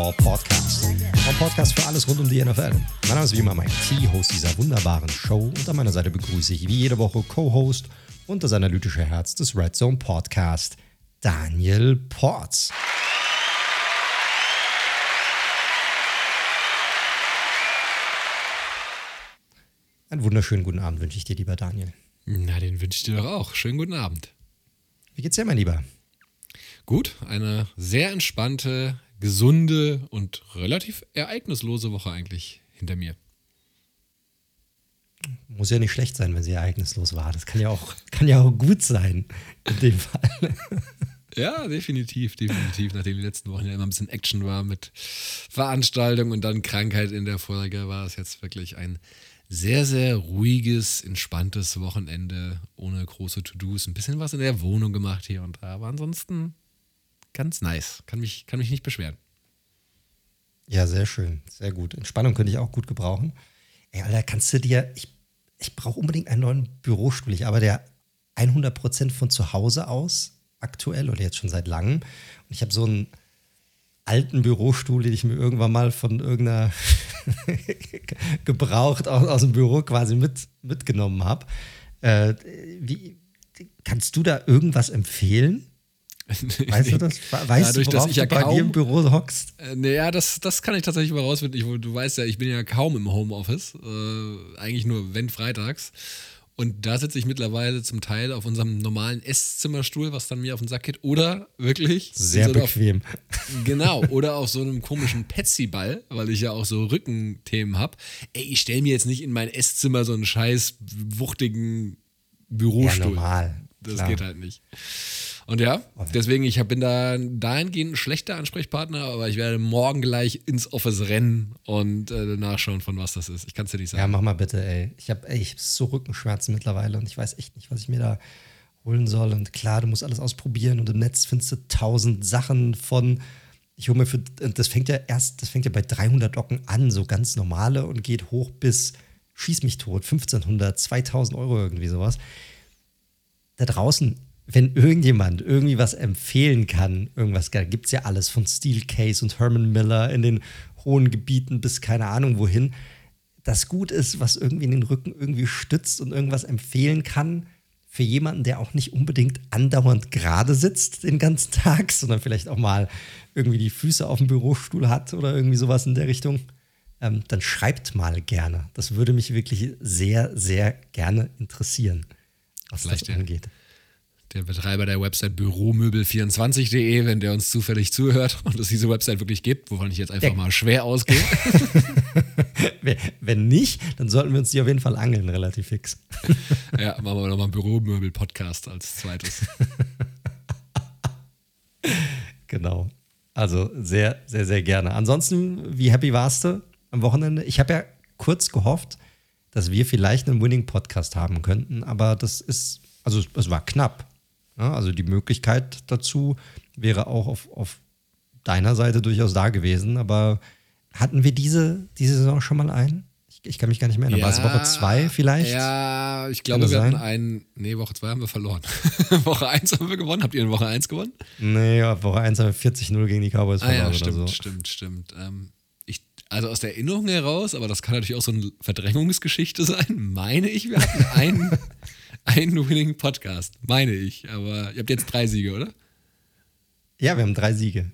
Football Podcast. Ein Podcast für alles rund um die NFL. Mein Name ist wie immer Mike T, Host dieser wunderbaren Show. Und an meiner Seite begrüße ich wie jede Woche Co-Host und das analytische Herz des Red Zone Podcast, Daniel Ports. Einen wunderschönen guten Abend wünsche ich dir, lieber Daniel. Na, den wünsche ich dir doch auch. Schönen guten Abend. Wie geht's dir, mein Lieber? Gut, eine sehr entspannte, gesunde und relativ ereignislose Woche eigentlich hinter mir. Muss ja nicht schlecht sein, wenn sie ereignislos war. Das kann ja auch, kann ja auch gut sein, in dem Fall. Ja, definitiv, definitiv. Nachdem die letzten Wochen ja immer ein bisschen Action war mit Veranstaltungen und dann Krankheit in der Folge, war es jetzt wirklich ein sehr, sehr ruhiges, entspanntes Wochenende ohne große To-Dos. Ein bisschen was in der Wohnung gemacht hier und da. Aber ansonsten ganz nice. Kann mich, kann mich nicht beschweren. Ja, sehr schön. Sehr gut. Entspannung könnte ich auch gut gebrauchen. Ey, Alter, kannst du dir. Ich, ich brauche unbedingt einen neuen Bürostuhl. Ich arbeite ja 100% von zu Hause aus, aktuell oder jetzt schon seit langem. Und ich habe so einen alten Bürostuhl, den ich mir irgendwann mal von irgendeiner gebraucht aus, aus dem Büro quasi mit, mitgenommen habe. Äh, wie, kannst du da irgendwas empfehlen? Weißt du das? Weißt Dadurch, du, dass ich ja du bei kaum, dir im Büro hockst? Äh, naja, das, das kann ich tatsächlich mal rausfinden. Ich, du weißt ja, ich bin ja kaum im Homeoffice. Äh, eigentlich nur, wenn freitags. Und da sitze ich mittlerweile zum Teil auf unserem normalen Esszimmerstuhl, was dann mir auf den Sack geht. Oder wirklich. Sehr so bequem. Auf, genau. Oder auf so einem komischen Petsy-Ball, weil ich ja auch so Rückenthemen habe. Ey, ich stelle mir jetzt nicht in mein Esszimmer so einen scheiß wuchtigen Bürostuhl. Ja, normal. Das Klar. geht halt nicht. Und ja, deswegen, ich bin da dahingehend ein schlechter Ansprechpartner, aber ich werde morgen gleich ins Office rennen und äh, nachschauen, von was das ist. Ich kann es dir nicht sagen. Ja, mach mal bitte, ey. Ich habe ich hab so Rückenschmerzen mittlerweile und ich weiß echt nicht, was ich mir da holen soll. Und klar, du musst alles ausprobieren und im Netz findest du tausend Sachen von. Ich hole mir für, das fängt ja erst, das fängt ja bei 300 Docken an, so ganz normale und geht hoch bis, schieß mich tot, 1500, 2000 Euro irgendwie sowas. Da draußen wenn irgendjemand irgendwie was empfehlen kann, irgendwas, da gibt es ja alles von Steelcase und Herman Miller in den hohen Gebieten bis keine Ahnung wohin, das gut ist, was irgendwie in den Rücken irgendwie stützt und irgendwas empfehlen kann für jemanden, der auch nicht unbedingt andauernd gerade sitzt den ganzen Tag, sondern vielleicht auch mal irgendwie die Füße auf dem Bürostuhl hat oder irgendwie sowas in der Richtung, ähm, dann schreibt mal gerne. Das würde mich wirklich sehr, sehr gerne interessieren, was Vielleicht das angeht der Betreiber der Website büromöbel24.de, wenn der uns zufällig zuhört und es diese Website wirklich gibt, wovon ich jetzt einfach Der- mal schwer ausgehe. Wenn nicht, dann sollten wir uns die auf jeden Fall angeln, relativ fix. ja, machen wir nochmal einen Büromöbel-Podcast als zweites. Genau. Also sehr, sehr, sehr gerne. Ansonsten, wie happy warst du am Wochenende? Ich habe ja kurz gehofft, dass wir vielleicht einen Winning-Podcast haben könnten, aber das ist, also es war knapp. Ja, also die Möglichkeit dazu wäre auch auf, auf deiner Seite durchaus da gewesen, aber hatten wir diese, diese Saison schon mal einen? Ich, ich kann mich gar nicht mehr erinnern. War es Woche zwei vielleicht? Ja, ich glaube, wir hatten sein? einen. Nee, Woche 2 haben wir verloren. Woche 1 haben wir gewonnen. Habt ihr in Woche 1 gewonnen? Nee, ja, Woche 1 haben wir 40-0 gegen die Cowboys Ah verloren ja, oder stimmt, so. stimmt, stimmt. Ähm, ich, also aus der Erinnerung heraus, aber das kann natürlich auch so eine Verdrängungsgeschichte sein, meine ich, wir hatten einen, einen Winning Podcast. Meine ich. Aber ihr habt jetzt drei Siege, oder? Ja, wir haben drei Siege.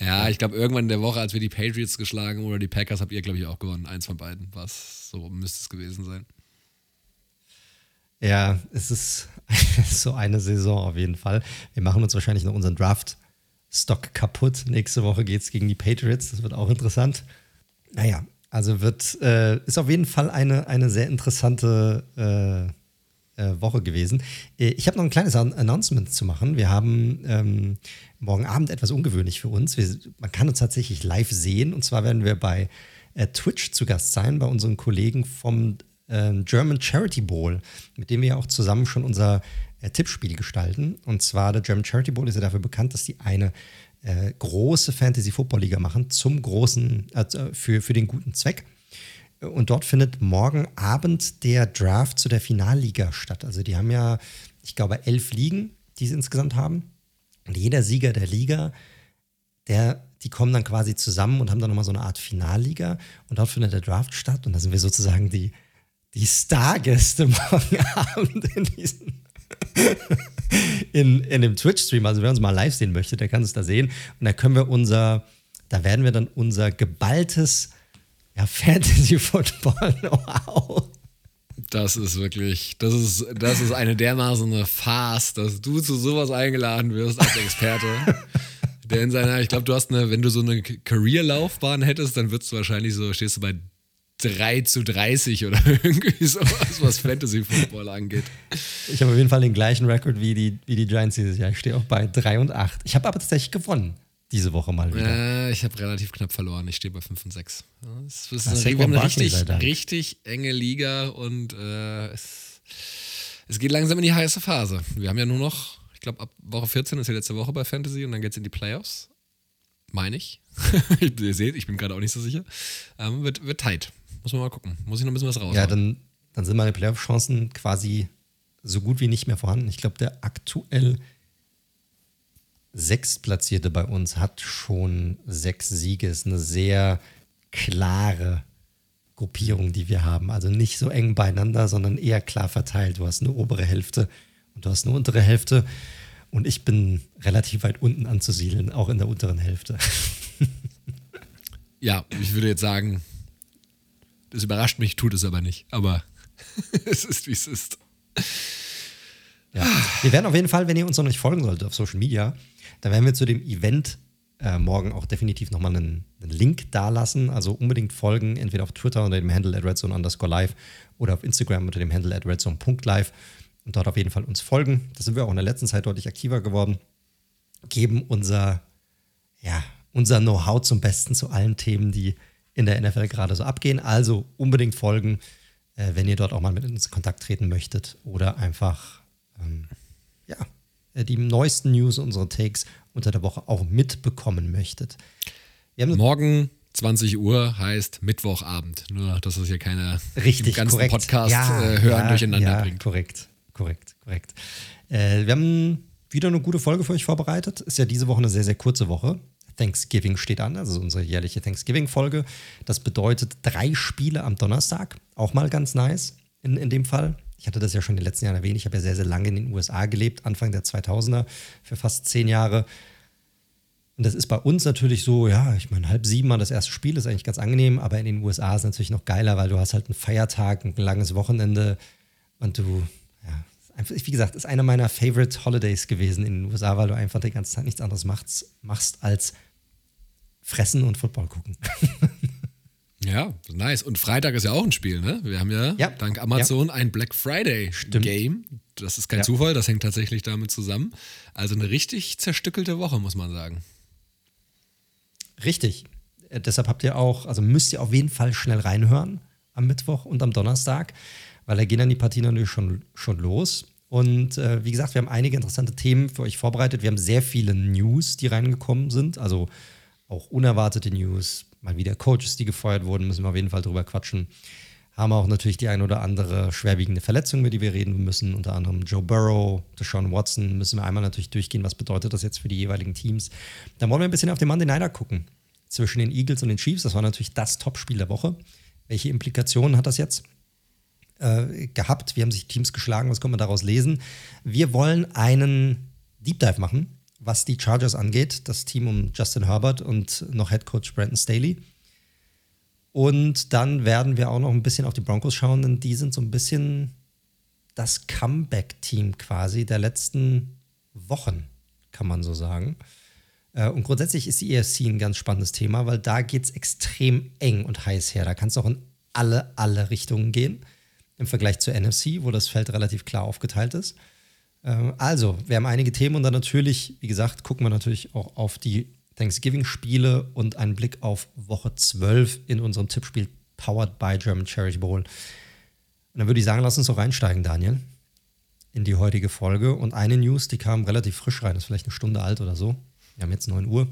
Ja, ich glaube, irgendwann in der Woche, als wir die Patriots geschlagen oder die Packers, habt ihr, glaube ich, auch gewonnen. Eins von beiden. Was so müsste es gewesen sein. Ja, es ist so eine Saison auf jeden Fall. Wir machen uns wahrscheinlich noch unseren Draft-Stock kaputt. Nächste Woche geht es gegen die Patriots. Das wird auch interessant. Naja, also wird, äh, ist auf jeden Fall eine, eine sehr interessante äh, Woche gewesen. Äh, Ich habe noch ein kleines An Announcement zu machen. Wir haben ähm, morgen Abend etwas ungewöhnlich für uns. Wir, man kann uns tatsächlich live sehen. Und zwar werden wir bei äh, Twitch zu Gast sein, bei unseren Kollegen vom ähm, German Charity Bowl, mit dem wir ja auch zusammen schon unser äh, Tippspiel gestalten. Und zwar der German Charity Bowl ist ja dafür bekannt, dass die eine äh, große Fantasy-Football-Liga machen zum großen, äh, für, für den guten Zweck. Und dort findet morgen Abend der Draft zu der Finalliga statt. Also die haben ja, ich glaube, elf Ligen, die sie insgesamt haben. Und jeder Sieger der Liga, der die kommen dann quasi zusammen und haben dann nochmal so eine Art Finalliga und dort findet der Draft statt und da sind wir sozusagen die, die Stargäste morgen Abend in diesem in, in dem Twitch-Stream. Also wer uns mal live sehen möchte, der kann es da sehen. Und da können wir unser, da werden wir dann unser geballtes ja, Fantasy-Football-Know-how das ist wirklich, das ist, das ist eine dermaßen eine Farce, dass du zu sowas eingeladen wirst als Experte. der in seiner, ich glaube, du hast eine, wenn du so eine Career-Laufbahn hättest, dann würdest du wahrscheinlich so, stehst du bei 3 zu 30 oder irgendwie sowas, was Fantasy Football angeht. Ich habe auf jeden Fall den gleichen Rekord wie die, wie die Giants dieses Jahr. Ich stehe auch bei 3 und 8. Ich habe aber tatsächlich gewonnen diese Woche mal wieder. Ja, ich habe relativ knapp verloren. Ich stehe bei 5 und 6. Das ist eine, eine richtig, richtig enge Liga und äh, es, es geht langsam in die heiße Phase. Wir haben ja nur noch, ich glaube, ab Woche 14 ist die letzte Woche bei Fantasy und dann geht es in die Playoffs. Meine ich. Ihr seht, ich bin gerade auch nicht so sicher. Ähm, wird, wird tight. Muss man mal gucken. Muss ich noch ein bisschen was raus. Ja, dann, dann sind meine Playoff-Chancen quasi so gut wie nicht mehr vorhanden. Ich glaube, der aktuell Sechstplatzierte bei uns hat schon sechs Siege. Ist eine sehr klare Gruppierung, die wir haben. Also nicht so eng beieinander, sondern eher klar verteilt. Du hast eine obere Hälfte und du hast eine untere Hälfte. Und ich bin relativ weit unten anzusiedeln, auch in der unteren Hälfte. ja, ich würde jetzt sagen, das überrascht mich, tut es aber nicht. Aber es ist, wie es ist. Ja. Wir werden auf jeden Fall, wenn ihr uns noch nicht folgen solltet auf Social Media, da werden wir zu dem Event äh, morgen auch definitiv nochmal einen, einen Link dalassen. Also unbedingt folgen, entweder auf Twitter unter dem Handle at redzone underscore live oder auf Instagram unter dem Handle at redzone.live und dort auf jeden Fall uns folgen. Da sind wir auch in der letzten Zeit deutlich aktiver geworden. Geben unser, ja, unser Know-how zum Besten zu allen Themen, die in der NFL gerade so abgehen. Also unbedingt folgen, äh, wenn ihr dort auch mal mit uns in Kontakt treten möchtet oder einfach ähm, äh, die neuesten News, unsere Takes unter der Woche auch mitbekommen möchtet. Morgen 20 Uhr heißt Mittwochabend. Nur, dass das hier keiner Richtig, ganzen korrekt. Podcast ja, äh, hören ja, durcheinander ja, bringt. Korrekt, korrekt, korrekt. Äh, wir haben wieder eine gute Folge für euch vorbereitet. Ist ja diese Woche eine sehr, sehr kurze Woche. Thanksgiving steht an, also unsere jährliche Thanksgiving-Folge. Das bedeutet drei Spiele am Donnerstag. Auch mal ganz nice in, in dem Fall ich hatte das ja schon in den letzten Jahren erwähnt, ich habe ja sehr, sehr lange in den USA gelebt, Anfang der 2000er, für fast zehn Jahre. Und das ist bei uns natürlich so, ja, ich meine, halb sieben mal das erste Spiel ist eigentlich ganz angenehm, aber in den USA ist es natürlich noch geiler, weil du hast halt einen Feiertag, ein langes Wochenende und du, ja, wie gesagt, ist einer meiner Favorite Holidays gewesen in den USA, weil du einfach die ganze Zeit nichts anderes machst, machst als fressen und Football gucken. Ja, nice. Und Freitag ist ja auch ein Spiel, ne? Wir haben ja, ja. dank Amazon ja. ein Black Friday Stimmt. Game. Das ist kein ja. Zufall, das hängt tatsächlich damit zusammen. Also eine richtig zerstückelte Woche, muss man sagen. Richtig. Äh, deshalb habt ihr auch, also müsst ihr auf jeden Fall schnell reinhören am Mittwoch und am Donnerstag, weil da gehen dann die Partien natürlich schon, schon los. Und äh, wie gesagt, wir haben einige interessante Themen für euch vorbereitet. Wir haben sehr viele News, die reingekommen sind, also auch unerwartete News, mal wieder Coaches, die gefeuert wurden, müssen wir auf jeden Fall drüber quatschen. Haben auch natürlich die ein oder andere schwerwiegende Verletzung, über die wir reden müssen. Unter anderem Joe Burrow, Deshaun Watson. Müssen wir einmal natürlich durchgehen, was bedeutet das jetzt für die jeweiligen Teams. Dann wollen wir ein bisschen auf den Monday Nighter gucken. Zwischen den Eagles und den Chiefs. Das war natürlich das Topspiel der Woche. Welche Implikationen hat das jetzt äh, gehabt? Wie haben sich Teams geschlagen? Was kann man daraus lesen? Wir wollen einen Deep Dive machen was die Chargers angeht, das Team um Justin Herbert und noch Head Coach Brandon Staley. Und dann werden wir auch noch ein bisschen auf die Broncos schauen, denn die sind so ein bisschen das Comeback-Team quasi der letzten Wochen, kann man so sagen. Äh, und grundsätzlich ist die EFC ein ganz spannendes Thema, weil da geht es extrem eng und heiß her. Da kann es auch in alle, alle Richtungen gehen im Vergleich zur NFC, wo das Feld relativ klar aufgeteilt ist. Ähm, also, wir haben einige Themen und dann natürlich, wie gesagt, gucken wir natürlich auch auf die Thanksgiving-Spiele und einen Blick auf Woche 12 in unserem Tippspiel Powered by German Charity Bowl. Und dann würde ich sagen, lass uns doch reinsteigen, Daniel, in die heutige Folge. Und eine News, die kam relativ frisch rein, ist vielleicht eine Stunde alt oder so. Wir haben jetzt 9 Uhr.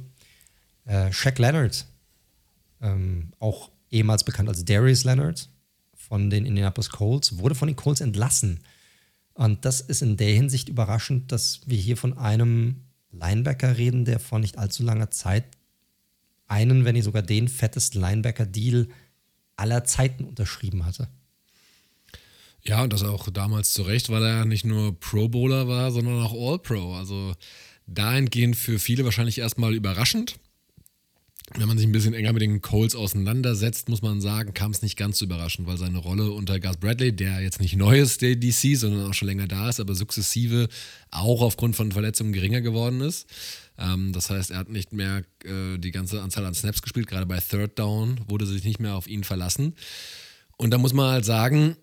Äh, Shaq Leonard, ähm, auch ehemals bekannt als Darius Leonard von den Indianapolis Colts, wurde von den Colts entlassen und das ist in der Hinsicht überraschend, dass wir hier von einem Linebacker reden, der vor nicht allzu langer Zeit einen, wenn nicht sogar den fettesten Linebacker-Deal aller Zeiten unterschrieben hatte. Ja, und das auch damals zu Recht, weil er nicht nur Pro Bowler war, sondern auch All-Pro. Also dahingehend für viele wahrscheinlich erstmal überraschend. Wenn man sich ein bisschen enger mit den Coles auseinandersetzt, muss man sagen, kam es nicht ganz so überraschend, weil seine Rolle unter Gus Bradley, der jetzt nicht neu ist, der DC, sondern auch schon länger da ist, aber sukzessive auch aufgrund von Verletzungen geringer geworden ist. Ähm, das heißt, er hat nicht mehr äh, die ganze Anzahl an Snaps gespielt, gerade bei Third Down wurde sich nicht mehr auf ihn verlassen. Und da muss man halt sagen,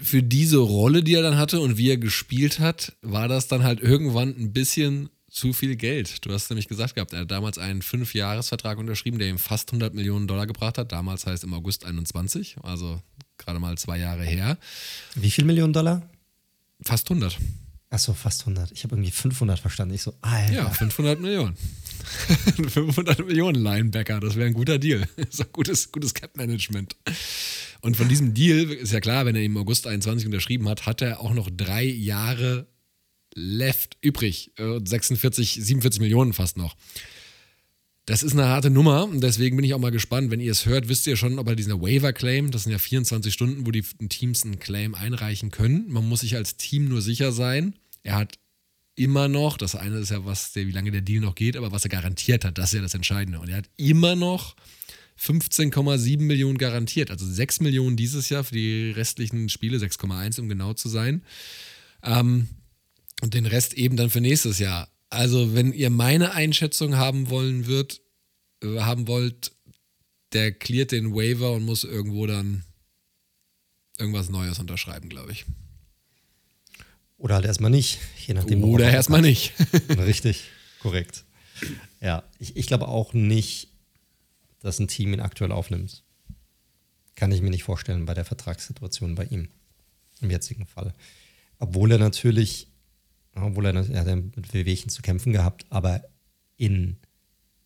für diese Rolle, die er dann hatte und wie er gespielt hat, war das dann halt irgendwann ein bisschen zu viel Geld. Du hast nämlich gesagt gehabt, er hat damals einen Fünfjahresvertrag unterschrieben, der ihm fast 100 Millionen Dollar gebracht hat. Damals heißt im August 21, also gerade mal zwei Jahre her. Wie viel Millionen Dollar? Fast 100. Achso, fast 100. Ich habe irgendwie 500 verstanden. Ich so, Alter. Ja, 500 Millionen. 500 Millionen Linebacker, das wäre ein guter Deal. Das ist ein gutes, gutes Cap-Management. Und von diesem Deal ist ja klar, wenn er im August 21 unterschrieben hat, hat er auch noch drei Jahre left übrig. 46, äh, 47 Millionen fast noch. Das ist eine harte Nummer und deswegen bin ich auch mal gespannt. Wenn ihr es hört, wisst ihr schon, ob er diesen Waiver-Claim, das sind ja 24 Stunden, wo die Teams einen Claim einreichen können. Man muss sich als Team nur sicher sein. Er hat immer noch, das eine ist ja, was wie lange der Deal noch geht, aber was er garantiert hat, das ist ja das Entscheidende. Und er hat immer noch 15,7 Millionen garantiert. Also 6 Millionen dieses Jahr für die restlichen Spiele, 6,1 um genau zu sein. Ähm, und den Rest eben dann für nächstes Jahr. Also, wenn ihr meine Einschätzung haben wollen wird, äh, haben wollt, der cleart den Waiver und muss irgendwo dann irgendwas Neues unterschreiben, glaube ich. Oder halt erstmal nicht, je nachdem. Oder erstmal nicht. Richtig, korrekt. Ja, ich, ich glaube auch nicht, dass ein Team ihn aktuell aufnimmt. Kann ich mir nicht vorstellen bei der Vertragssituation bei ihm im jetzigen Fall. Obwohl er natürlich obwohl er, er hat mit Wehwehchen zu kämpfen gehabt, aber in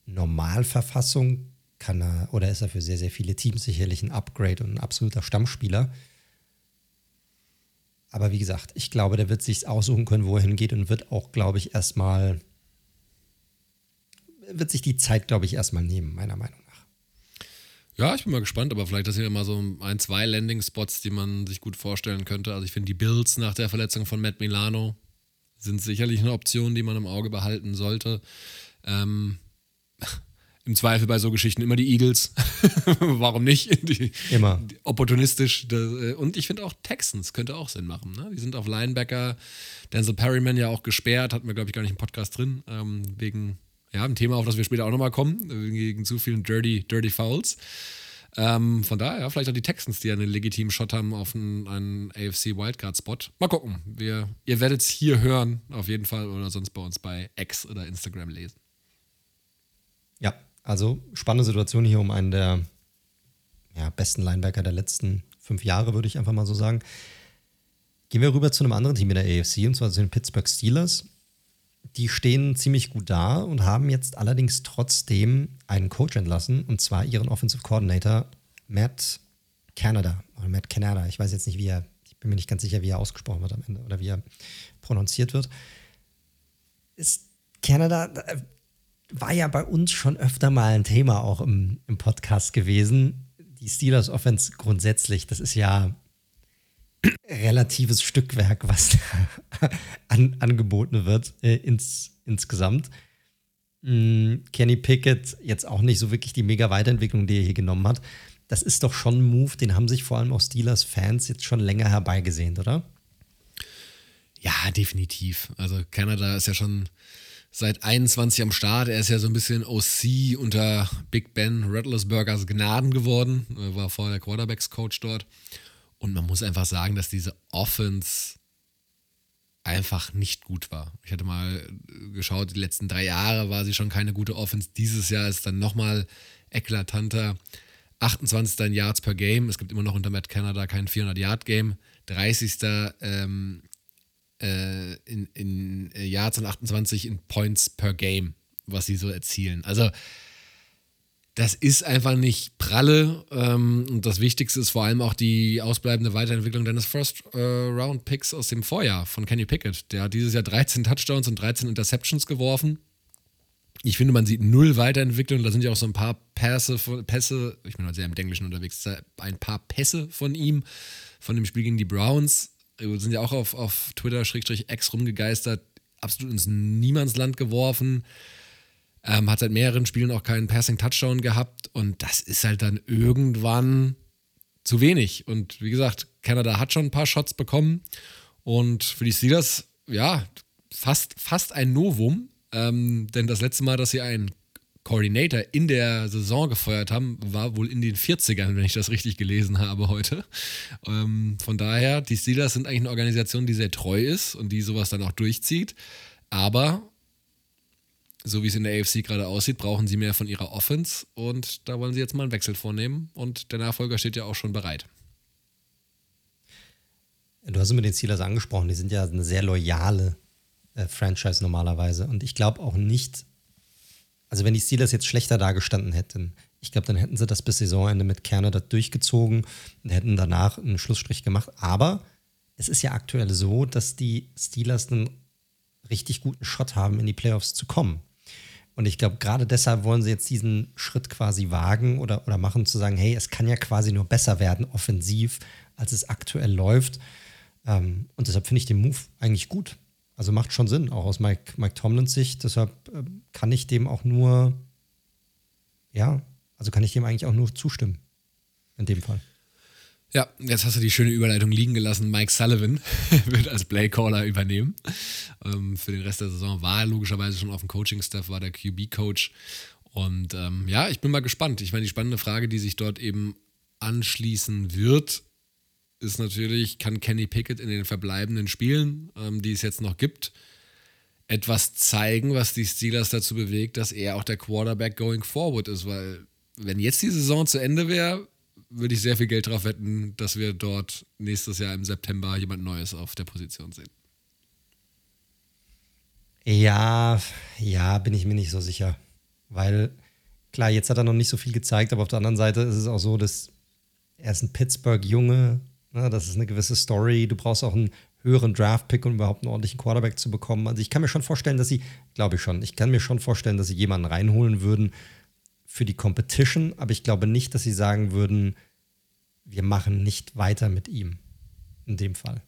Normalverfassung kann er oder ist er für sehr, sehr viele Teams sicherlich ein Upgrade und ein absoluter Stammspieler. Aber wie gesagt, ich glaube, der wird sich aussuchen können, wo er hingeht und wird auch, glaube ich, erstmal, wird sich die Zeit, glaube ich, erstmal nehmen, meiner Meinung nach. Ja, ich bin mal gespannt, aber vielleicht das sind ja mal so ein, zwei Landing-Spots, die man sich gut vorstellen könnte. Also ich finde die Bills nach der Verletzung von Matt Milano sind sicherlich eine Option, die man im Auge behalten sollte. Ähm, Im Zweifel bei so Geschichten immer die Eagles. Warum nicht? Die, immer. Die, opportunistisch. Äh, und ich finde auch Texans könnte auch Sinn machen. Ne? Die sind auf Linebacker. Denzel Perryman ja auch gesperrt, hatten wir, glaube ich, gar nicht im Podcast drin. Ähm, wegen, ja, ein Thema, auf das wir später auch nochmal kommen, wegen zu vielen Dirty, Dirty Fouls. Ähm, von daher, vielleicht auch die Texans, die einen legitimen Shot haben auf einen, einen AFC Wildcard-Spot. Mal gucken. Wir, ihr werdet es hier hören, auf jeden Fall, oder sonst bei uns bei X oder Instagram lesen. Ja, also spannende Situation hier um einen der ja, besten Linebacker der letzten fünf Jahre, würde ich einfach mal so sagen. Gehen wir rüber zu einem anderen Team in der AFC, und zwar zu den Pittsburgh Steelers die stehen ziemlich gut da und haben jetzt allerdings trotzdem einen Coach entlassen, und zwar ihren Offensive Coordinator Matt Canada oder Matt Canada. Ich weiß jetzt nicht, wie er, ich bin mir nicht ganz sicher, wie er ausgesprochen wird am Ende oder wie er prononziert wird. Ist Canada äh, war ja bei uns schon öfter mal ein Thema auch im, im Podcast gewesen. Die Steelers Offense grundsätzlich, das ist ja relatives Stückwerk, was an, angeboten wird äh, ins, insgesamt. Mhm, Kenny Pickett jetzt auch nicht so wirklich die mega Weiterentwicklung, die er hier genommen hat. Das ist doch schon ein Move, den haben sich vor allem auch Steelers-Fans jetzt schon länger herbeigesehnt, oder? Ja, definitiv. Also Kanada ist ja schon seit 21 am Start. Er ist ja so ein bisschen OC unter Big Ben Rattlesburgers Gnaden geworden. Er war vorher der Quarterbacks-Coach dort. Und man muss einfach sagen, dass diese Offense einfach nicht gut war. Ich hatte mal geschaut, die letzten drei Jahre war sie schon keine gute Offense. Dieses Jahr ist dann nochmal eklatanter. 28. in Yards per Game. Es gibt immer noch unter Matt Canada kein 400-Yard-Game. 30. Ähm, äh, in, in Yards und 28 in Points per Game, was sie so erzielen. Also das ist einfach nicht pralle. Ähm, und das Wichtigste ist vor allem auch die ausbleibende Weiterentwicklung deines First-Round-Picks äh, aus dem Vorjahr von Kenny Pickett. Der hat dieses Jahr 13 Touchdowns und 13 Interceptions geworfen. Ich finde, man sieht null Weiterentwicklung. Da sind ja auch so ein paar Pässe, Pässe ich bin heute sehr im Englischen unterwegs, ein paar Pässe von ihm, von dem Spiel gegen die Browns, sind ja auch auf, auf Twitter-X rumgegeistert, absolut ins Niemandsland geworfen. Ähm, hat seit mehreren Spielen auch keinen Passing-Touchdown gehabt und das ist halt dann irgendwann zu wenig. Und wie gesagt, Canada hat schon ein paar Shots bekommen und für die Steelers, ja, fast, fast ein Novum, ähm, denn das letzte Mal, dass sie einen Coordinator in der Saison gefeuert haben, war wohl in den 40ern, wenn ich das richtig gelesen habe heute. Ähm, von daher, die Steelers sind eigentlich eine Organisation, die sehr treu ist und die sowas dann auch durchzieht. Aber so wie es in der AFC gerade aussieht, brauchen sie mehr von ihrer Offense. Und da wollen sie jetzt mal einen Wechsel vornehmen. Und der Nachfolger steht ja auch schon bereit. Du hast mit den Steelers angesprochen, die sind ja eine sehr loyale äh, Franchise normalerweise. Und ich glaube auch nicht, also wenn die Steelers jetzt schlechter dagestanden hätten, ich glaube, dann hätten sie das bis Saisonende mit Kerner durchgezogen und hätten danach einen Schlussstrich gemacht, aber es ist ja aktuell so, dass die Steelers einen richtig guten Shot haben, in die Playoffs zu kommen. Und ich glaube, gerade deshalb wollen sie jetzt diesen Schritt quasi wagen oder, oder machen, zu sagen, hey, es kann ja quasi nur besser werden, offensiv, als es aktuell läuft. Ähm, und deshalb finde ich den Move eigentlich gut. Also macht schon Sinn, auch aus Mike, Mike Tomlins Sicht. Deshalb äh, kann ich dem auch nur, ja, also kann ich dem eigentlich auch nur zustimmen. In dem Fall. Ja, jetzt hast du die schöne Überleitung liegen gelassen. Mike Sullivan wird als Playcaller übernehmen. Ähm, für den Rest der Saison war er logischerweise schon auf dem Coaching-Staff, war der QB-Coach. Und ähm, ja, ich bin mal gespannt. Ich meine, die spannende Frage, die sich dort eben anschließen wird, ist natürlich, kann Kenny Pickett in den verbleibenden Spielen, ähm, die es jetzt noch gibt, etwas zeigen, was die Steelers dazu bewegt, dass er auch der Quarterback going forward ist, weil wenn jetzt die Saison zu Ende wäre, würde ich sehr viel Geld drauf wetten, dass wir dort nächstes Jahr im September jemand Neues auf der Position sehen. Ja, ja, bin ich mir nicht so sicher. Weil, klar, jetzt hat er noch nicht so viel gezeigt, aber auf der anderen Seite ist es auch so, dass er ist ein Pittsburgh-Junge, ne, das ist eine gewisse Story. Du brauchst auch einen höheren Draft-Pick, um überhaupt einen ordentlichen Quarterback zu bekommen. Also ich kann mir schon vorstellen, dass sie, glaube ich schon, ich kann mir schon vorstellen, dass sie jemanden reinholen würden, für die Competition, aber ich glaube nicht, dass sie sagen würden, wir machen nicht weiter mit ihm. In dem Fall.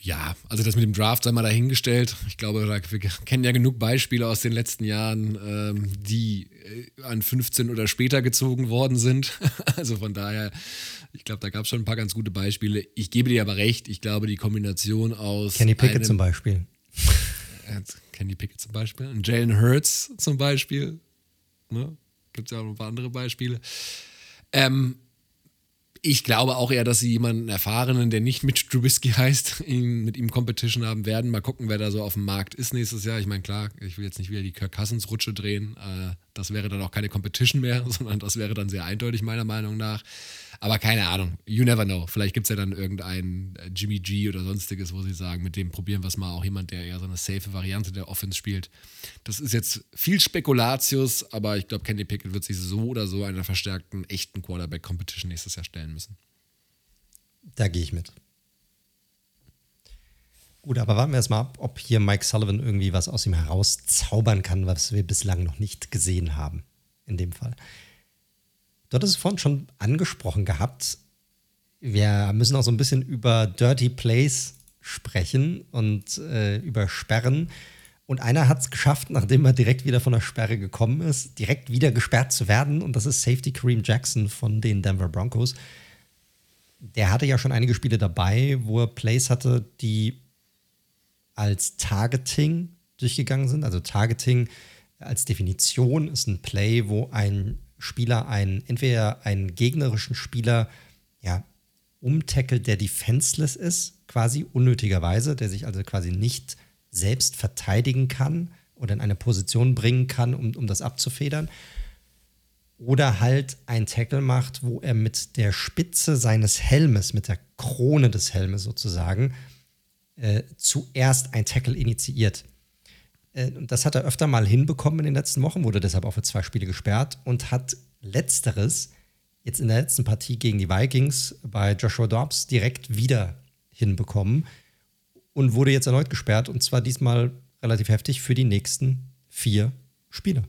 Ja, also das mit dem Draft sei mal dahingestellt. Ich glaube, wir kennen ja genug Beispiele aus den letzten Jahren, ähm, die äh, an 15 oder später gezogen worden sind. Also von daher, ich glaube, da gab es schon ein paar ganz gute Beispiele. Ich gebe dir aber recht, ich glaube, die Kombination aus. Kenny Pickett zum Beispiel. Kenny Pickett zum Beispiel. Und Jalen Hurts zum Beispiel. Ne? Gibt es ja auch noch ein paar andere Beispiele. Ähm, ich glaube auch eher, dass sie jemanden Erfahrenen, der nicht mit Trubisky heißt, ihn, mit ihm Competition haben werden. Mal gucken, wer da so auf dem Markt ist nächstes Jahr. Ich meine, klar, ich will jetzt nicht wieder die Kirk Cousins-Rutsche drehen. Äh, das wäre dann auch keine Competition mehr, sondern das wäre dann sehr eindeutig, meiner Meinung nach. Aber keine Ahnung, you never know. Vielleicht gibt es ja dann irgendeinen äh, Jimmy G oder sonstiges, wo sie sagen, mit dem probieren wir es mal. Auch jemand, der eher so eine safe Variante der Offense spielt. Das ist jetzt viel Spekulatius, aber ich glaube, Kenny Pickett wird sich so oder so einer verstärkten, echten Quarterback-Competition nächstes Jahr stellen müssen. Da gehe ich mit. Gut, aber warten wir erstmal ab, ob hier Mike Sullivan irgendwie was aus ihm herauszaubern kann, was wir bislang noch nicht gesehen haben. In dem Fall. Du hattest es vorhin schon angesprochen gehabt. Wir müssen auch so ein bisschen über Dirty Plays sprechen und äh, über Sperren. Und einer hat es geschafft, nachdem er direkt wieder von der Sperre gekommen ist, direkt wieder gesperrt zu werden. Und das ist Safety Kareem Jackson von den Denver Broncos. Der hatte ja schon einige Spiele dabei, wo er Plays hatte, die als Targeting durchgegangen sind. Also Targeting als Definition ist ein Play, wo ein Spieler einen, entweder einen gegnerischen Spieler ja, umtackelt, der defenseless ist, quasi unnötigerweise, der sich also quasi nicht selbst verteidigen kann oder in eine Position bringen kann, um, um das abzufedern. Oder halt ein Tackle macht, wo er mit der Spitze seines Helmes, mit der Krone des Helmes sozusagen, äh, zuerst ein Tackle initiiert. Äh, das hat er öfter mal hinbekommen in den letzten Wochen, wurde deshalb auch für zwei Spiele gesperrt und hat letzteres jetzt in der letzten Partie gegen die Vikings bei Joshua Dobbs direkt wieder hinbekommen und wurde jetzt erneut gesperrt und zwar diesmal relativ heftig für die nächsten vier Spieler.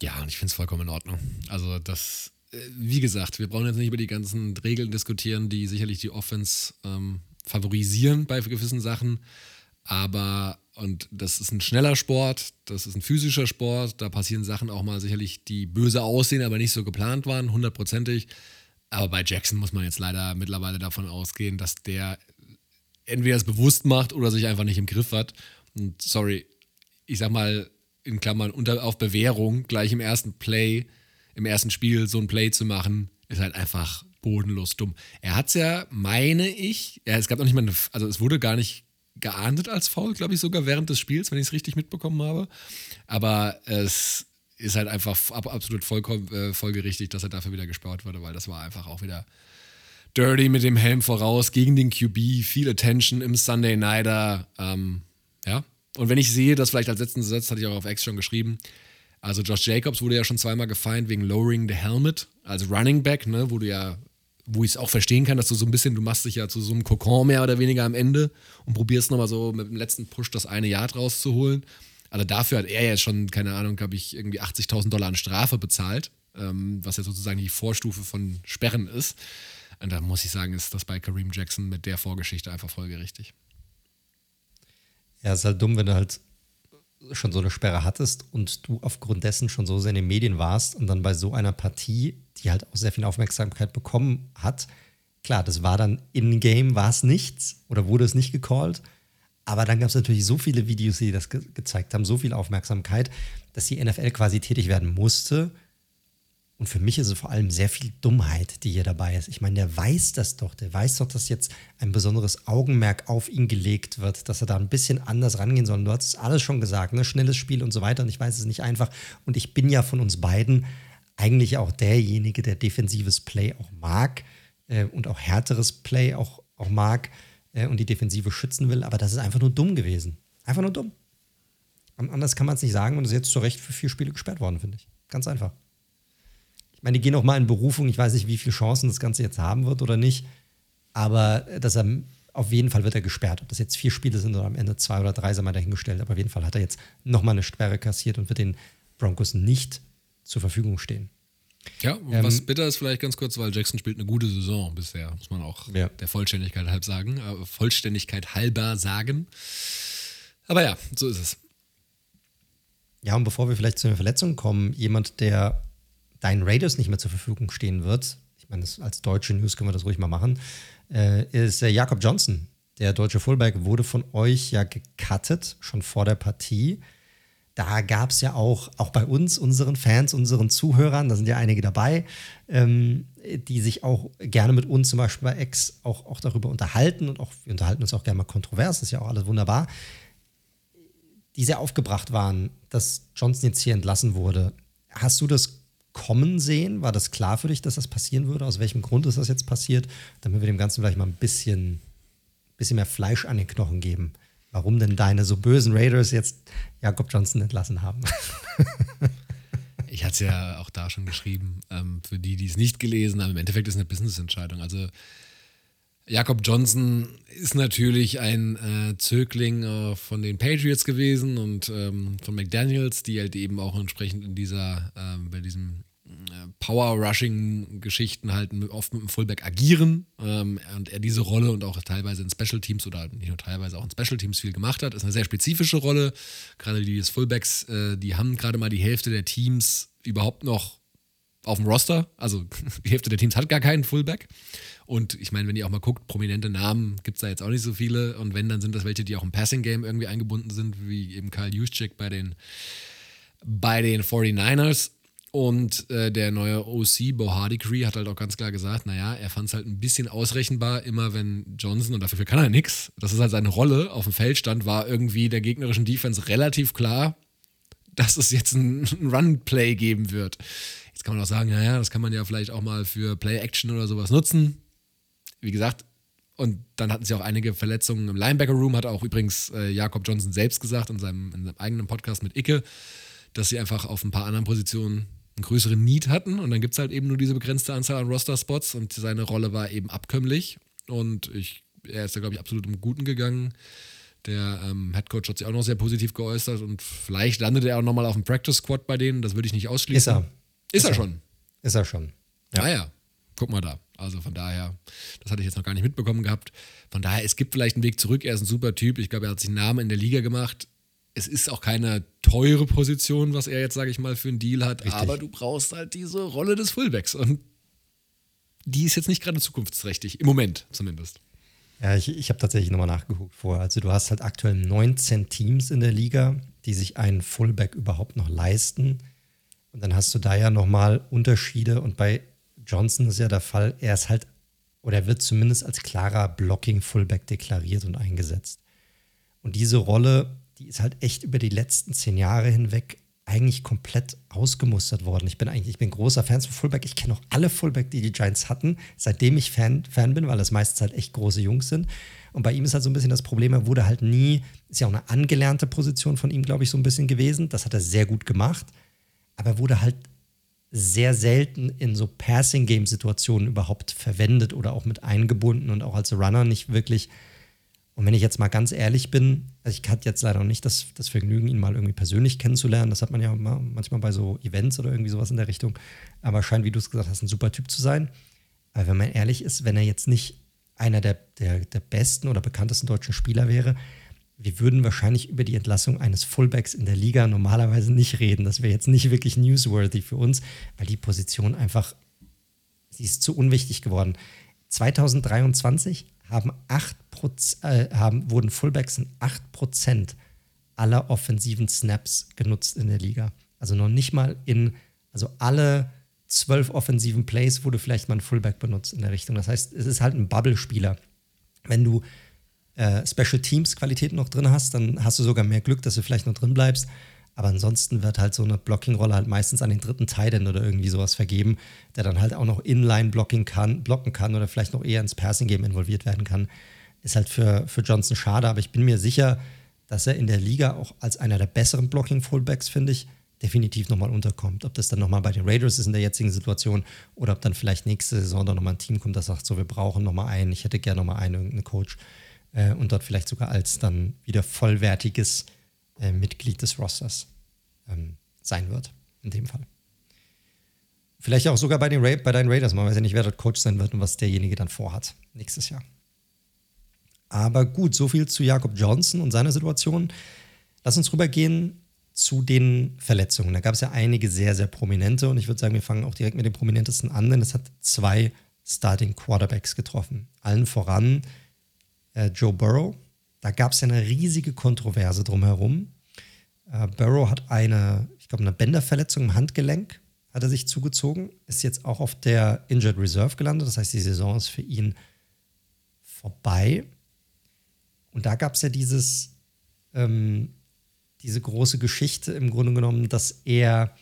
Ja, und ich finde es vollkommen in Ordnung. Also das, äh, wie gesagt, wir brauchen jetzt nicht über die ganzen Regeln diskutieren, die sicherlich die Offense ähm, favorisieren bei gewissen Sachen. Aber, und das ist ein schneller Sport, das ist ein physischer Sport, da passieren Sachen auch mal sicherlich, die böse aussehen, aber nicht so geplant waren, hundertprozentig. Aber bei Jackson muss man jetzt leider mittlerweile davon ausgehen, dass der entweder es bewusst macht oder sich einfach nicht im Griff hat. Und sorry, ich sag mal in Klammern unter, auf Bewährung gleich im ersten Play, im ersten Spiel so ein Play zu machen, ist halt einfach bodenlos dumm. Er hat es ja, meine ich, ja, es gab noch nicht mal eine, also es wurde gar nicht geahndet als Foul, glaube ich, sogar während des Spiels, wenn ich es richtig mitbekommen habe. Aber es ist halt einfach absolut vollkommen äh, folgerichtig, dass er dafür wieder gesperrt wurde, weil das war einfach auch wieder dirty mit dem Helm voraus gegen den QB, viel Attention im Sunday Nighter. Ähm, ja. Und wenn ich sehe, dass vielleicht als letzten Satz, hatte ich auch auf X schon geschrieben, also Josh Jacobs wurde ja schon zweimal gefeind wegen Lowering the Helmet als Running Back, ne, wo du ja, wo ich es auch verstehen kann, dass du so ein bisschen, du machst dich ja zu so einem Kokon mehr oder weniger am Ende und probierst nochmal so mit dem letzten Push das eine Yard rauszuholen. Also dafür hat er ja schon, keine Ahnung, glaube ich, irgendwie 80.000 Dollar an Strafe bezahlt, ähm, was ja sozusagen die Vorstufe von Sperren ist. Und da muss ich sagen, ist das bei Kareem Jackson mit der Vorgeschichte einfach folgerichtig. Ja, ist halt dumm, wenn du halt schon so eine Sperre hattest und du aufgrund dessen schon so sehr in den Medien warst und dann bei so einer Partie, die halt auch sehr viel Aufmerksamkeit bekommen hat, klar, das war dann in-game, war es nichts oder wurde es nicht gecallt. Aber dann gab es natürlich so viele Videos, die das ge gezeigt haben, so viel Aufmerksamkeit, dass die NFL quasi tätig werden musste und für mich ist es vor allem sehr viel Dummheit, die hier dabei ist. Ich meine, der weiß das doch. Der weiß doch, dass jetzt ein besonderes Augenmerk auf ihn gelegt wird, dass er da ein bisschen anders rangehen soll. Du hast es alles schon gesagt, ne? schnelles Spiel und so weiter. Und ich weiß es nicht einfach. Und ich bin ja von uns beiden eigentlich auch derjenige, der defensives Play auch mag äh, und auch härteres Play auch, auch mag äh, und die Defensive schützen will. Aber das ist einfach nur dumm gewesen. Einfach nur dumm. Anders kann man es nicht sagen und ist jetzt zu Recht für vier Spiele gesperrt worden, finde ich. Ganz einfach. Ich meine, die gehen auch mal in Berufung. Ich weiß nicht, wie viele Chancen das Ganze jetzt haben wird oder nicht. Aber äh, dass er auf jeden Fall wird er gesperrt. Ob das jetzt vier Spiele sind oder am Ende zwei oder drei, sei mal dahingestellt. Aber auf jeden Fall hat er jetzt nochmal eine Sperre kassiert und wird den Broncos nicht zur Verfügung stehen. Ja, ähm, was bitter ist vielleicht ganz kurz, weil Jackson spielt eine gute Saison bisher, muss man auch ja. der Vollständigkeit halb sagen, äh, Vollständigkeit halber sagen. Aber ja, so ist es. Ja, und bevor wir vielleicht zu einer Verletzung kommen, jemand, der deinen Raiders nicht mehr zur Verfügung stehen wird, ich meine, als deutsche News können wir das ruhig mal machen, äh, ist äh, Jakob Johnson. Der deutsche Fullback wurde von euch ja gecuttet, schon vor der Partie. Da gab es ja auch, auch bei uns, unseren Fans, unseren Zuhörern, da sind ja einige dabei, ähm, die sich auch gerne mit uns zum Beispiel bei X auch, auch darüber unterhalten und auch, wir unterhalten uns auch gerne mal kontrovers, das ist ja auch alles wunderbar, die sehr aufgebracht waren, dass Johnson jetzt hier entlassen wurde. Hast du das kommen sehen? War das klar für dich, dass das passieren würde? Aus welchem Grund ist das jetzt passiert? Damit wir dem Ganzen vielleicht mal ein bisschen, bisschen mehr Fleisch an den Knochen geben. Warum denn deine so bösen Raiders jetzt Jakob Johnson entlassen haben? ich hatte es ja auch da schon geschrieben, ähm, für die, die es nicht gelesen haben. Im Endeffekt ist es eine Business-Entscheidung. Also Jakob Johnson ist natürlich ein äh, Zögling äh, von den Patriots gewesen und ähm, von McDaniels, die halt eben auch entsprechend in dieser, äh, bei diesen äh, Power-Rushing-Geschichten halt oft mit dem Fullback agieren ähm, und er diese Rolle und auch teilweise in Special Teams oder nicht nur teilweise auch in Special Teams viel gemacht hat. Ist eine sehr spezifische Rolle. Gerade die des Fullbacks, äh, die haben gerade mal die Hälfte der Teams überhaupt noch auf dem Roster. Also die Hälfte der Teams hat gar keinen Fullback. Und ich meine, wenn ihr auch mal guckt, prominente Namen gibt es da jetzt auch nicht so viele. Und wenn, dann sind das welche, die auch im Passing-Game irgendwie eingebunden sind, wie eben Kyle Juszczyk bei den, bei den 49ers. Und äh, der neue OC, Bo Hardy hat halt auch ganz klar gesagt, naja, er fand es halt ein bisschen ausrechenbar, immer wenn Johnson, und dafür kann er nichts, das ist halt seine Rolle, auf dem Feld stand, war irgendwie der gegnerischen Defense relativ klar, dass es jetzt ein Run-Play geben wird. Jetzt kann man auch sagen, naja, das kann man ja vielleicht auch mal für Play-Action oder sowas nutzen wie gesagt, und dann hatten sie auch einige Verletzungen im Linebacker-Room, hat auch übrigens äh, Jakob Johnson selbst gesagt in seinem, in seinem, eigenen Podcast mit Icke, dass sie einfach auf ein paar anderen Positionen einen größeren Need hatten und dann gibt es halt eben nur diese begrenzte Anzahl an Roster-Spots und seine Rolle war eben abkömmlich und ich, er ist da, glaube ich, absolut im Guten gegangen. Der ähm, Headcoach hat sich auch noch sehr positiv geäußert und vielleicht landet er auch nochmal auf dem Practice Squad bei denen. Das würde ich nicht ausschließen. Ist er. Ist, ist er, schon. Ist er schon. Ja. Ah ja, guck mal da. Also von daher, das hatte ich jetzt noch gar nicht mitbekommen gehabt. Von daher, es gibt vielleicht einen Weg zurück. Er ist ein super Typ. Ich glaube, er hat sich einen Namen in der Liga gemacht. Es ist auch keine teure Position, was er jetzt, sage ich mal, für einen Deal hat. Richtig. Aber du brauchst halt diese Rolle des Fullbacks. Und die ist jetzt nicht gerade zukunftsträchtig. Im Moment zumindest. Ja, ich, ich habe tatsächlich nochmal nachgeguckt vorher. Also du hast halt aktuell 19 Teams in der Liga, die sich einen Fullback überhaupt noch leisten. Und dann hast du da ja nochmal Unterschiede. Und bei Johnson ist ja der Fall, er ist halt, oder er wird zumindest als klarer Blocking-Fullback deklariert und eingesetzt. Und diese Rolle, die ist halt echt über die letzten zehn Jahre hinweg eigentlich komplett ausgemustert worden. Ich bin eigentlich, ich bin großer Fan von Fullback. Ich kenne auch alle Fullback, die die Giants hatten, seitdem ich Fan, Fan bin, weil das meistens halt echt große Jungs sind. Und bei ihm ist halt so ein bisschen das Problem, er wurde halt nie, ist ja auch eine angelernte Position von ihm, glaube ich, so ein bisschen gewesen. Das hat er sehr gut gemacht. Aber er wurde halt sehr selten in so Passing-Game-Situationen überhaupt verwendet oder auch mit eingebunden und auch als Runner nicht wirklich. Und wenn ich jetzt mal ganz ehrlich bin, also ich hatte jetzt leider noch nicht das, das Vergnügen, ihn mal irgendwie persönlich kennenzulernen. Das hat man ja manchmal bei so Events oder irgendwie sowas in der Richtung. Aber scheint, wie du es gesagt hast, ein super Typ zu sein. Aber wenn man ehrlich ist, wenn er jetzt nicht einer der, der, der besten oder bekanntesten deutschen Spieler wäre, wir würden wahrscheinlich über die Entlassung eines Fullbacks in der Liga normalerweise nicht reden. Das wäre jetzt nicht wirklich newsworthy für uns, weil die Position einfach, sie ist zu unwichtig geworden. 2023 haben 8%, äh, haben, wurden Fullbacks in 8% aller offensiven Snaps genutzt in der Liga. Also noch nicht mal in, also alle zwölf offensiven Plays wurde vielleicht mal ein Fullback benutzt in der Richtung. Das heißt, es ist halt ein Bubble-Spieler. Wenn du äh, Special Teams Qualitäten noch drin hast, dann hast du sogar mehr Glück, dass du vielleicht noch drin bleibst. Aber ansonsten wird halt so eine Blocking-Rolle halt meistens an den dritten Tight oder irgendwie sowas vergeben, der dann halt auch noch Inline-Blocking kann, blocken kann oder vielleicht noch eher ins Passing-Game involviert werden kann. Ist halt für, für Johnson schade, aber ich bin mir sicher, dass er in der Liga auch als einer der besseren Blocking-Fullbacks, finde ich, definitiv nochmal unterkommt. Ob das dann nochmal bei den Raiders ist in der jetzigen Situation oder ob dann vielleicht nächste Saison dann nochmal ein Team kommt, das sagt, so, wir brauchen nochmal einen, ich hätte gerne nochmal einen, irgendeinen Coach äh, und dort vielleicht sogar als dann wieder vollwertiges äh, Mitglied des Rosters ähm, sein wird, in dem Fall. Vielleicht auch sogar bei den, Ra bei deinen Raiders. Man weiß ja nicht, wer dort Coach sein wird und was derjenige dann vorhat nächstes Jahr. Aber gut, so viel zu Jakob Johnson und seiner Situation. Lass uns rübergehen zu den Verletzungen. Da gab es ja einige sehr, sehr prominente und ich würde sagen, wir fangen auch direkt mit den prominentesten an, denn es hat zwei Starting Quarterbacks getroffen. Allen voran äh, Joe Burrow. Da gab es ja eine riesige Kontroverse drumherum. Äh, Burrow hat eine, ich glaube, eine Bänderverletzung im Handgelenk, hat er sich zugezogen, ist jetzt auch auf der Injured Reserve gelandet. Das heißt, die Saison ist für ihn vorbei. Und da gab es ja dieses, ähm, diese große Geschichte im Grunde genommen, dass er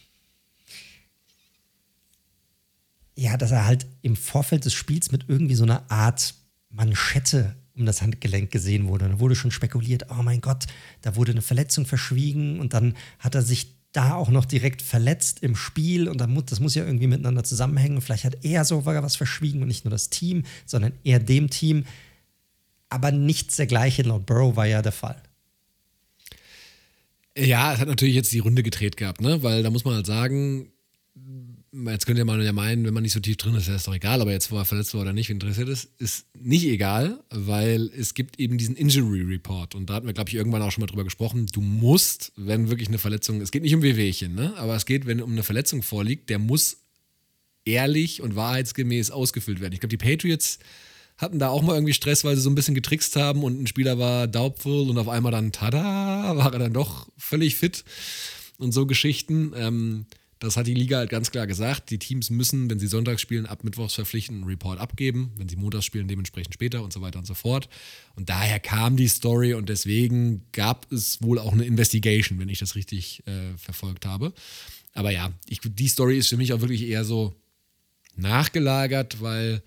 ja, dass er halt im Vorfeld des Spiels mit irgendwie so einer Art Manschette um das Handgelenk gesehen wurde. Da wurde schon spekuliert, oh mein Gott, da wurde eine Verletzung verschwiegen und dann hat er sich da auch noch direkt verletzt im Spiel und dann, das muss ja irgendwie miteinander zusammenhängen. Vielleicht hat er sogar was verschwiegen und nicht nur das Team, sondern eher dem Team. Aber nichts dergleichen laut Burrow war ja der Fall. Ja, es hat natürlich jetzt die Runde gedreht gehabt, ne? Weil da muss man halt sagen, jetzt könnte man ja meinen, wenn man nicht so tief drin ist, ist doch egal, aber jetzt, wo er verletzt war oder nicht, interessiert ist, ist nicht egal, weil es gibt eben diesen Injury Report und da hatten wir, glaube ich, irgendwann auch schon mal drüber gesprochen. Du musst, wenn wirklich eine Verletzung, es geht nicht um Wehwehchen, ne? aber es geht, wenn um eine Verletzung vorliegt, der muss ehrlich und wahrheitsgemäß ausgefüllt werden. Ich glaube, die Patriots hatten da auch mal irgendwie Stress, weil sie so ein bisschen getrickst haben und ein Spieler war doubtful und auf einmal dann, tada, war er dann doch völlig fit und so Geschichten. Ähm, das hat die Liga halt ganz klar gesagt. Die Teams müssen, wenn sie sonntags spielen, ab Mittwochs verpflichtend einen Report abgeben. Wenn sie montags spielen, dementsprechend später und so weiter und so fort. Und daher kam die Story und deswegen gab es wohl auch eine Investigation, wenn ich das richtig äh, verfolgt habe. Aber ja, ich, die Story ist für mich auch wirklich eher so nachgelagert, weil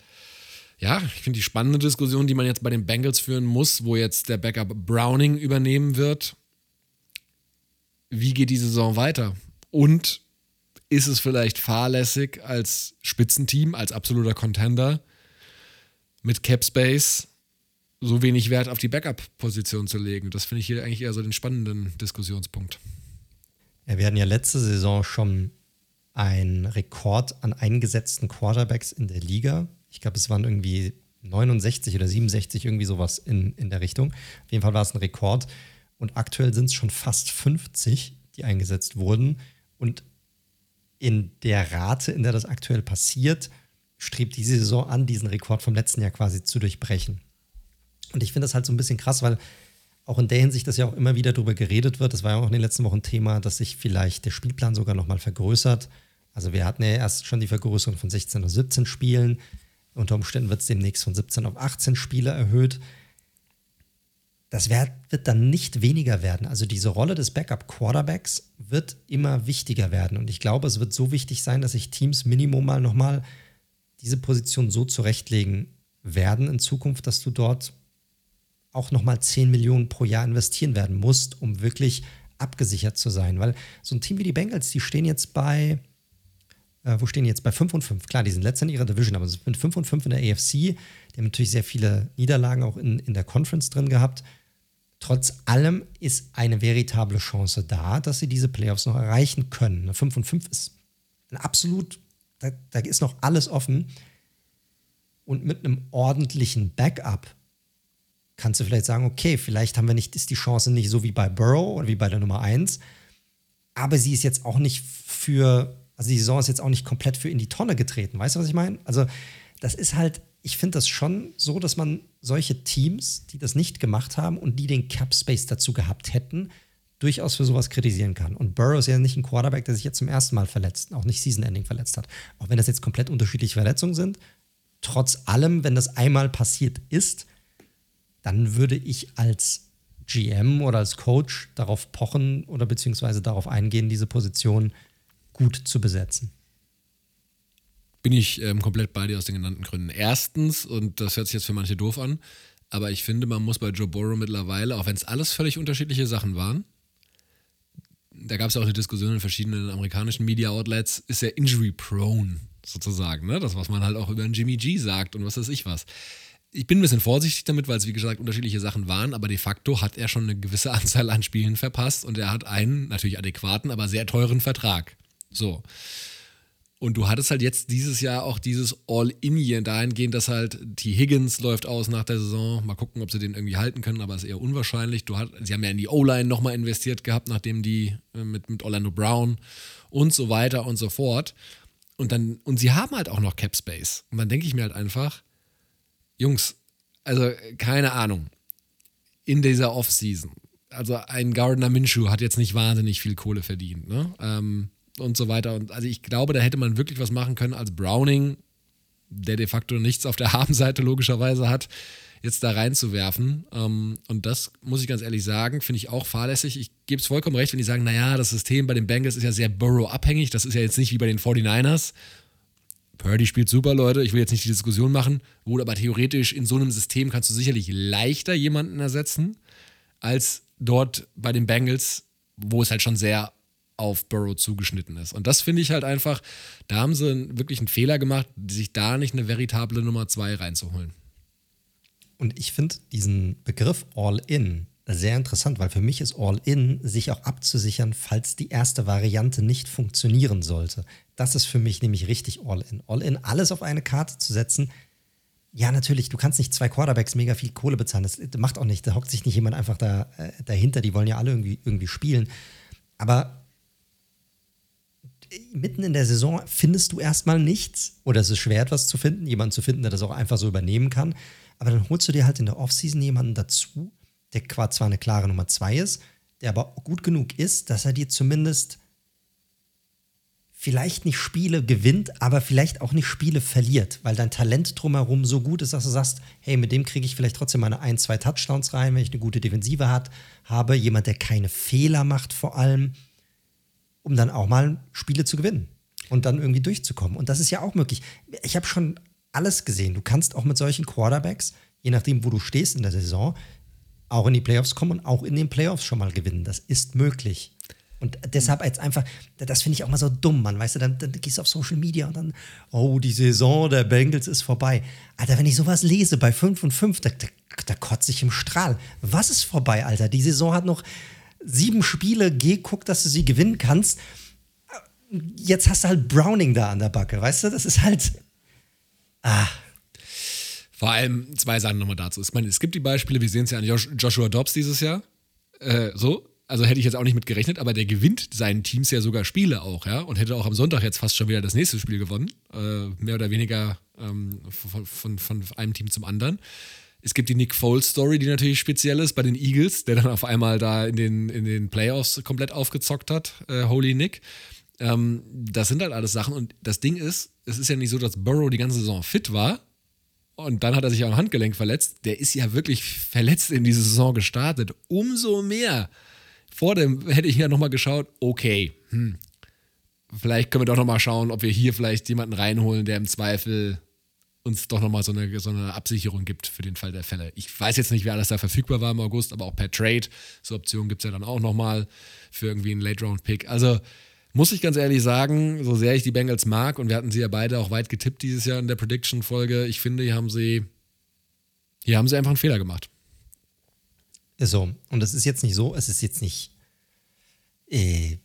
ja, ich finde die spannende Diskussion, die man jetzt bei den Bengals führen muss, wo jetzt der Backup Browning übernehmen wird. Wie geht die Saison weiter? Und ist es vielleicht fahrlässig als Spitzenteam, als absoluter Contender mit Cap Space so wenig Wert auf die Backup-Position zu legen. Das finde ich hier eigentlich eher so den spannenden Diskussionspunkt. Ja, wir hatten ja letzte Saison schon einen Rekord an eingesetzten Quarterbacks in der Liga. Ich glaube, es waren irgendwie 69 oder 67, irgendwie sowas in, in der Richtung. Auf jeden Fall war es ein Rekord. Und aktuell sind es schon fast 50, die eingesetzt wurden. Und in der Rate, in der das aktuell passiert, strebt diese Saison an, diesen Rekord vom letzten Jahr quasi zu durchbrechen. Und ich finde das halt so ein bisschen krass, weil auch in der Hinsicht, dass ja auch immer wieder darüber geredet wird, das war ja auch in den letzten Wochen Thema, dass sich vielleicht der Spielplan sogar nochmal vergrößert. Also wir hatten ja erst schon die Vergrößerung von 16 auf 17 Spielen. Unter Umständen wird es demnächst von 17 auf 18 Spiele erhöht. Das wird, wird dann nicht weniger werden. Also diese Rolle des Backup-Quarterbacks wird immer wichtiger werden. Und ich glaube, es wird so wichtig sein, dass sich Teams Minimum mal nochmal diese Position so zurechtlegen werden in Zukunft, dass du dort auch nochmal 10 Millionen pro Jahr investieren werden musst, um wirklich abgesichert zu sein. Weil so ein Team wie die Bengals, die stehen jetzt bei, äh, wo stehen die jetzt? Bei 5 und 5. Klar, die sind letzter in ihrer Division, aber mit 5 und 5 in der AFC. Die haben natürlich sehr viele Niederlagen auch in, in der Conference drin gehabt. Trotz allem ist eine veritable Chance da, dass sie diese Playoffs noch erreichen können. 5 und 5 ist ein absolut, da, da ist noch alles offen. Und mit einem ordentlichen Backup kannst du vielleicht sagen, okay, vielleicht haben wir nicht, ist die Chance nicht so wie bei Burrow oder wie bei der Nummer 1, aber sie ist jetzt auch nicht für, also die Saison ist jetzt auch nicht komplett für in die Tonne getreten. Weißt du, was ich meine? Also, das ist halt, ich finde das schon so, dass man solche Teams, die das nicht gemacht haben und die den Cap Space dazu gehabt hätten, durchaus für sowas kritisieren kann. Und Burrow ist ja nicht ein Quarterback, der sich jetzt zum ersten Mal verletzt, auch nicht Season-Ending verletzt hat. Auch wenn das jetzt komplett unterschiedliche Verletzungen sind. Trotz allem, wenn das einmal passiert ist, dann würde ich als GM oder als Coach darauf pochen oder beziehungsweise darauf eingehen, diese Position gut zu besetzen. Bin ich ähm, komplett bei dir aus den genannten Gründen. Erstens, und das hört sich jetzt für manche doof an, aber ich finde, man muss bei Joe Burrow mittlerweile, auch wenn es alles völlig unterschiedliche Sachen waren, da gab es ja auch eine Diskussion in verschiedenen amerikanischen Media Outlets, ist er injury prone sozusagen, ne? Das, was man halt auch über einen Jimmy G sagt und was weiß ich was ich bin ein bisschen vorsichtig damit, weil es wie gesagt unterschiedliche Sachen waren, aber de facto hat er schon eine gewisse Anzahl an Spielen verpasst und er hat einen natürlich adäquaten, aber sehr teuren Vertrag. So. Und du hattest halt jetzt dieses Jahr auch dieses All-In-Year dahingehend, dass halt T. Higgins läuft aus nach der Saison. Mal gucken, ob sie den irgendwie halten können, aber ist eher unwahrscheinlich. Du hat, sie haben ja in die O-Line nochmal investiert gehabt, nachdem die äh, mit, mit Orlando Brown und so weiter und so fort. Und dann, und sie haben halt auch noch Cap Space. Und dann denke ich mir halt einfach, Jungs, also keine Ahnung. In dieser Offseason, also ein Gardner Minshew hat jetzt nicht wahnsinnig viel Kohle verdient, ne? Ähm, und so weiter. Und also ich glaube, da hätte man wirklich was machen können als Browning, der de facto nichts auf der Habenseite logischerweise hat, jetzt da reinzuwerfen. Ähm, und das muss ich ganz ehrlich sagen, finde ich auch fahrlässig. Ich gebe es vollkommen recht, wenn die sagen, naja, das System bei den Bengals ist ja sehr Burrow-abhängig. Das ist ja jetzt nicht wie bei den 49ers, Purdy spielt super, Leute. Ich will jetzt nicht die Diskussion machen. Wohl, aber theoretisch in so einem System kannst du sicherlich leichter jemanden ersetzen, als dort bei den Bengals, wo es halt schon sehr auf Burrow zugeschnitten ist. Und das finde ich halt einfach, da haben sie wirklich einen Fehler gemacht, sich da nicht eine veritable Nummer zwei reinzuholen. Und ich finde diesen Begriff All-In sehr interessant, weil für mich ist All-In, sich auch abzusichern, falls die erste Variante nicht funktionieren sollte. Das ist für mich nämlich richtig All-In. All-In, alles auf eine Karte zu setzen. Ja, natürlich, du kannst nicht zwei Quarterbacks mega viel Kohle bezahlen. Das macht auch nicht, da hockt sich nicht jemand einfach da, äh, dahinter. Die wollen ja alle irgendwie, irgendwie spielen. Aber mitten in der Saison findest du erstmal nichts oder es ist schwer, etwas zu finden, jemanden zu finden, der das auch einfach so übernehmen kann. Aber dann holst du dir halt in der Offseason jemanden dazu, der zwar eine klare Nummer zwei ist, der aber gut genug ist, dass er dir zumindest vielleicht nicht Spiele gewinnt, aber vielleicht auch nicht Spiele verliert, weil dein Talent drumherum so gut ist, dass du sagst, hey, mit dem kriege ich vielleicht trotzdem meine ein, zwei Touchdowns rein, wenn ich eine gute Defensive hat, habe, jemand, der keine Fehler macht vor allem, um dann auch mal Spiele zu gewinnen und dann irgendwie durchzukommen. Und das ist ja auch möglich. Ich habe schon alles gesehen. Du kannst auch mit solchen Quarterbacks, je nachdem, wo du stehst in der Saison, auch in die Playoffs kommen und auch in den Playoffs schon mal gewinnen. Das ist möglich. Und deshalb jetzt einfach, das finde ich auch mal so dumm, Mann. Weißt du, dann, dann gehst du auf Social Media und dann, oh, die Saison der Bengals ist vorbei. Alter, wenn ich sowas lese bei 5 und 5, da, da, da kotze ich im Strahl. Was ist vorbei, Alter? Die Saison hat noch sieben Spiele. Geh, guck, dass du sie gewinnen kannst. Jetzt hast du halt Browning da an der Backe, weißt du? Das ist halt. Ah. Vor allem zwei Sachen nochmal dazu. Ich meine, es gibt die Beispiele, wir sehen es ja an Joshua Dobbs dieses Jahr. Äh, so, also hätte ich jetzt auch nicht mit gerechnet, aber der gewinnt seinen Teams ja sogar Spiele auch, ja, und hätte auch am Sonntag jetzt fast schon wieder das nächste Spiel gewonnen, äh, mehr oder weniger ähm, von, von, von, einem Team zum anderen. Es gibt die Nick Foles Story, die natürlich speziell ist bei den Eagles, der dann auf einmal da in den, in den Playoffs komplett aufgezockt hat, äh, Holy Nick. Ähm, das sind halt alles Sachen und das Ding ist, es ist ja nicht so, dass Burrow die ganze Saison fit war, und dann hat er sich am Handgelenk verletzt. Der ist ja wirklich verletzt in diese Saison gestartet. Umso mehr vor dem hätte ich ja nochmal geschaut, okay, hm, vielleicht können wir doch nochmal schauen, ob wir hier vielleicht jemanden reinholen, der im Zweifel uns doch nochmal so eine, so eine Absicherung gibt für den Fall der Fälle. Ich weiß jetzt nicht, wer alles da verfügbar war im August, aber auch per Trade. So Optionen gibt es ja dann auch nochmal für irgendwie einen Late-Round-Pick. Also muss ich ganz ehrlich sagen, so sehr ich die Bengals mag, und wir hatten sie ja beide auch weit getippt dieses Jahr in der Prediction-Folge, ich finde, hier haben sie, hier haben sie einfach einen Fehler gemacht. So. Und es ist jetzt nicht so, es ist jetzt nicht. Äh,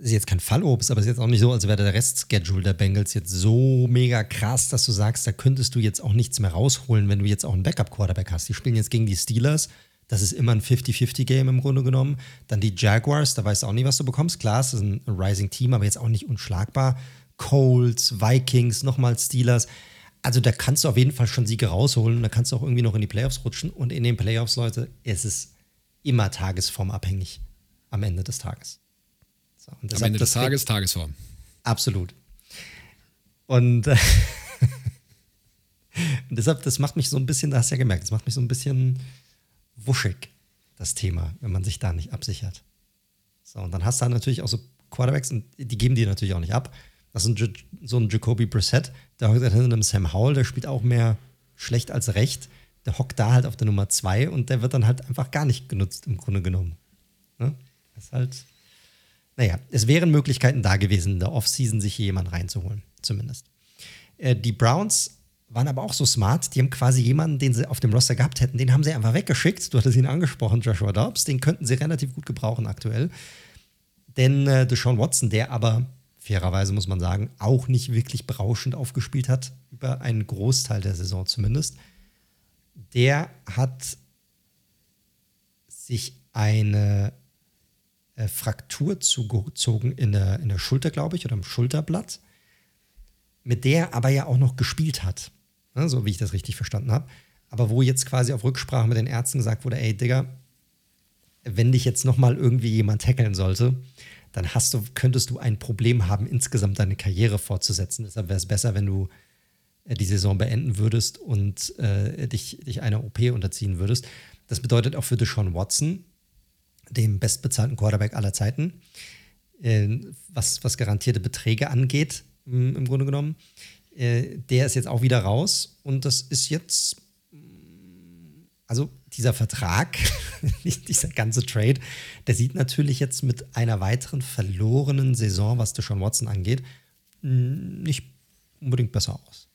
ist jetzt kein Fallobst, aber es ist jetzt auch nicht so, als wäre der Restschedule der Bengals jetzt so mega krass, dass du sagst, da könntest du jetzt auch nichts mehr rausholen, wenn du jetzt auch einen Backup-Quarterback hast. Die spielen jetzt gegen die Steelers. Das ist immer ein 50-50-Game im Grunde genommen. Dann die Jaguars, da weißt du auch nie, was du bekommst. Klar, es ist ein Rising Team, aber jetzt auch nicht unschlagbar. Colts, Vikings, nochmal Steelers. Also da kannst du auf jeden Fall schon Siege rausholen und da kannst du auch irgendwie noch in die Playoffs rutschen. Und in den Playoffs, Leute, ist es immer tagesformabhängig am Ende des Tages. So, am Ende des Tages Tagesform. Absolut. Und, äh, und deshalb, das macht mich so ein bisschen, da hast du ja gemerkt, das macht mich so ein bisschen wuschig, das Thema, wenn man sich da nicht absichert. So, und dann hast du dann natürlich auch so Quarterbacks und die geben die natürlich auch nicht ab. Das ist ein, so ein Jacoby Brissett, der hockt hinter einem Sam Howell, der spielt auch mehr schlecht als recht. Der hockt da halt auf der Nummer zwei und der wird dann halt einfach gar nicht genutzt, im Grunde genommen. Ne? Das ist halt, naja, es wären Möglichkeiten da gewesen, in der Offseason sich hier jemand reinzuholen, zumindest. Äh, die Browns waren aber auch so smart, die haben quasi jemanden, den sie auf dem Roster gehabt hätten, den haben sie einfach weggeschickt. Du hattest ihn angesprochen, Joshua Dobbs, den könnten sie relativ gut gebrauchen aktuell. Denn äh, Deshaun Watson, der aber fairerweise muss man sagen, auch nicht wirklich berauschend aufgespielt hat, über einen Großteil der Saison zumindest. Der hat sich eine äh, Fraktur zugezogen in der, in der Schulter, glaube ich, oder im Schulterblatt, mit der aber ja auch noch gespielt hat. Ne, so wie ich das richtig verstanden habe. Aber wo jetzt quasi auf Rücksprache mit den Ärzten gesagt wurde, ey, Digga, wenn dich jetzt nochmal irgendwie jemand tackeln sollte, dann hast du, könntest du ein Problem haben, insgesamt deine Karriere fortzusetzen. Deshalb wäre es besser, wenn du äh, die Saison beenden würdest und äh, dich, dich einer OP unterziehen würdest. Das bedeutet auch für Deshaun Watson, dem bestbezahlten Quarterback aller Zeiten, äh, was, was garantierte Beträge angeht, im Grunde genommen, äh, der ist jetzt auch wieder raus und das ist jetzt, also dieser Vertrag, dieser ganze Trade, der sieht natürlich jetzt mit einer weiteren verlorenen Saison, was Deshaun Watson angeht, nicht unbedingt besser aus.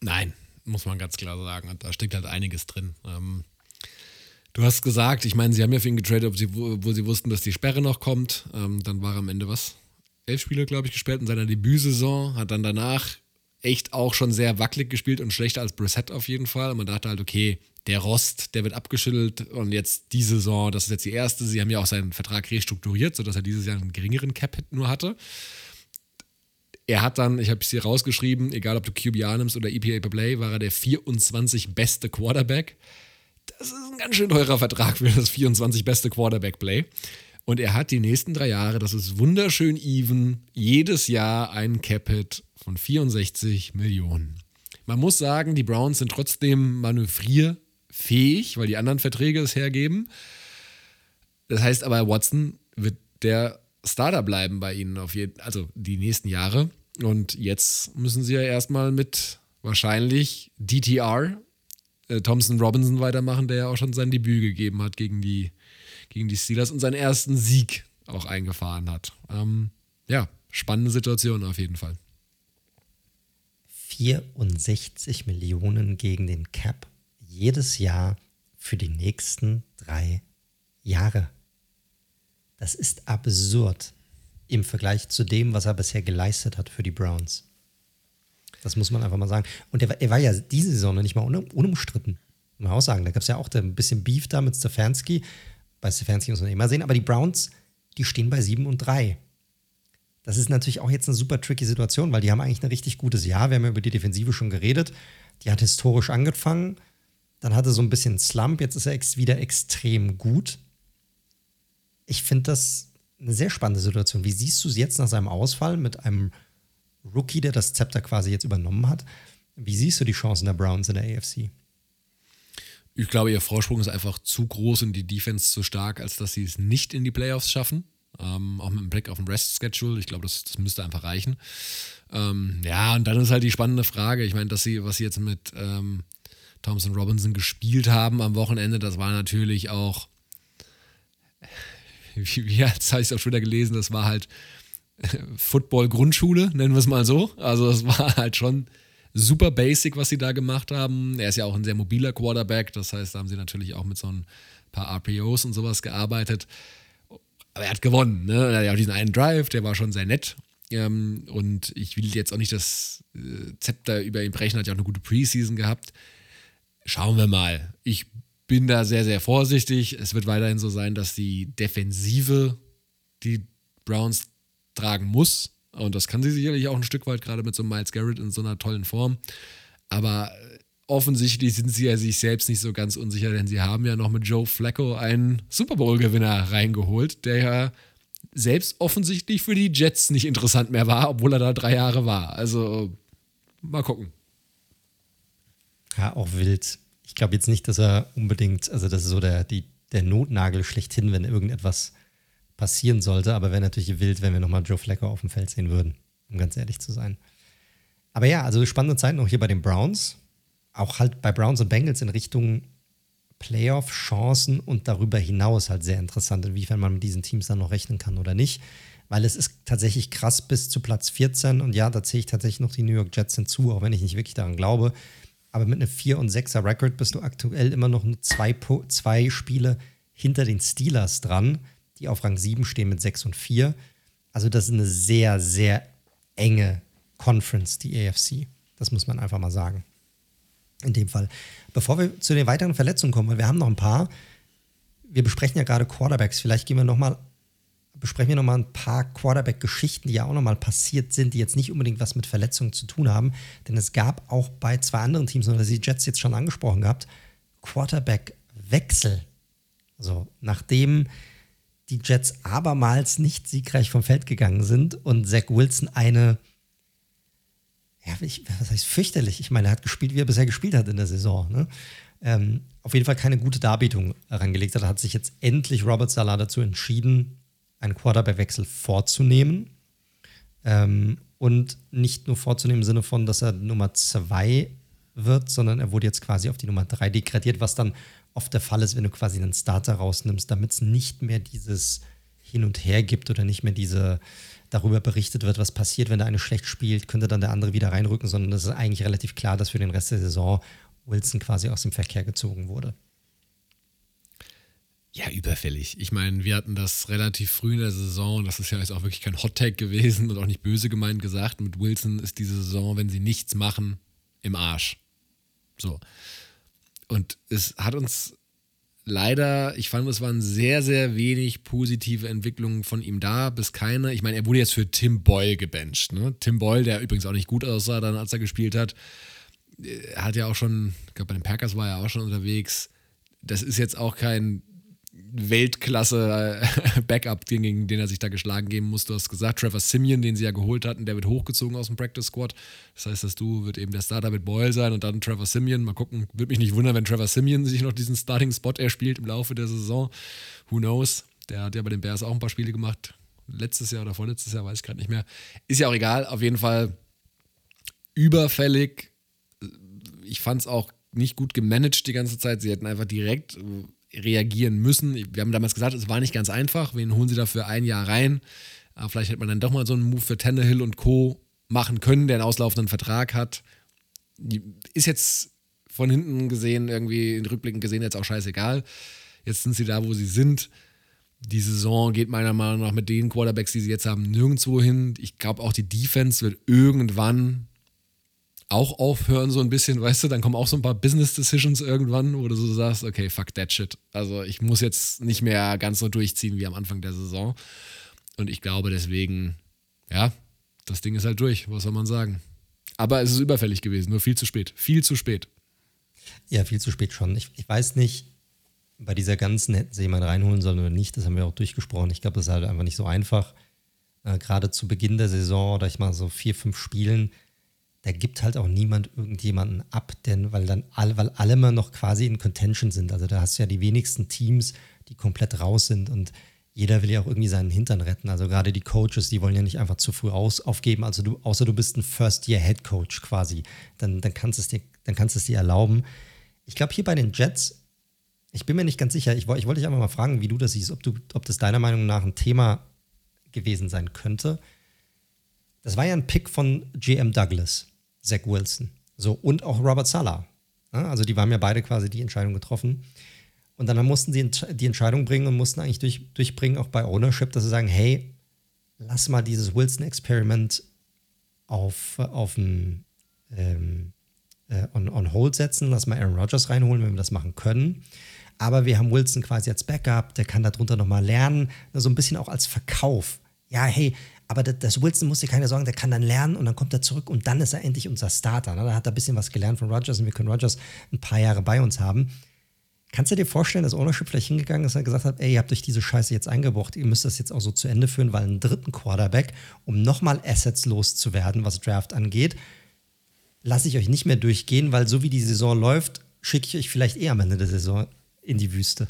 Nein, muss man ganz klar sagen. Da steckt halt einiges drin. Ähm, du hast gesagt, ich meine, sie haben ja für ihn getradet, wo, wo, sie wussten, dass die Sperre noch kommt. Ähm, dann war am Ende was? Elf Spiele, glaube ich, gespielt in seiner Debütsaison. Hat dann danach echt auch schon sehr wackelig gespielt und schlechter als Brissett auf jeden Fall. Und man dachte halt, okay, der Rost, der wird abgeschüttelt und jetzt die Saison, das ist jetzt die erste. Sie haben ja auch seinen Vertrag restrukturiert, sodass er dieses Jahr einen geringeren Cap-Hit nur hatte. Er hat dann, ich habe es hier rausgeschrieben, egal ob du QBR nimmst oder EPA per Play, war er der 24 beste Quarterback. Das ist ein ganz schön teurer Vertrag für das 24 beste Quarterback-Play. Und er hat die nächsten drei Jahre, das ist wunderschön even, jedes Jahr einen Cap-Hit von 64 Millionen. Man muss sagen, die Browns sind trotzdem manövrier fähig, weil die anderen Verträge es hergeben. Das heißt aber, Watson wird der Starter bleiben bei ihnen auf jeden, also die nächsten Jahre. Und jetzt müssen sie ja erstmal mit wahrscheinlich DTR, äh, Thompson Robinson weitermachen, der ja auch schon sein Debüt gegeben hat gegen die, gegen die Steelers und seinen ersten Sieg auch eingefahren hat. Ähm, ja, spannende Situation auf jeden Fall. 64 Millionen gegen den Cap jedes Jahr für die nächsten drei Jahre. Das ist absurd im Vergleich zu dem, was er bisher geleistet hat für die Browns. Das muss man einfach mal sagen. Und er, er war ja diese Saison noch nicht mal un, unumstritten. Muss man auch sagen. Da gab es ja auch ein bisschen Beef da mit Stefanski. Bei Stefanski muss man immer sehen. Aber die Browns, die stehen bei 7 und 3. Das ist natürlich auch jetzt eine super tricky Situation, weil die haben eigentlich ein richtig gutes Jahr. Wir haben ja über die Defensive schon geredet. Die hat historisch angefangen. Dann hatte so ein bisschen Slump. Jetzt ist er wieder extrem gut. Ich finde das eine sehr spannende Situation. Wie siehst du es jetzt nach seinem Ausfall mit einem Rookie, der das Zepter quasi jetzt übernommen hat? Wie siehst du die Chancen der Browns in der AFC? Ich glaube, ihr Vorsprung ist einfach zu groß und die Defense zu stark, als dass sie es nicht in die Playoffs schaffen. Ähm, auch mit dem Blick auf den Rest-Schedule. Ich glaube, das, das müsste einfach reichen. Ähm, ja, und dann ist halt die spannende Frage. Ich meine, dass sie, was sie jetzt mit ähm, Thompson Robinson gespielt haben am Wochenende, das war natürlich auch wie, wie ich es auch schon wieder gelesen, das war halt Football-Grundschule, nennen wir es mal so. Also es war halt schon super basic, was sie da gemacht haben. Er ist ja auch ein sehr mobiler Quarterback, das heißt, da haben sie natürlich auch mit so ein paar RPOs und sowas gearbeitet. Aber er hat gewonnen, ne? Er hat ja diesen einen Drive, der war schon sehr nett. Ähm, und ich will jetzt auch nicht das äh, Zepter über ihn brechen, hat ja auch eine gute Preseason gehabt. Schauen wir mal. Ich bin da sehr, sehr vorsichtig. Es wird weiterhin so sein, dass die Defensive die Browns tragen muss. Und das kann sie sicherlich auch ein Stück weit, gerade mit so Miles Garrett in so einer tollen Form. Aber offensichtlich sind sie ja sich selbst nicht so ganz unsicher, denn sie haben ja noch mit Joe Flacco einen Super Bowl-Gewinner reingeholt, der ja selbst offensichtlich für die Jets nicht interessant mehr war, obwohl er da drei Jahre war. Also mal gucken. Ja, auch wild ich glaube jetzt nicht, dass er unbedingt, also das ist so der, die, der Notnagel schlechthin, wenn irgendetwas passieren sollte. Aber wäre natürlich wild, wenn wir nochmal Joe Flacco auf dem Feld sehen würden, um ganz ehrlich zu sein. Aber ja, also spannende Zeiten auch hier bei den Browns. Auch halt bei Browns und Bengals in Richtung Playoff-Chancen und darüber hinaus halt sehr interessant, inwiefern man mit diesen Teams dann noch rechnen kann oder nicht. Weil es ist tatsächlich krass bis zu Platz 14 und ja, da zähle ich tatsächlich noch die New York Jets hinzu, auch wenn ich nicht wirklich daran glaube. Aber mit einem 4 und 6er Record bist du aktuell immer noch nur zwei, zwei Spiele hinter den Steelers dran, die auf Rang 7 stehen mit 6 und 4. Also das ist eine sehr, sehr enge Conference, die AFC. Das muss man einfach mal sagen. In dem Fall. Bevor wir zu den weiteren Verletzungen kommen, weil wir haben noch ein paar. Wir besprechen ja gerade Quarterbacks. Vielleicht gehen wir noch mal besprechen wir nochmal ein paar Quarterback-Geschichten, die ja auch nochmal passiert sind, die jetzt nicht unbedingt was mit Verletzungen zu tun haben. Denn es gab auch bei zwei anderen Teams, oder die Jets jetzt schon angesprochen gehabt, Quarterback-Wechsel. Also nachdem die Jets abermals nicht siegreich vom Feld gegangen sind und Zach Wilson eine, ja, ich, was heißt fürchterlich? Ich meine, er hat gespielt, wie er bisher gespielt hat in der Saison. Ne? Ähm, auf jeden Fall keine gute Darbietung herangelegt hat, hat sich jetzt endlich Robert Salah dazu entschieden, einen Quarterback-Wechsel vorzunehmen. Ähm, und nicht nur vorzunehmen im Sinne von, dass er Nummer zwei wird, sondern er wurde jetzt quasi auf die Nummer drei degradiert, was dann oft der Fall ist, wenn du quasi einen Starter rausnimmst, damit es nicht mehr dieses Hin und Her gibt oder nicht mehr diese darüber berichtet wird, was passiert, wenn der eine schlecht spielt, könnte dann der andere wieder reinrücken, sondern es ist eigentlich relativ klar, dass für den Rest der Saison Wilson quasi aus dem Verkehr gezogen wurde. Ja, überfällig. Ich meine, wir hatten das relativ früh in der Saison, das ist ja jetzt auch wirklich kein Hot-Tag gewesen und auch nicht böse gemeint gesagt. Mit Wilson ist diese Saison, wenn sie nichts machen, im Arsch. So. Und es hat uns leider, ich fand, es waren sehr, sehr wenig positive Entwicklungen von ihm da, bis keine. Ich meine, er wurde jetzt für Tim Boyle gebencht. Ne? Tim Boyle, der übrigens auch nicht gut aussah, dann als er gespielt hat, hat ja auch schon, ich glaube, bei den Packers war er auch schon unterwegs. Das ist jetzt auch kein Weltklasse-Backup, äh, gegen den er sich da geschlagen geben musste. Du hast gesagt, Trevor Simeon, den sie ja geholt hatten, der wird hochgezogen aus dem Practice Squad. Das heißt, dass du wird eben der Starter mit Boyle sein und dann Trevor Simeon. Mal gucken, würde mich nicht wundern, wenn Trevor Simeon sich noch diesen Starting-Spot erspielt im Laufe der Saison. Who knows? Der hat ja bei den Bears auch ein paar Spiele gemacht. Letztes Jahr oder vorletztes Jahr, weiß ich gerade nicht mehr. Ist ja auch egal. Auf jeden Fall überfällig. Ich fand es auch nicht gut gemanagt die ganze Zeit. Sie hätten einfach direkt reagieren müssen. Wir haben damals gesagt, es war nicht ganz einfach. Wen holen sie dafür ein Jahr rein? Aber vielleicht hätte man dann doch mal so einen Move für Tannehill und Co. machen können, der einen auslaufenden Vertrag hat. Ist jetzt von hinten gesehen, irgendwie in Rückblicken gesehen, jetzt auch scheißegal. Jetzt sind sie da, wo sie sind. Die Saison geht meiner Meinung nach mit den Quarterbacks, die sie jetzt haben, nirgendwo hin. Ich glaube, auch die Defense wird irgendwann auch aufhören, so ein bisschen, weißt du, dann kommen auch so ein paar Business Decisions irgendwann, wo du so sagst, okay, fuck that shit. Also ich muss jetzt nicht mehr ganz so durchziehen wie am Anfang der Saison. Und ich glaube deswegen, ja, das Ding ist halt durch, was soll man sagen. Aber es ist überfällig gewesen, nur viel zu spät. Viel zu spät. Ja, viel zu spät schon. Ich, ich weiß nicht, bei dieser ganzen hätten sie jemanden reinholen sollen oder nicht, das haben wir auch durchgesprochen. Ich glaube, das ist halt einfach nicht so einfach. Äh, Gerade zu Beginn der Saison oder ich mal so vier, fünf Spielen, da gibt halt auch niemand irgendjemanden ab, denn weil dann alle, weil alle immer noch quasi in Contention sind. Also da hast du ja die wenigsten Teams, die komplett raus sind und jeder will ja auch irgendwie seinen Hintern retten. Also gerade die Coaches, die wollen ja nicht einfach zu früh aus, aufgeben. Also du, außer du bist ein First-Year-Head-Coach quasi, dann, dann, kannst es dir, dann kannst du es dir erlauben. Ich glaube, hier bei den Jets, ich bin mir nicht ganz sicher, ich, ich wollte dich einfach mal fragen, wie du das siehst, ob, du, ob das deiner Meinung nach ein Thema gewesen sein könnte. Das war ja ein Pick von GM Douglas, Zach Wilson. So, und auch Robert Sala. Also die haben ja beide quasi die Entscheidung getroffen. Und dann mussten sie die Entscheidung bringen und mussten eigentlich durch, durchbringen, auch bei Ownership, dass sie sagen, hey, lass mal dieses Wilson-Experiment auf, auf ein, ähm, äh, on, on hold setzen, lass mal Aaron Rodgers reinholen, wenn wir das machen können. Aber wir haben Wilson quasi als Backup, der kann darunter nochmal lernen, so ein bisschen auch als Verkauf. Ja, hey, aber das, Wilson muss dir keine Sorgen, der kann dann lernen und dann kommt er zurück und dann ist er endlich unser Starter. Ne? Da hat er ein bisschen was gelernt von Rodgers und wir können Rodgers ein paar Jahre bei uns haben. Kannst du dir vorstellen, dass Ownership vielleicht hingegangen ist und gesagt hat, ey, ihr habt euch diese Scheiße jetzt eingebracht, ihr müsst das jetzt auch so zu Ende führen, weil einen dritten Quarterback, um nochmal Assets loszuwerden, was Draft angeht, lasse ich euch nicht mehr durchgehen, weil so wie die Saison läuft, schicke ich euch vielleicht eher am Ende der Saison in die Wüste.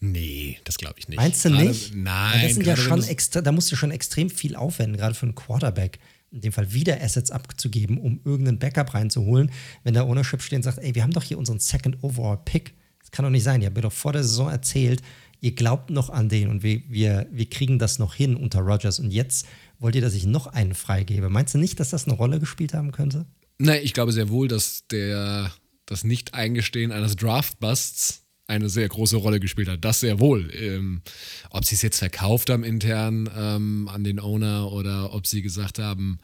Nee, das glaube ich nicht. Meinst du nicht? nein. Das sind ja schon extra, da musst du schon extrem viel aufwenden, gerade für einen Quarterback in dem Fall wieder Assets abzugeben, um irgendeinen Backup reinzuholen, wenn der Ownership steht und sagt, ey, wir haben doch hier unseren Second Overall Pick. Das kann doch nicht sein. Ihr habt mir doch vor der Saison erzählt, ihr glaubt noch an den und wir, wir, wir kriegen das noch hin unter Rogers und jetzt wollt ihr, dass ich noch einen freigebe. Meinst du nicht, dass das eine Rolle gespielt haben könnte? Nein, ich glaube sehr wohl, dass der das Nicht-Eingestehen eines Draft-Busts eine sehr große Rolle gespielt hat. Das sehr wohl. Ähm, ob sie es jetzt verkauft haben intern ähm, an den Owner oder ob sie gesagt haben,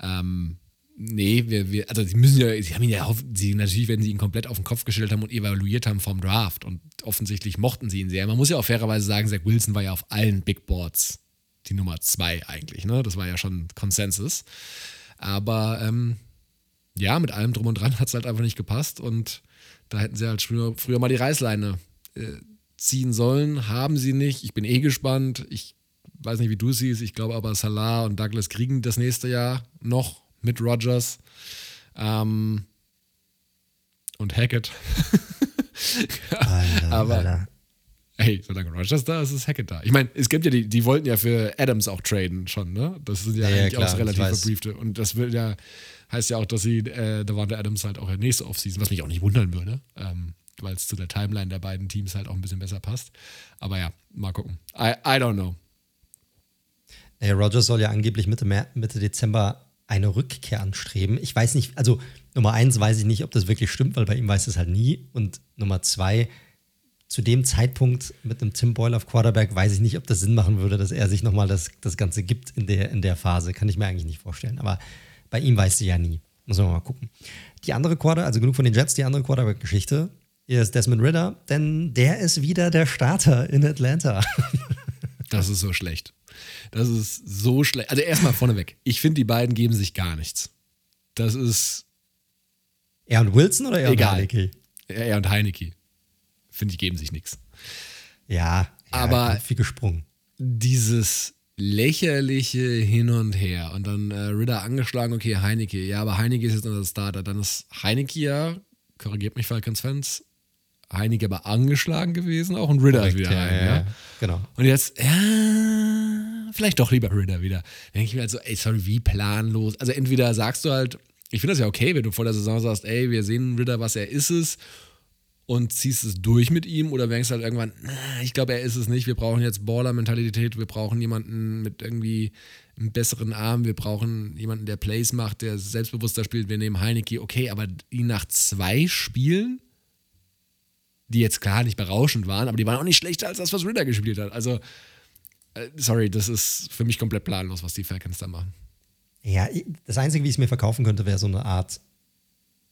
ähm, nee, wir, wir, also sie müssen ja, sie haben ihn ja, sie natürlich, wenn sie ihn komplett auf den Kopf gestellt haben und evaluiert haben vom Draft und offensichtlich mochten sie ihn sehr. Man muss ja auch fairerweise sagen, Zach Wilson war ja auf allen Big Boards die Nummer zwei eigentlich, ne? Das war ja schon Konsensus. Aber ähm, ja, mit allem drum und dran hat es halt einfach nicht gepasst und da hätten sie halt früher, früher mal die Reißleine äh, ziehen sollen. Haben sie nicht. Ich bin eh gespannt. Ich weiß nicht, wie du siehst. Ich glaube aber, Salah und Douglas kriegen das nächste Jahr noch mit Rogers. Ähm, und Hackett. Alter, aber Alter. hey, solange Rogers da ist, ist Hackett da. Ich meine, es gibt ja die, die wollten ja für Adams auch traden schon, ne? Das sind ja, Ja, ja, eigentlich klar, auch relativ verbriefte. Und das will ja, heißt ja auch, dass sie äh, Davante Adams halt auch nächste Offseason, was mich auch nicht wundern würde, ähm, weil es zu der Timeline der beiden Teams halt auch ein bisschen besser passt. Aber ja, mal gucken. I, I don't know. Ey, Rogers soll ja angeblich Mitte, Mer Mitte Dezember eine Rückkehr anstreben. Ich weiß nicht, also Nummer eins weiß ich nicht, ob das wirklich stimmt, weil bei ihm weiß es halt nie. Und Nummer zwei, zu dem Zeitpunkt mit einem Tim Boyle auf Quarterback weiß ich nicht, ob das Sinn machen würde, dass er sich nochmal das, das Ganze gibt in der, in der Phase. Kann ich mir eigentlich nicht vorstellen. Aber bei ihm weiß sie ja nie. Muss man mal gucken. Die andere Quarter, also genug von den Jets, die andere Quarterback-Geschichte ist Desmond Ritter, denn der ist wieder der Starter in Atlanta. Das ist so schlecht. Das ist so schlecht. Also erstmal vorneweg. Ich finde, die beiden geben sich gar nichts. Das ist er und Wilson oder er und Egal. Heineke? er und Heineke. Finde ich, geben sich nichts. Ja, ja Aber- viel gesprungen. Dieses lächerliche Hin und Her und dann äh, Ritter angeschlagen, okay, Heineke. Ja, aber Heineke ist jetzt unser Starter. Dann ist Heineke ja, korrigiert mich Falcons-Fans, Heineke aber angeschlagen gewesen auch und Ritter ist wieder rein. Ja, Genau. Und jetzt, ja, vielleicht doch lieber Ritter wieder. Dann denke ich mir halt so, ey, sorry, wie planlos. Also entweder sagst du halt, ich finde das ja okay, wenn du vor der Saison sagst, ey, wir sehen Ritter, was er ist es. Und ziehst es durch mit ihm oder denkst halt irgendwann, ich glaube, er ist es nicht. Wir brauchen jetzt Baller-Mentalität, wir brauchen jemanden mit irgendwie einem besseren Arm, wir brauchen jemanden, der Plays macht, der selbstbewusster spielt. Wir nehmen Heineke, okay, aber ihn nach zwei Spielen, die jetzt klar nicht berauschend waren, aber die waren auch nicht schlechter als das, was Ritter gespielt hat. Also, äh, sorry, das ist für mich komplett planlos, was die Falcons da machen. Ja, das Einzige, wie ich es mir verkaufen könnte, wäre so eine Art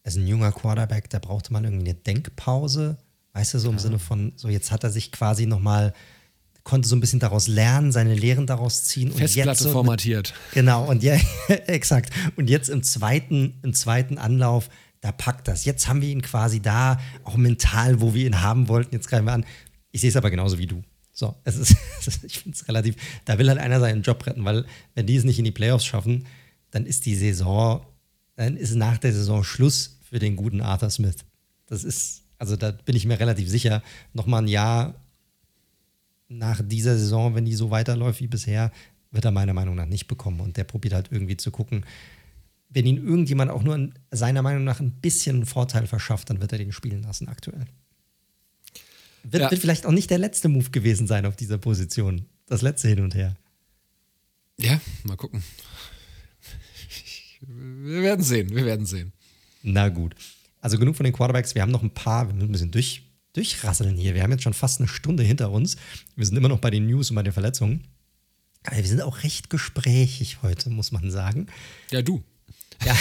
ist ein junger Quarterback, da brauchte man irgendwie eine Denkpause. Weißt du, so im ja. Sinne von, so jetzt hat er sich quasi nochmal, konnte so ein bisschen daraus lernen, seine Lehren daraus ziehen. Und Festplatte jetzt so formatiert. genau, und ja, exakt. Und jetzt im zweiten, im zweiten Anlauf, da packt das. Jetzt haben wir ihn quasi da, auch mental, wo wir ihn haben wollten. Jetzt greifen wir an. Ich sehe es aber genauso wie du. So, es ist, ich finde es relativ, da will halt einer seinen Job retten, weil wenn die es nicht in die Playoffs schaffen, dann ist die Saison, dann ist nach der Saison Schluss für den guten Arthur Smith. Das ist, also da bin ich mir relativ sicher, nochmal ein Jahr nach dieser Saison, wenn die so weiterläuft wie bisher, wird er meiner Meinung nach nicht bekommen. Und der probiert halt irgendwie zu gucken, wenn ihn irgendjemand auch nur seiner Meinung nach ein bisschen Vorteil verschafft, dann wird er den spielen lassen aktuell. Wird, ja. wird vielleicht auch nicht der letzte Move gewesen sein auf dieser Position. Das letzte hin und her. Ja, mal gucken. Wir werden sehen, wir werden sehen. Na gut. Also genug von den Quarterbacks. Wir haben noch ein paar, wir müssen ein bisschen durch, durchrasseln hier. Wir haben jetzt schon fast eine Stunde hinter uns. Wir sind immer noch bei den News und bei den Verletzungen. Aber wir sind auch recht gesprächig heute, muss man sagen. Ja, du. Ja.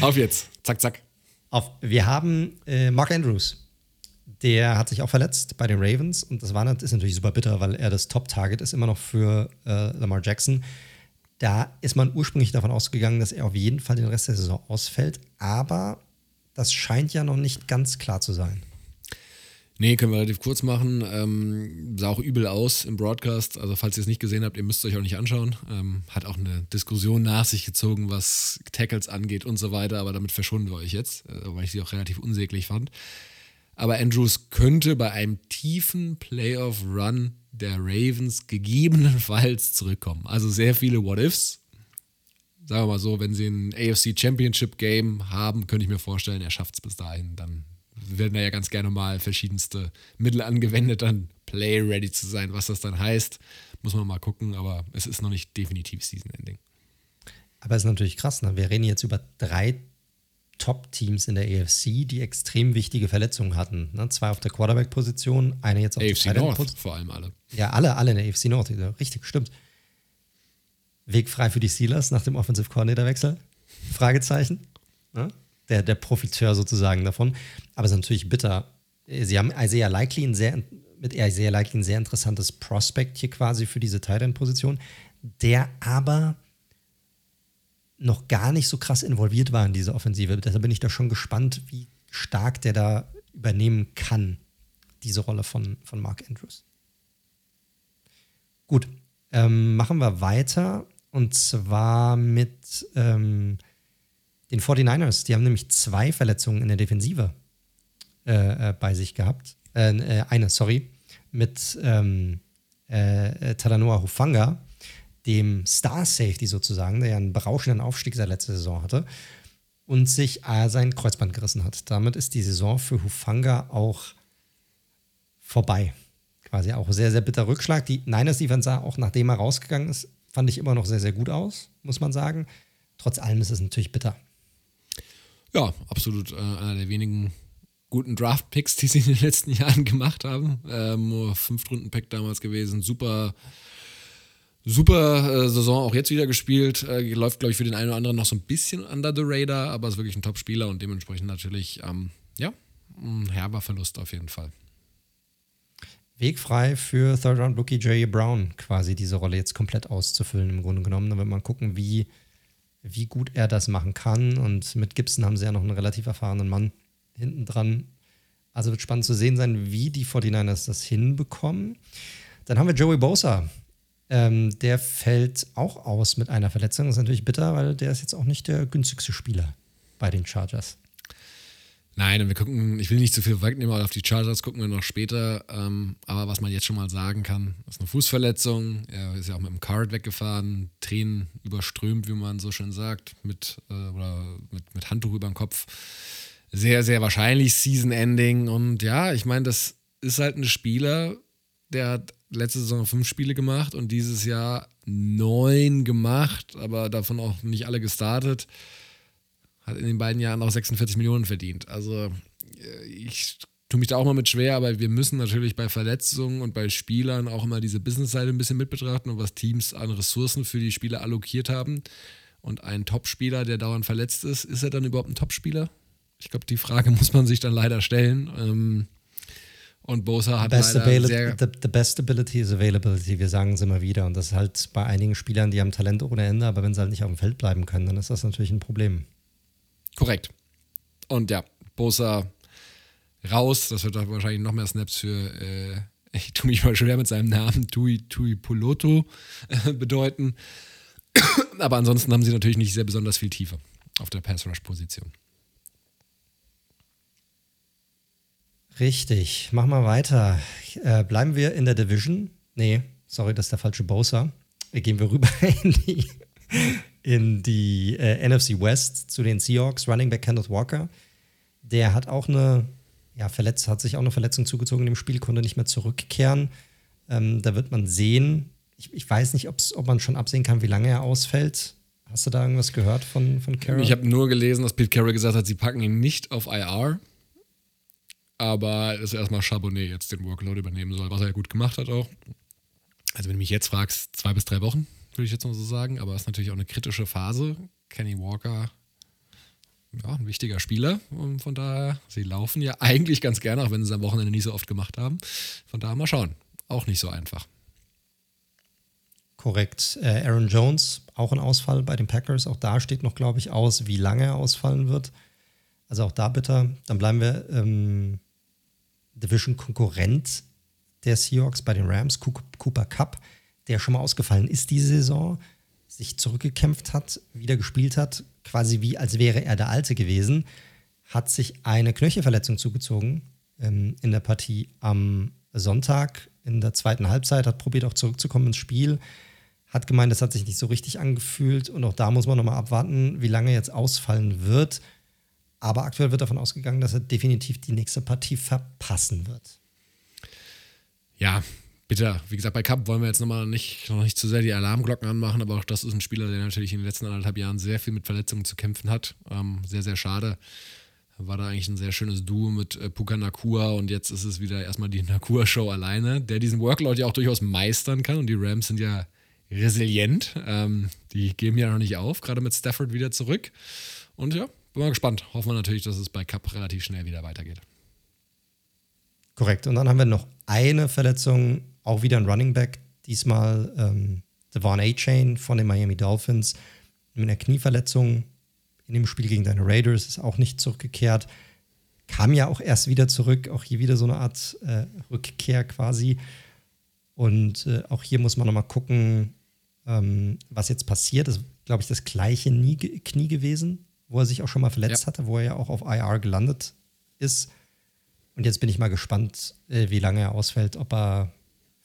Auf jetzt. Zack, zack. Auf. Wir haben äh, Mark Andrews. Der hat sich auch verletzt bei den Ravens und das war, ist natürlich super bitter, weil er das Top-Target ist immer noch für äh, Lamar Jackson. Da ist man ursprünglich davon ausgegangen, dass er auf jeden Fall den Rest der Saison ausfällt, aber das scheint ja noch nicht ganz klar zu sein. Nee, können wir relativ kurz machen. Ähm, sah auch übel aus im Broadcast. Also, falls ihr es nicht gesehen habt, ihr müsst es euch auch nicht anschauen. Ähm, hat auch eine Diskussion nach sich gezogen, was Tackles angeht und so weiter. Aber damit verschonen wir euch jetzt, äh, weil ich sie auch relativ unsäglich fand. Aber Andrews könnte bei einem tiefen Playoff-Run der Ravens gegebenenfalls zurückkommen. Also sehr viele What-Ifs. Sagen wir mal so, wenn sie ein AFC Championship Game haben, könnte ich mir vorstellen, er schafft es bis dahin. Dann werden da ja ganz gerne mal verschiedenste Mittel angewendet, dann Play ready zu sein. Was das dann heißt, muss man mal gucken, aber es ist noch nicht definitiv Season Ending. Aber es ist natürlich krass, ne? wir reden jetzt über drei Top-Teams in der AFC, die extrem wichtige Verletzungen hatten. Ne? Zwei auf der Quarterback-Position, eine jetzt auf AFC der North vor allem alle. Ja, alle, alle in der AFC North. Richtig, stimmt. Weg frei für die Steelers nach dem Offensive Coordinator-Wechsel? Fragezeichen. Ne? Der, der Profiteur sozusagen davon. Aber es ist natürlich bitter. Sie haben Isaiah Likely ein sehr, mit Isaiah Likely ein sehr interessantes Prospect hier quasi für diese Tight End-Position, der aber noch gar nicht so krass involviert war in diese Offensive. Deshalb bin ich da schon gespannt, wie stark der da übernehmen kann, diese Rolle von, von Mark Andrews. Gut, ähm, machen wir weiter und zwar mit ähm, den 49ers. Die haben nämlich zwei Verletzungen in der Defensive äh, äh, bei sich gehabt. Äh, äh eine, sorry, mit ähm, äh, Talanoa Hufanga dem Star Safety sozusagen, der ja einen berauschenden Aufstieg seit letzter Saison hatte und sich äh, sein Kreuzband gerissen hat. Damit ist die Saison für Hufanga auch vorbei. Quasi auch sehr, sehr bitter Rückschlag. Die Niners Defense sah auch nachdem er rausgegangen ist, fand ich immer noch sehr, sehr gut aus, muss man sagen. Trotz allem ist es natürlich bitter. Ja, absolut äh, einer der wenigen guten Draft-Picks, die sie in den letzten Jahren gemacht haben. Ähm, nur Fünf-Runden-Pick damals gewesen. Super super äh, Saison auch jetzt wieder gespielt. Äh, läuft, glaube ich, für den einen oder anderen noch so ein bisschen under the radar, aber ist wirklich ein Top-Spieler und dementsprechend natürlich, ähm, ja, ein herber Verlust auf jeden Fall. Weg frei für Third Round Rookie Jerry Brown, quasi diese Rolle jetzt komplett auszufüllen, im Grunde genommen. Da wird man gucken, wie, wie gut er das machen kann. Und mit Gibson haben sie ja noch einen relativ erfahrenen Mann hinten dran. Also wird spannend zu sehen sein, wie die 49ers das hinbekommen. Dann haben wir Joey Bosa, ähm, der fällt auch aus mit einer Verletzung. Das ist natürlich bitter, weil der ist jetzt auch nicht der günstigste Spieler bei den Chargers. Nein, und wir gucken, ich will nicht zu viel wegnehmen, aber auf die Chargers gucken wir noch später. Ähm, aber was man jetzt schon mal sagen kann, ist eine Fußverletzung. Er ist ja auch mit dem Card weggefahren, Tränen überströmt, wie man so schön sagt, mit, äh, oder mit, mit Handtuch über dem Kopf. Sehr, sehr wahrscheinlich Season Ending. Und ja, ich meine, das ist halt ein Spieler, der hat letzte Saison fünf Spiele gemacht und dieses Jahr neun gemacht, aber davon auch nicht alle gestartet hat in den beiden Jahren auch 46 Millionen verdient. Also äh, ich tue mich da auch mal mit schwer, aber wir müssen natürlich bei Verletzungen und bei Spielern auch immer diese Business-Seite ein bisschen mit betrachten und was Teams an Ressourcen für die Spieler allokiert haben. Und ein Topspieler, der dauernd verletzt ist, ist er dann überhaupt ein Topspieler? Ich glaube, die Frage muss man sich dann leider stellen. Ähm, und Bosa hat best leider sehr the, the, best ability is availability. Wir sagen es immer wieder. Und das ist halt bei einigen Spielern, die haben Talent ohne Ende, aber wenn sie halt nicht auf dem Feld bleiben können, dann ist das natürlich ein Problem. Korrekt. Und ja, Bosa raus. Das wird dann wahrscheinlich noch mehr Snaps für, äh, ich tue mich mal schwer mit seinem Namen, Tui, Tui Poloto äh, bedeuten. Aber ansonsten haben sie natürlich nicht sehr besonders viel Tiefe auf der Pass-Rush-Position. Richtig. Machen wir weiter. Äh, bleiben wir in der Division? Nee, sorry, das ist der falsche Bosa. Gehen wir rüber in die in die äh, NFC West zu den Seahawks, Running Back Kenneth Walker. Der hat auch eine, ja, verletzt, hat sich auch eine Verletzung zugezogen im Spiel, konnte nicht mehr zurückkehren. Ähm, da wird man sehen. Ich, ich weiß nicht, ob man schon absehen kann, wie lange er ausfällt. Hast du da irgendwas gehört von, von Carroll? Ich habe nur gelesen, dass Pete Carroll gesagt hat, sie packen ihn nicht auf IR. Aber dass erstmal Charbonnet jetzt den Workload übernehmen soll, was er ja gut gemacht hat auch. Also, wenn du mich jetzt fragst, zwei bis drei Wochen würde ich jetzt mal so sagen. Aber es ist natürlich auch eine kritische Phase. Kenny Walker, ja, ein wichtiger Spieler. Und von daher, sie laufen ja eigentlich ganz gerne, auch wenn sie es am Wochenende nicht so oft gemacht haben. Von daher mal schauen. Auch nicht so einfach. Korrekt. Äh, Aaron Jones, auch ein Ausfall bei den Packers. Auch da steht noch, glaube ich, aus, wie lange er ausfallen wird. Also auch da bitter. Dann bleiben wir ähm, Division-Konkurrent der Seahawks bei den Rams, Cooper Cup der schon mal ausgefallen ist diese Saison, sich zurückgekämpft hat, wieder gespielt hat, quasi wie als wäre er der Alte gewesen, hat sich eine Knöchelverletzung zugezogen ähm, in der Partie am Sonntag in der zweiten Halbzeit, hat probiert auch zurückzukommen ins Spiel, hat gemeint, das hat sich nicht so richtig angefühlt und auch da muss man nochmal abwarten, wie lange jetzt ausfallen wird. Aber aktuell wird davon ausgegangen, dass er definitiv die nächste Partie verpassen wird. Ja, bitter. Wie gesagt, bei Cup wollen wir jetzt nochmal nicht, noch nicht zu sehr die Alarmglocken anmachen, aber auch das ist ein Spieler, der natürlich in den letzten anderthalb Jahren sehr viel mit Verletzungen zu kämpfen hat. Ähm, sehr, sehr schade. War da eigentlich ein sehr schönes Duo mit äh, Puka Nakua und jetzt ist es wieder erstmal die Nakua-Show alleine, der diesen Workload ja auch durchaus meistern kann und die Rams sind ja resilient. Ähm, die geben ja noch nicht auf, gerade mit Stafford wieder zurück. Und ja, bin mal gespannt. Hoffen wir natürlich, dass es bei Cup relativ schnell wieder weitergeht. Korrekt. Und dann haben wir noch eine Verletzung auch wieder ein Running Back, diesmal ähm, Devon A-Chain von den Miami Dolphins mit einer Knieverletzung in dem Spiel gegen deine Raiders, ist auch nicht zurückgekehrt. Kam ja auch erst wieder zurück, auch hier wieder so eine Art äh, Rückkehr quasi. Und äh, auch hier muss man nochmal gucken, ähm, was jetzt passiert. Das ist, glaube ich, das gleiche Knie gewesen, wo er sich auch schon mal verletzt ja. hatte, wo er ja auch auf IR gelandet ist. Und jetzt bin ich mal gespannt, äh, wie lange er ausfällt, ob er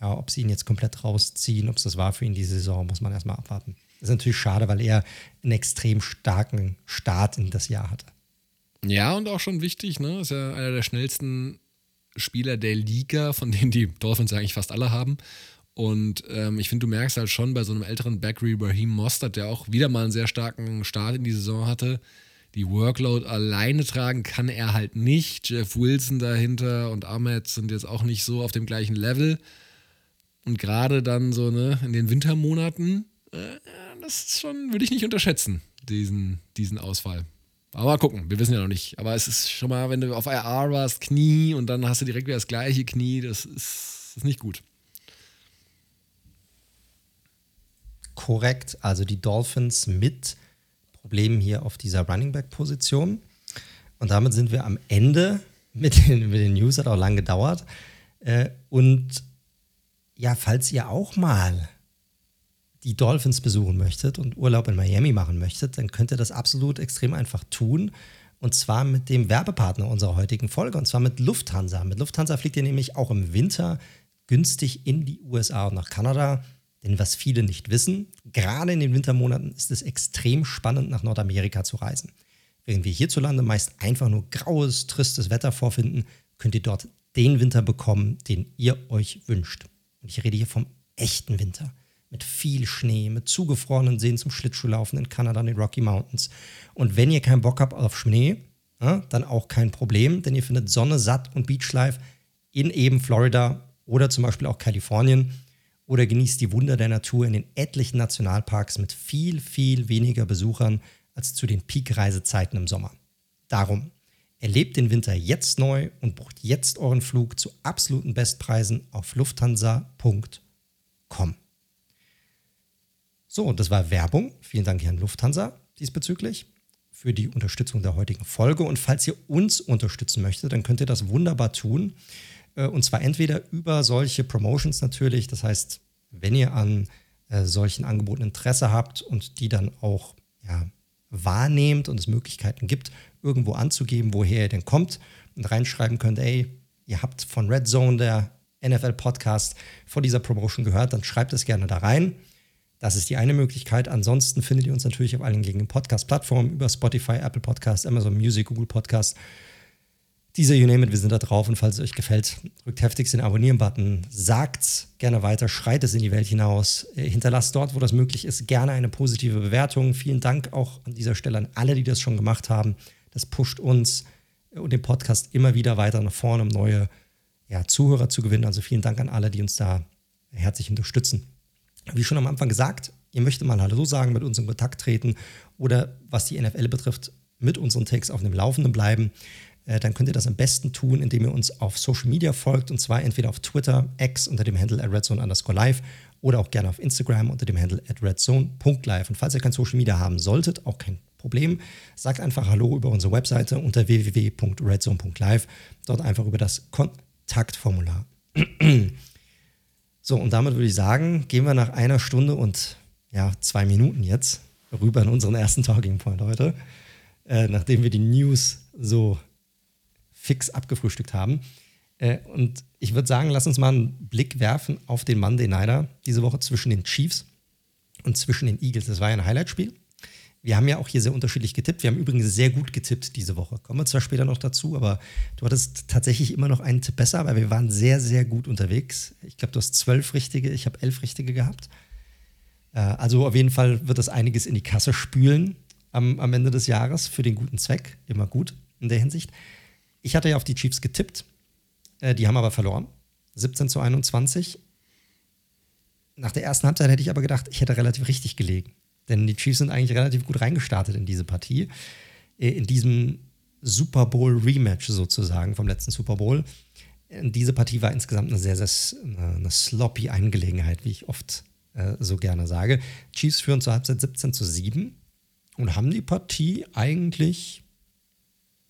ja, ob sie ihn jetzt komplett rausziehen, ob es das war für ihn diese Saison, muss man erstmal abwarten. Das ist natürlich schade, weil er einen extrem starken Start in das Jahr hatte. Ja, und auch schon wichtig, ne? Ist ja einer der schnellsten Spieler der Liga, von denen die Dolphins ja eigentlich fast alle haben. Und ähm, ich finde, du merkst halt schon bei so einem älteren Back, Raheem Mostert, der auch wieder mal einen sehr starken Start in die Saison hatte, die Workload alleine tragen kann er halt nicht. Jeff Wilson dahinter und Ahmed sind jetzt auch nicht so auf dem gleichen Level. Und gerade dann so, ne, in den Wintermonaten, äh, das ist schon, würde ich nicht unterschätzen, diesen, diesen Ausfall. Aber mal gucken, wir wissen ja noch nicht. Aber es ist schon mal, wenn du auf IR warst, Knie und dann hast du direkt wieder das gleiche Knie, das ist, das ist nicht gut. Korrekt, also die Dolphins mit Problemen hier auf dieser Running Back Position. Und damit sind wir am Ende mit den, mit den News, hat auch lange gedauert. Äh, und ja, falls ihr auch mal die Dolphins besuchen möchtet und Urlaub in Miami machen möchtet, dann könnt ihr das absolut extrem einfach tun. Und zwar mit dem Werbepartner unserer heutigen Folge, und zwar mit Lufthansa. Mit Lufthansa fliegt ihr nämlich auch im Winter günstig in die USA und nach Kanada. Denn was viele nicht wissen, gerade in den Wintermonaten ist es extrem spannend, nach Nordamerika zu reisen. Während wir hierzulande meist einfach nur graues, tristes Wetter vorfinden, könnt ihr dort den Winter bekommen, den ihr euch wünscht. Und ich rede hier vom echten Winter. Mit viel Schnee, mit zugefrorenen Seen zum Schlittschuhlaufen in Kanada in den Rocky Mountains. Und wenn ihr keinen Bock habt auf Schnee, dann auch kein Problem, denn ihr findet Sonne, Satt und Beachlife in eben Florida oder zum Beispiel auch Kalifornien oder genießt die Wunder der Natur in den etlichen Nationalparks mit viel, viel weniger Besuchern als zu den Peak-Reisezeiten im Sommer. Darum, erlebt den Winter jetzt neu und bucht jetzt euren Flug zu absoluten Bestpreisen auf lufthansa.com. So, das war Werbung. Vielen Dank, Herrn Lufthansa, diesbezüglich für die Unterstützung der heutigen Folge. Und falls ihr uns unterstützen möchtet, dann könnt ihr das wunderbar tun. Äh, und zwar entweder über solche Promotions natürlich. Das heißt, wenn ihr an äh, solchen Angeboten Interesse habt und die dann auch ja, wahrnehmt und es Möglichkeiten gibt, irgendwo anzugeben, woher ihr denn kommt und reinschreiben könnt, ey, ihr habt von Red Zone, der NFL-Podcast, vor dieser Promotion gehört, dann schreibt es gerne da rein. Das ist die eine Möglichkeit. Ansonsten findet ihr uns natürlich auf allen gängigen Podcast-Plattformen über Spotify, Apple Podcast, Amazon Music, Google Podcast. Dieser You Name It, wir sind da drauf und falls es euch gefällt, drückt heftigst den Abonnieren-Button, sagt gerne weiter, schreit es in die Welt hinaus, äh, hinterlasst dort, wo das möglich ist, gerne eine positive Bewertung. Vielen Dank auch an dieser Stelle an alle, die das schon gemacht haben. Das pusht uns und den Podcast immer wieder weiter nach vorne, um neue ja, Zuhörer zu gewinnen. Also vielen Dank an alle, die uns da herzlich unterstützen. Wie schon am Anfang gesagt, ihr möchtet mal Hallo sagen, mit uns in Kontakt treten oder was die NFL betrifft, mit unseren Takes auf dem Laufenden bleiben, äh, dann könnt ihr das am besten tun, indem ihr uns auf Social Media folgt und zwar entweder auf Twitter, X unter dem Handle at redzone underscore live oder auch gerne auf Instagram unter dem Handle at redzone.live. Und falls ihr kein Social Media haben solltet, auch kein Problem, sagt einfach Hallo über unsere Webseite unter www.redzone.live, dort einfach über das Kontaktformular. So, und damit würde ich sagen, gehen wir nach einer Stunde und ja, zwei Minuten jetzt rüber in unseren ersten Talking Point heute, äh, nachdem wir die News so fix abgefrühstückt haben. Äh, und ich würde sagen, lass uns mal einen Blick werfen auf den Monday Nighter diese Woche zwischen den Chiefs und zwischen den Eagles. Das war ja ein Highlight-Spiel. Wir haben ja auch hier sehr unterschiedlich getippt. Wir haben übrigens sehr gut getippt diese Woche. Kommen wir zwar später noch dazu, aber du hattest tatsächlich immer noch einen Tipp besser, weil wir waren sehr, sehr gut unterwegs. Ich glaube, du hast zwölf richtige, ich habe elf richtige gehabt. Äh, also auf jeden Fall wird das einiges in die Kasse spülen am, am Ende des Jahres für den guten Zweck. Immer gut in der Hinsicht. Ich hatte ja auf die Chiefs getippt. Äh, die haben aber verloren. 17 zu 21. Nach der ersten Halbzeit hätte ich aber gedacht, ich hätte relativ richtig gelegen. Denn die Chiefs sind eigentlich relativ gut reingestartet in diese Partie. Äh, in diesem Super Bowl Rematch sozusagen vom letzten Super Bowl. Diese Partie war insgesamt eine sehr, sehr eine sloppy Angelegenheit, wie ich oft äh, so gerne sage. Chiefs führen zur Halbzeit 17 zu 7 und haben die Partie eigentlich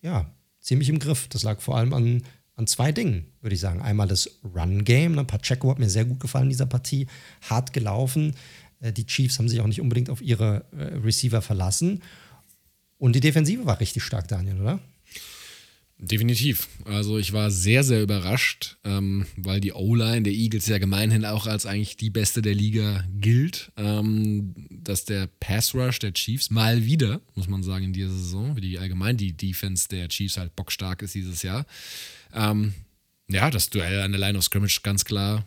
ja, ziemlich im Griff. Das lag vor allem an, an zwei Dingen, würde ich sagen. Einmal das Run-Game. Ne? Pacheco hat mir sehr gut gefallen in dieser Partie. Hart gelaufen. Äh, die Chiefs haben sich auch nicht unbedingt auf ihre äh, Receiver verlassen. Und die Defensive war richtig stark, Daniel, oder? Definitiv. Also ich war sehr, sehr überrascht, ähm, weil die O-Line der Eagles ja gemeinhin auch als eigentlich die beste der Liga gilt, ähm, dass der Pass Rush der Chiefs mal wieder, muss man sagen, in dieser Saison, wie die allgemein die Defense der Chiefs halt bockstark ist dieses Jahr. Ähm, ja, das Duell an der Line of Scrimmage ganz klar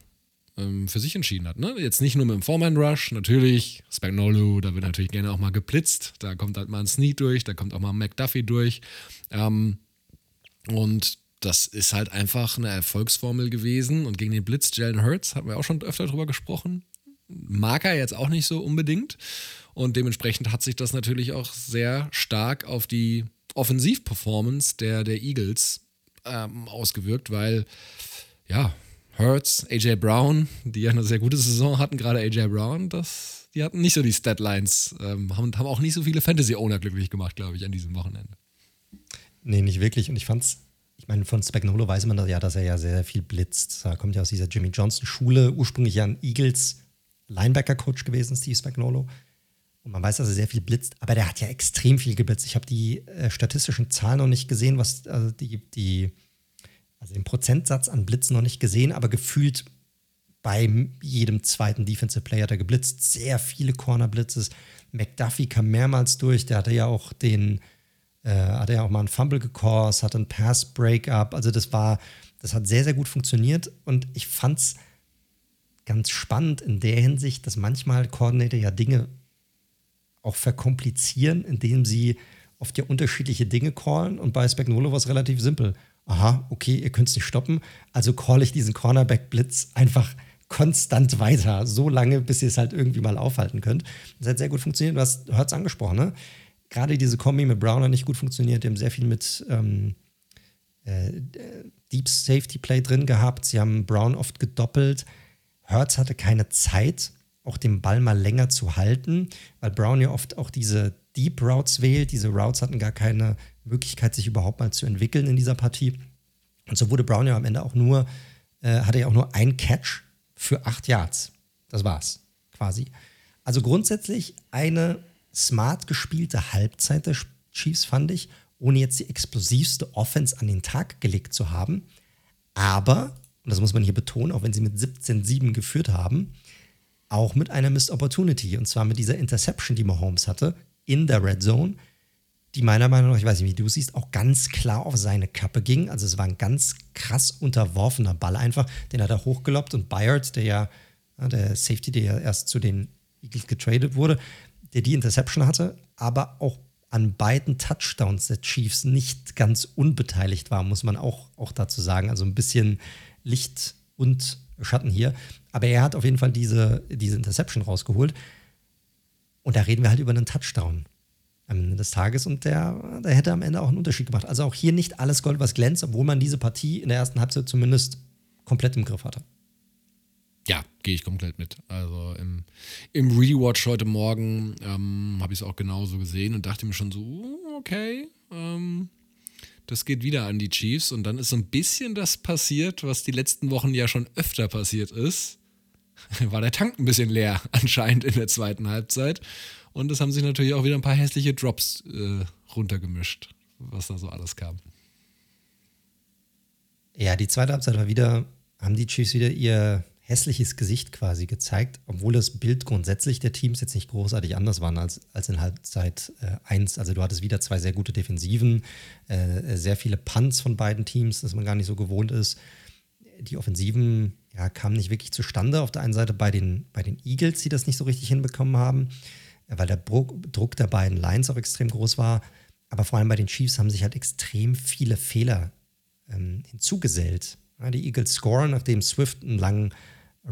ähm, für sich entschieden hat. Ne? Jetzt nicht nur mit dem Foreman-Rush, natürlich, Spagnolo, da wird natürlich gerne auch mal geblitzt, da kommt halt mal ein Sneak durch, da kommt auch mal ein McDuffie durch. Ähm, und das ist halt einfach eine Erfolgsformel gewesen. Und gegen den Blitz, Jalen Hurts, hatten wir auch schon öfter drüber gesprochen, mag er jetzt auch nicht so unbedingt. Und dementsprechend hat sich das natürlich auch sehr stark auf die Offensivperformance der, der Eagles ähm, ausgewirkt, weil ja, Hurts, AJ Brown, die ja eine sehr gute Saison hatten, gerade AJ Brown, das, die hatten nicht so die Statlines, ähm, haben, haben auch nicht so viele Fantasy-Owner glücklich gemacht, glaube ich, an diesem Wochenende. Nee, nicht wirklich. Und ich fand's, ich meine, von Spagnolo weiß man ja, dass er ja sehr, sehr viel blitzt. Er kommt ja aus dieser Jimmy Johnson-Schule, ursprünglich ja ein Eagles Linebacker-Coach gewesen, Steve Spagnolo. Und man weiß, dass er sehr viel blitzt, aber der hat ja extrem viel geblitzt. Ich habe die äh, statistischen Zahlen noch nicht gesehen, was also die, die, also den Prozentsatz an Blitzen noch nicht gesehen, aber gefühlt bei jedem zweiten Defensive Player hat er geblitzt. Sehr viele Corner-Blitzes. McDuffie kam mehrmals durch, der hatte ja auch den, äh, hatte ja auch mal einen Fumble gecast, hatte einen Pass-Breakup. Also das war, das hat sehr, sehr gut funktioniert und ich fand es ganz spannend in der Hinsicht, dass manchmal Coordinator ja Dinge auch verkomplizieren, indem sie oft ja unterschiedliche Dinge callen und bei Spagnolo war es relativ simpel. Aha, okay, ihr könnt es nicht stoppen, also call ich diesen Cornerback-Blitz einfach konstant weiter, so lange, bis ihr es halt irgendwie mal aufhalten könnt. Das hat sehr gut funktioniert. Du hast es angesprochen, ne? Gerade diese Kombi mit Brown hat nicht gut funktioniert. Die haben sehr viel mit ähm, äh, Deep Safety Play drin gehabt. Sie haben Brown oft gedoppelt. Hertz hatte keine Zeit, auch den Ball mal länger zu halten, weil Brown ja oft auch diese Deep Routes wählt. Diese Routes hatten gar keine Möglichkeit, sich überhaupt mal zu entwickeln in dieser Partie. Und so wurde Brown ja am Ende auch nur, äh, hatte ja auch nur ein Catch für acht Yards. Das war's quasi. Also grundsätzlich eine smart gespielte Halbzeit der Chiefs, fand ich, ohne jetzt die explosivste Offense an den Tag gelegt zu haben. Aber, und das muss man hier betonen, auch wenn sie mit 17-7 geführt haben, auch mit einer Missed Opportunity. Und zwar mit dieser Interception, die Mahomes hatte, in der Red Zone, die meiner Meinung nach, ich weiß nicht, wie du siehst, auch ganz klar auf seine Kappe ging. Also es war ein ganz krass unterworfener Ball einfach. Den hat er hochgeloppt und Bayard, der ja, der Safety, der ja erst zu den Eagles getradet wurde, der die Interception hatte, aber auch an beiden Touchdowns der Chiefs nicht ganz unbeteiligt war, muss man auch, auch dazu sagen. Also ein bisschen Licht und Schatten hier. Aber er hat auf jeden Fall diese, diese Interception rausgeholt. Und da reden wir halt über einen Touchdown am Ende des Tages. Und der, der hätte am Ende auch einen Unterschied gemacht. Also auch hier nicht alles Gold, was glänzt, obwohl man diese Partie in der ersten Halbzeit zumindest komplett im Griff hatte. Ja, gehe ich komplett mit. Also im, im Rewatch heute Morgen ähm, habe ich es auch genauso gesehen und dachte mir schon so, uh, okay, ähm, das geht wieder an die Chiefs. Und dann ist so ein bisschen das passiert, was die letzten Wochen ja schon öfter passiert ist. War der Tank ein bisschen leer anscheinend in der zweiten Halbzeit. Und es haben sich natürlich auch wieder ein paar hässliche Drops äh, runtergemischt, was da so alles kam. Ja, die zweite Halbzeit war wieder, haben die Chiefs wieder ihr hässliches Gesicht quasi gezeigt, obwohl das Bild grundsätzlich der Teams jetzt nicht großartig anders war als, als in Halbzeit 1. Äh, also du hattest wieder zwei sehr gute Defensiven, äh, sehr viele Punts von beiden Teams, dass man gar nicht so gewohnt ist. Die Offensiven ja, kamen nicht wirklich zustande. Auf der einen Seite bei den, bei den Eagles, die das nicht so richtig hinbekommen haben, weil der Druck der beiden Lines auch extrem groß war. Aber vor allem bei den Chiefs haben sich halt extrem viele Fehler ähm, hinzugesellt. Ja, die Eagles scoren, nachdem Swift einen langen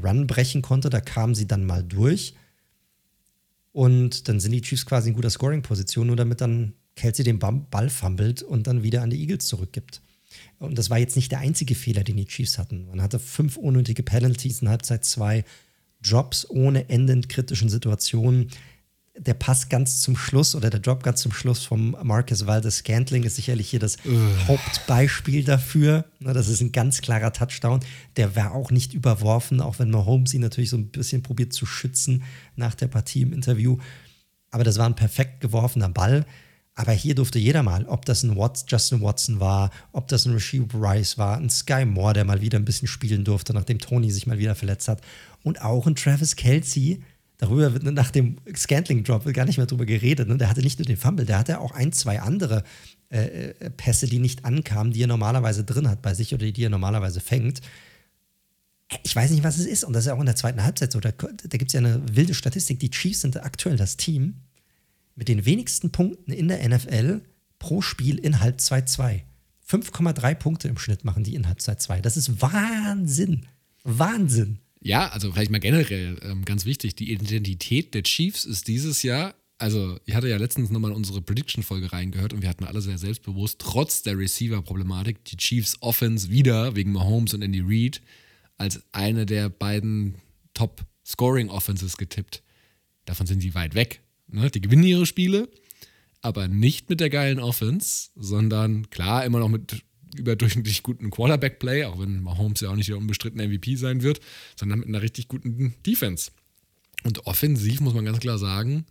Run brechen konnte. Da kamen sie dann mal durch. Und dann sind die Chiefs quasi in guter Scoring-Position, nur damit dann Kelsey den Ball fummelt und dann wieder an die Eagles zurückgibt. Und das war jetzt nicht der einzige Fehler, den die Chiefs hatten. Man hatte fünf unnötige Penalties in Halbzeit zwei, Drops ohne Ende in kritischen Situationen der Pass ganz zum Schluss oder der Drop ganz zum Schluss vom Marcus Valdes Scantling ist sicherlich hier das Ugh. Hauptbeispiel dafür. Das ist ein ganz klarer Touchdown. Der war auch nicht überworfen, auch wenn Mahomes ihn natürlich so ein bisschen probiert zu schützen nach der Partie im Interview. Aber das war ein perfekt geworfener Ball. Aber hier durfte jeder mal, ob das ein Watts, Justin Watson war, ob das ein Rasheed Rice war, ein Sky Moore, der mal wieder ein bisschen spielen durfte, nachdem Tony sich mal wieder verletzt hat. Und auch ein Travis Kelsey, darüber wird nach dem Scantling-Drop gar nicht mehr drüber geredet. Ne? Der hatte nicht nur den Fumble, der hatte auch ein, zwei andere äh, äh, Pässe, die nicht ankamen, die er normalerweise drin hat bei sich oder die er normalerweise fängt. Ich weiß nicht, was es ist. Und das ist ja auch in der zweiten Halbzeit so. Da, da gibt es ja eine wilde Statistik. Die Chiefs sind aktuell das Team mit den wenigsten Punkten in der NFL pro Spiel in Halbzeit 2. 5,3 Punkte im Schnitt machen die in Halbzeit 2. Das ist Wahnsinn. Wahnsinn. Ja, also vielleicht mal generell ähm, ganz wichtig, die Identität der Chiefs ist dieses Jahr, also ich hatte ja letztens nochmal unsere Prediction-Folge reingehört und wir hatten alle sehr selbstbewusst, trotz der Receiver-Problematik, die Chiefs Offense wieder wegen Mahomes und Andy Reid als eine der beiden Top-Scoring-Offenses getippt. Davon sind sie weit weg. Ne? Die gewinnen ihre Spiele, aber nicht mit der geilen Offense, sondern klar immer noch mit überdurchschnittlich guten Quarterback-Play, auch wenn Mahomes ja auch nicht der unbestrittene MVP sein wird, sondern mit einer richtig guten Defense. Und offensiv muss man ganz klar sagen,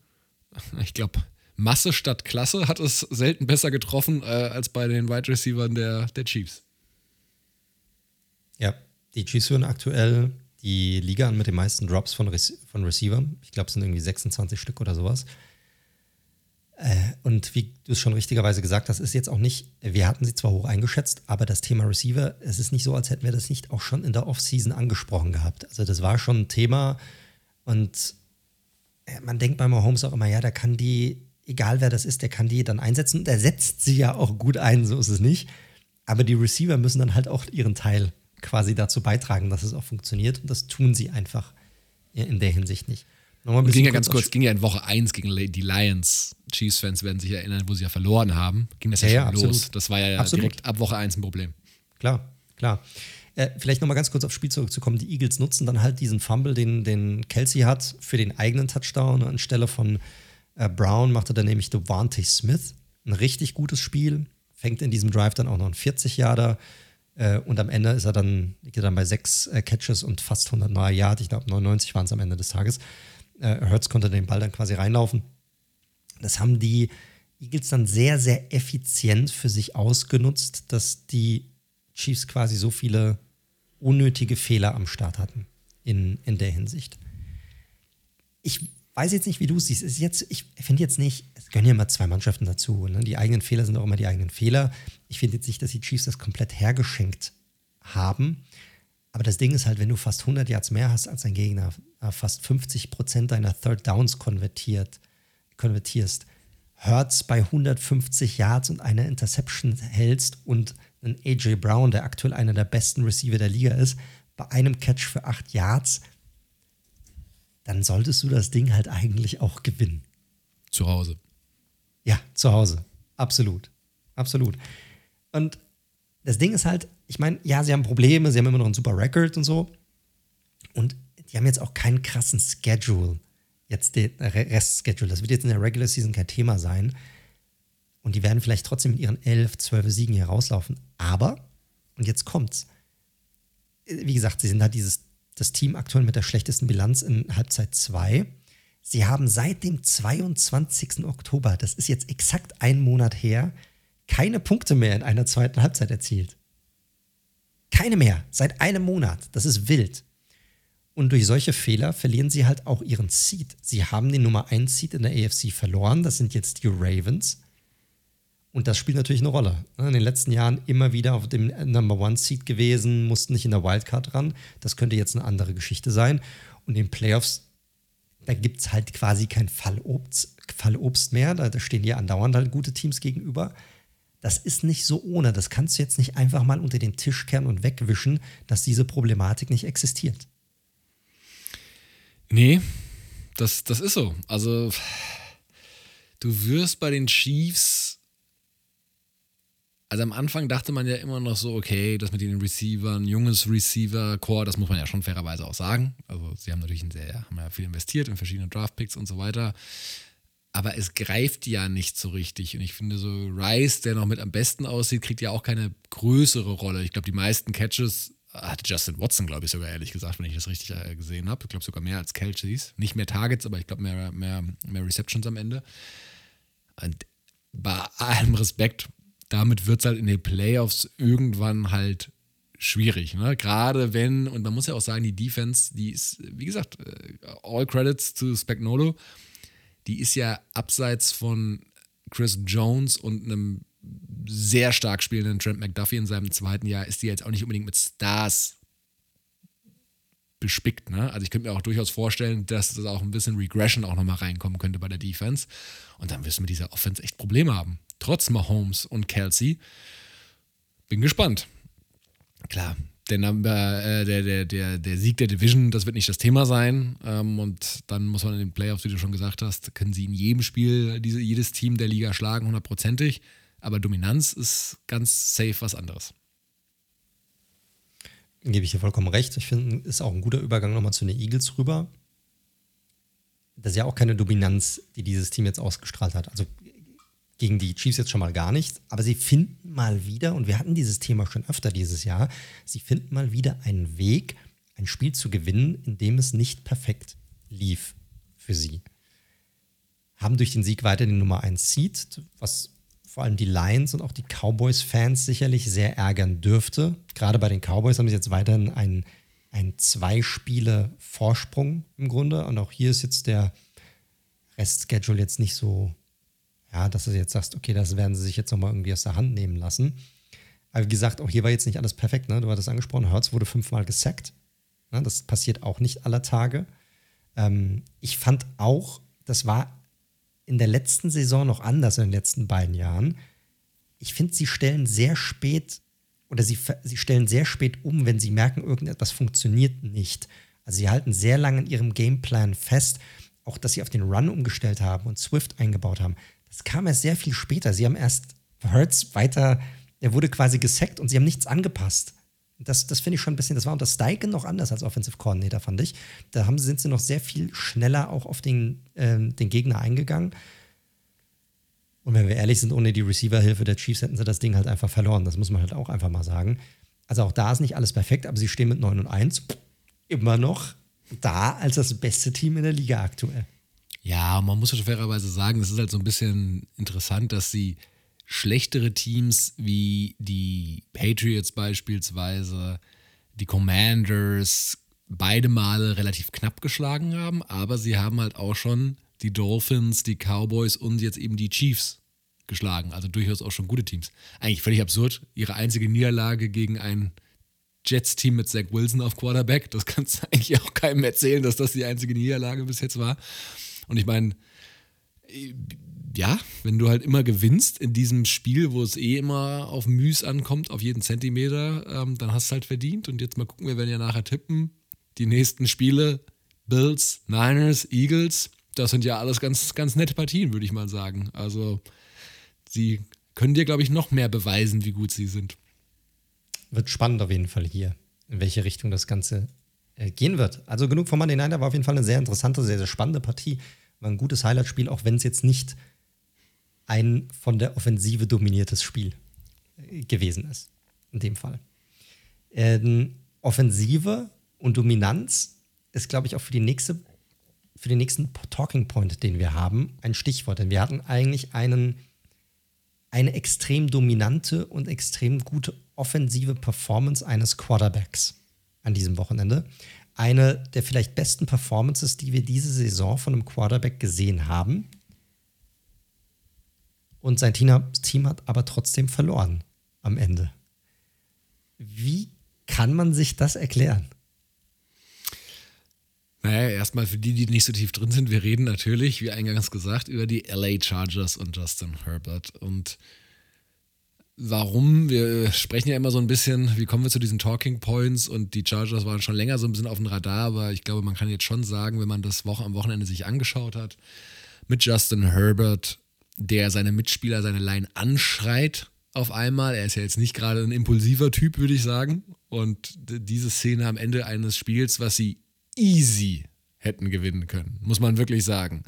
ich glaube, Masse statt Klasse hat es selten besser getroffen äh, als bei den Wide Receivers der, der Chiefs. Ja, die Chiefs führen aktuell die Liga an mit den meisten Drops von, Re von Receivern. Ich glaube, es sind irgendwie 26 Stück oder sowas. Äh, und wie du es schon richtigerweise gesagt hast, ist jetzt auch nicht, wir hatten sie zwar hoch eingeschätzt, aber das Thema Receiver, es ist nicht so, als hätten wir das nicht auch schon in der Offseason angesprochen gehabt. Also das war schon ein Thema und man denkt bei Mahomes auch immer, ja, der kann die, egal wer das ist, der kann die dann einsetzen. Der setzt sie ja auch gut ein, so ist es nicht. Aber die Receiver müssen dann halt auch ihren Teil quasi dazu beitragen, dass es auch funktioniert. Und das tun sie einfach in der Hinsicht nicht. Ging ja ganz kurz, ging ja in Woche 1 gegen die Lions. Chiefs-Fans werden sich erinnern, wo sie ja verloren haben. Ging das ja, ja, schon ja los. Das war ja absolut. direkt ab Woche 1 ein Problem. Klar, klar. Äh, vielleicht nochmal ganz kurz aufs Spiel zurückzukommen. Die Eagles nutzen dann halt diesen Fumble, den, den Kelsey hat, für den eigenen Touchdown. Anstelle von äh, Brown machte dann nämlich Devante Smith. Ein richtig gutes Spiel. Fängt in diesem Drive dann auch noch ein 40-Jahrer. Äh, und am Ende ist er dann, liegt er dann bei sechs äh, Catches und fast 100 neue Yards. Ich glaube, 99 waren es am Ende des Tages. Äh, Hertz konnte den Ball dann quasi reinlaufen. Das haben die Eagles dann sehr, sehr effizient für sich ausgenutzt, dass die Chiefs quasi so viele unnötige Fehler am Start hatten in, in der Hinsicht. Ich weiß jetzt nicht, wie du es siehst. Ist jetzt, ich finde jetzt nicht, es gehören ja immer zwei Mannschaften dazu. Ne? Die eigenen Fehler sind auch immer die eigenen Fehler. Ich finde jetzt nicht, dass die Chiefs das komplett hergeschenkt haben. Aber das Ding ist halt, wenn du fast 100 Yards mehr hast als dein Gegner, äh, fast 50 Prozent deiner Third Downs konvertiert, konvertierst, Hurts bei 150 Yards und einer Interception hältst und einen AJ Brown, der aktuell einer der besten Receiver der Liga ist, bei einem Catch für 8 Yards, dann solltest du das Ding halt eigentlich auch gewinnen. Zu Hause. Ja, zu Hause. Absolut. Absolut. Und das Ding ist halt, ich meine, ja, sie haben Probleme, sie haben immer noch einen super Record und so. Und die haben jetzt auch keinen krassen Schedule. Jetzt den Rest-Schedule. Das wird jetzt in der Regular Season kein Thema sein. Und die werden vielleicht trotzdem mit ihren 11, 12 Siegen hier rauslaufen. Aber, und jetzt kommt's. Wie gesagt, sie sind halt dieses, das Team aktuell mit der schlechtesten Bilanz in Halbzeit 2. Sie haben seit dem 22. Oktober, das ist jetzt exakt ein Monat her, keine Punkte mehr in einer zweiten Halbzeit erzielt. Keine mehr, seit einem Monat. Das ist wild. Und durch solche Fehler verlieren sie halt auch ihren Seed. Sie haben den Nummer 1 Seed in der AFC verloren. Das sind jetzt die Ravens. Und das spielt natürlich eine Rolle. In den letzten Jahren immer wieder auf dem Number One Seed gewesen, mussten nicht in der Wildcard ran. Das könnte jetzt eine andere Geschichte sein. Und in den Playoffs, da gibt es halt quasi kein Fallobst, Fallobst mehr. Da, da stehen ja andauernd halt gute Teams gegenüber. Das ist nicht so ohne. Das kannst du jetzt nicht einfach mal unter den Tisch kehren und wegwischen, dass diese Problematik nicht existiert. Nee, das, das ist so. Also, du wirst bei den Chiefs. Also am Anfang dachte man ja immer noch so, okay, das mit den Receivern, junges Receiver-Core, das muss man ja schon fairerweise auch sagen. Also sie haben natürlich sehr, haben ja viel investiert in verschiedene Draftpicks und so weiter aber es greift ja nicht so richtig. Und ich finde, so Rice, der noch mit am besten aussieht, kriegt ja auch keine größere Rolle. Ich glaube, die meisten Catches hatte Justin Watson, glaube ich, sogar ehrlich gesagt, wenn ich das richtig äh, gesehen habe. Ich glaube sogar mehr als Kelcheys. Nicht mehr Targets, aber ich glaube mehr, mehr, mehr Receptions am Ende. Und bei allem Respekt, damit wird es halt in den Playoffs irgendwann halt schwierig. Ne? Gerade wenn, und man muss ja auch sagen, die Defense, die ist, wie gesagt, äh, all credits zu Spagnolo die ist ja abseits von Chris Jones und einem sehr stark spielenden Trent McDuffie in seinem zweiten Jahr, ist die jetzt auch nicht unbedingt mit Stars bespickt. Ne? Also ich könnte mir auch durchaus vorstellen, dass das auch ein bisschen Regression auch nochmal reinkommen könnte bei der Defense. Und dann wirst du mit dieser Offense echt Probleme haben. Trotz Mahomes und Kelsey. Bin gespannt. Klar, der, Number, äh, der, der, der, der Sieg der Division, das wird nicht das Thema sein. Ähm, und dann muss man in den Playoffs, wie du schon gesagt hast, können sie in jedem Spiel diese, jedes Team der Liga schlagen, hundertprozentig. Aber Dominanz ist ganz safe was anderes. Gebe ich dir vollkommen recht. Ich finde, ist auch ein guter Übergang nochmal zu den Eagles rüber. Das ist ja auch keine Dominanz, die dieses Team jetzt ausgestrahlt hat. Also gegen die Chiefs jetzt schon mal gar nichts, aber sie finden mal wieder, und wir hatten dieses Thema schon öfter dieses Jahr, sie finden mal wieder einen Weg, ein Spiel zu gewinnen, in dem es nicht perfekt lief für sie. haben durch den Sieg weiter den Nummer 1 Seed, was vor allem die Lions und auch die Cowboys-Fans sicherlich sehr ärgern dürfte. Gerade bei den Cowboys haben sie jetzt weiterhin einen, einen Zwei-Spiele-Vorsprung im Grunde. Und auch hier ist jetzt der Restschedule jetzt nicht so, ja, dass du jetzt sagst, okay, das werden sie sich jetzt nochmal irgendwie aus der Hand nehmen lassen. Aber wie gesagt, auch hier war jetzt nicht alles perfekt. Ne? Du hattest angesprochen, Hertz wurde fünfmal gesackt. Ne? Das passiert auch nicht aller Tage. Ähm, ich fand auch, das war in der letzten Saison noch anders, in den letzten beiden Jahren. Ich finde, sie stellen sehr spät oder sie, sie stellen sehr spät um, wenn sie merken, irgendetwas funktioniert nicht. Also sie halten sehr lange in ihrem Gameplan fest, auch dass sie auf den Run umgestellt haben und Swift eingebaut haben. Das kam erst sehr viel später. Sie haben erst Hertz weiter, er wurde quasi gesackt und sie haben nichts angepasst. Das, das finde ich schon ein bisschen, das war unter Steigen noch anders als Offensive Coordinator, fand ich. Da haben, sind sie noch sehr viel schneller auch auf den, ähm, den Gegner eingegangen. Und wenn wir ehrlich sind, ohne die Receiver-Hilfe der Chiefs hätten sie das Ding halt einfach verloren. Das muss man halt auch einfach mal sagen. Also auch da ist nicht alles perfekt, aber sie stehen mit 9 und 1 immer noch da als das beste Team in der Liga aktuell. Ja, man muss schon fairerweise sagen, es ist halt so ein bisschen interessant, dass sie schlechtere Teams wie die Patriots beispielsweise, die Commanders, beide Male relativ knapp geschlagen haben, aber sie haben halt auch schon die Dolphins, die Cowboys und jetzt eben die Chiefs geschlagen. Also durchaus auch schon gute Teams. Eigentlich völlig absurd. Ihre einzige Niederlage gegen ein Jets-Team mit Zach Wilson auf Quarterback. Das kannst du eigentlich auch keinem erzählen, dass das die einzige Niederlage bis jetzt war. Und ich meine, ja, wenn du halt immer gewinnst in diesem Spiel, wo es eh immer auf Müs ankommt, auf jeden Zentimeter, ähm, dann hast du halt verdient. Und jetzt mal gucken, wir werden ja nachher tippen. Die nächsten Spiele, Bills, Niners, Eagles, das sind ja alles ganz, ganz nette Partien, würde ich mal sagen. Also sie können dir, glaube ich, noch mehr beweisen, wie gut sie sind. Wird spannend auf jeden Fall hier, in welche Richtung das Ganze gehen wird. Also genug von Monday Night, war auf jeden Fall eine sehr interessante, sehr, sehr spannende Partie. War ein gutes Highlight-Spiel, auch wenn es jetzt nicht ein von der Offensive dominiertes Spiel äh, gewesen ist. In dem Fall. Ähm, Offensive und Dominanz ist, glaube ich, auch für die nächste, für den nächsten Talking Point, den wir haben, ein Stichwort. Denn wir hatten eigentlich einen, eine extrem dominante und extrem gute offensive Performance eines Quarterbacks an diesem Wochenende eine der vielleicht besten Performances, die wir diese Saison von einem Quarterback gesehen haben. Und sein Team hat aber trotzdem verloren am Ende. Wie kann man sich das erklären? Naja, erstmal für die, die nicht so tief drin sind, wir reden natürlich, wie eingangs gesagt, über die LA Chargers und Justin Herbert. Und warum. Wir sprechen ja immer so ein bisschen, wie kommen wir zu diesen Talking Points und die Chargers waren schon länger so ein bisschen auf dem Radar, aber ich glaube, man kann jetzt schon sagen, wenn man das Woche am Wochenende sich angeschaut hat, mit Justin Herbert, der seine Mitspieler, seine Line anschreit auf einmal. Er ist ja jetzt nicht gerade ein impulsiver Typ, würde ich sagen. Und diese Szene am Ende eines Spiels, was sie easy hätten gewinnen können, muss man wirklich sagen.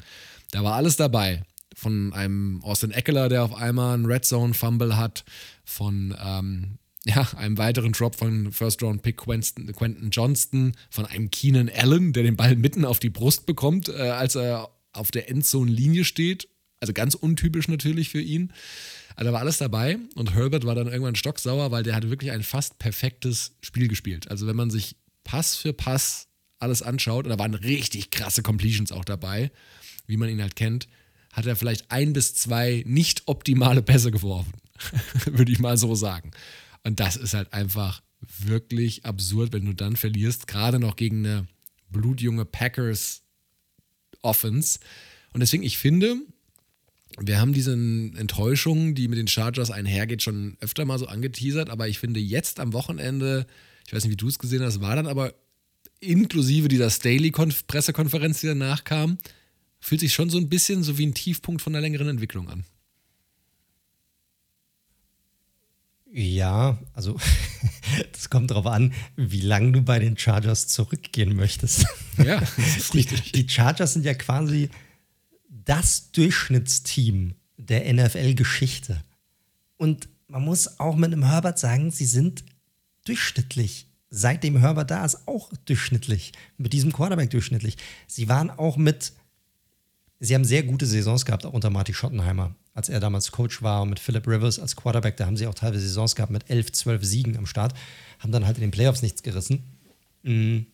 Da war alles dabei von einem Austin Eckler, der auf einmal einen Red Zone Fumble hat, von ähm, ja, einem weiteren Drop von First Round Pick Quentin, Quentin Johnston, von einem Keenan Allen, der den Ball mitten auf die Brust bekommt, äh, als er auf der Endzone-Linie steht. Also ganz untypisch natürlich für ihn. Also da war alles dabei und Herbert war dann irgendwann stocksauer, weil der hatte wirklich ein fast perfektes Spiel gespielt. Also wenn man sich Pass für Pass alles anschaut, und da waren richtig krasse Completions auch dabei, wie man ihn halt kennt, hat er vielleicht ein bis zwei nicht optimale Pässe geworfen. Würde ich mal so sagen. Und das ist halt einfach wirklich absurd, wenn du dann verlierst, gerade noch gegen eine blutjunge Packers Offense. Und deswegen, ich finde, wir haben diese Enttäuschung, die mit den Chargers einhergeht, schon öfter mal so angeteasert, aber ich finde jetzt am Wochenende, ich weiß nicht, wie du es gesehen hast, war dann aber inklusive dieser Staley-Pressekonferenz, die danach kam, fühlt sich schon so ein bisschen so wie ein Tiefpunkt von einer längeren Entwicklung an. Ja, also das kommt darauf an, wie lange du bei den Chargers zurückgehen möchtest. Ja. Die, die Chargers sind ja quasi das Durchschnittsteam der NFL-Geschichte. Und man muss auch mit einem Herbert sagen, sie sind durchschnittlich. Seitdem Herbert da ist, auch durchschnittlich. Mit diesem Quarterback durchschnittlich. Sie waren auch mit sie haben sehr gute Saisons gehabt, auch unter Marty Schottenheimer, als er damals Coach war und mit Philip Rivers als Quarterback. Da haben sie auch teilweise Saisons gehabt mit 11, 12 Siegen am Start, haben dann halt in den Playoffs nichts gerissen. Mhm.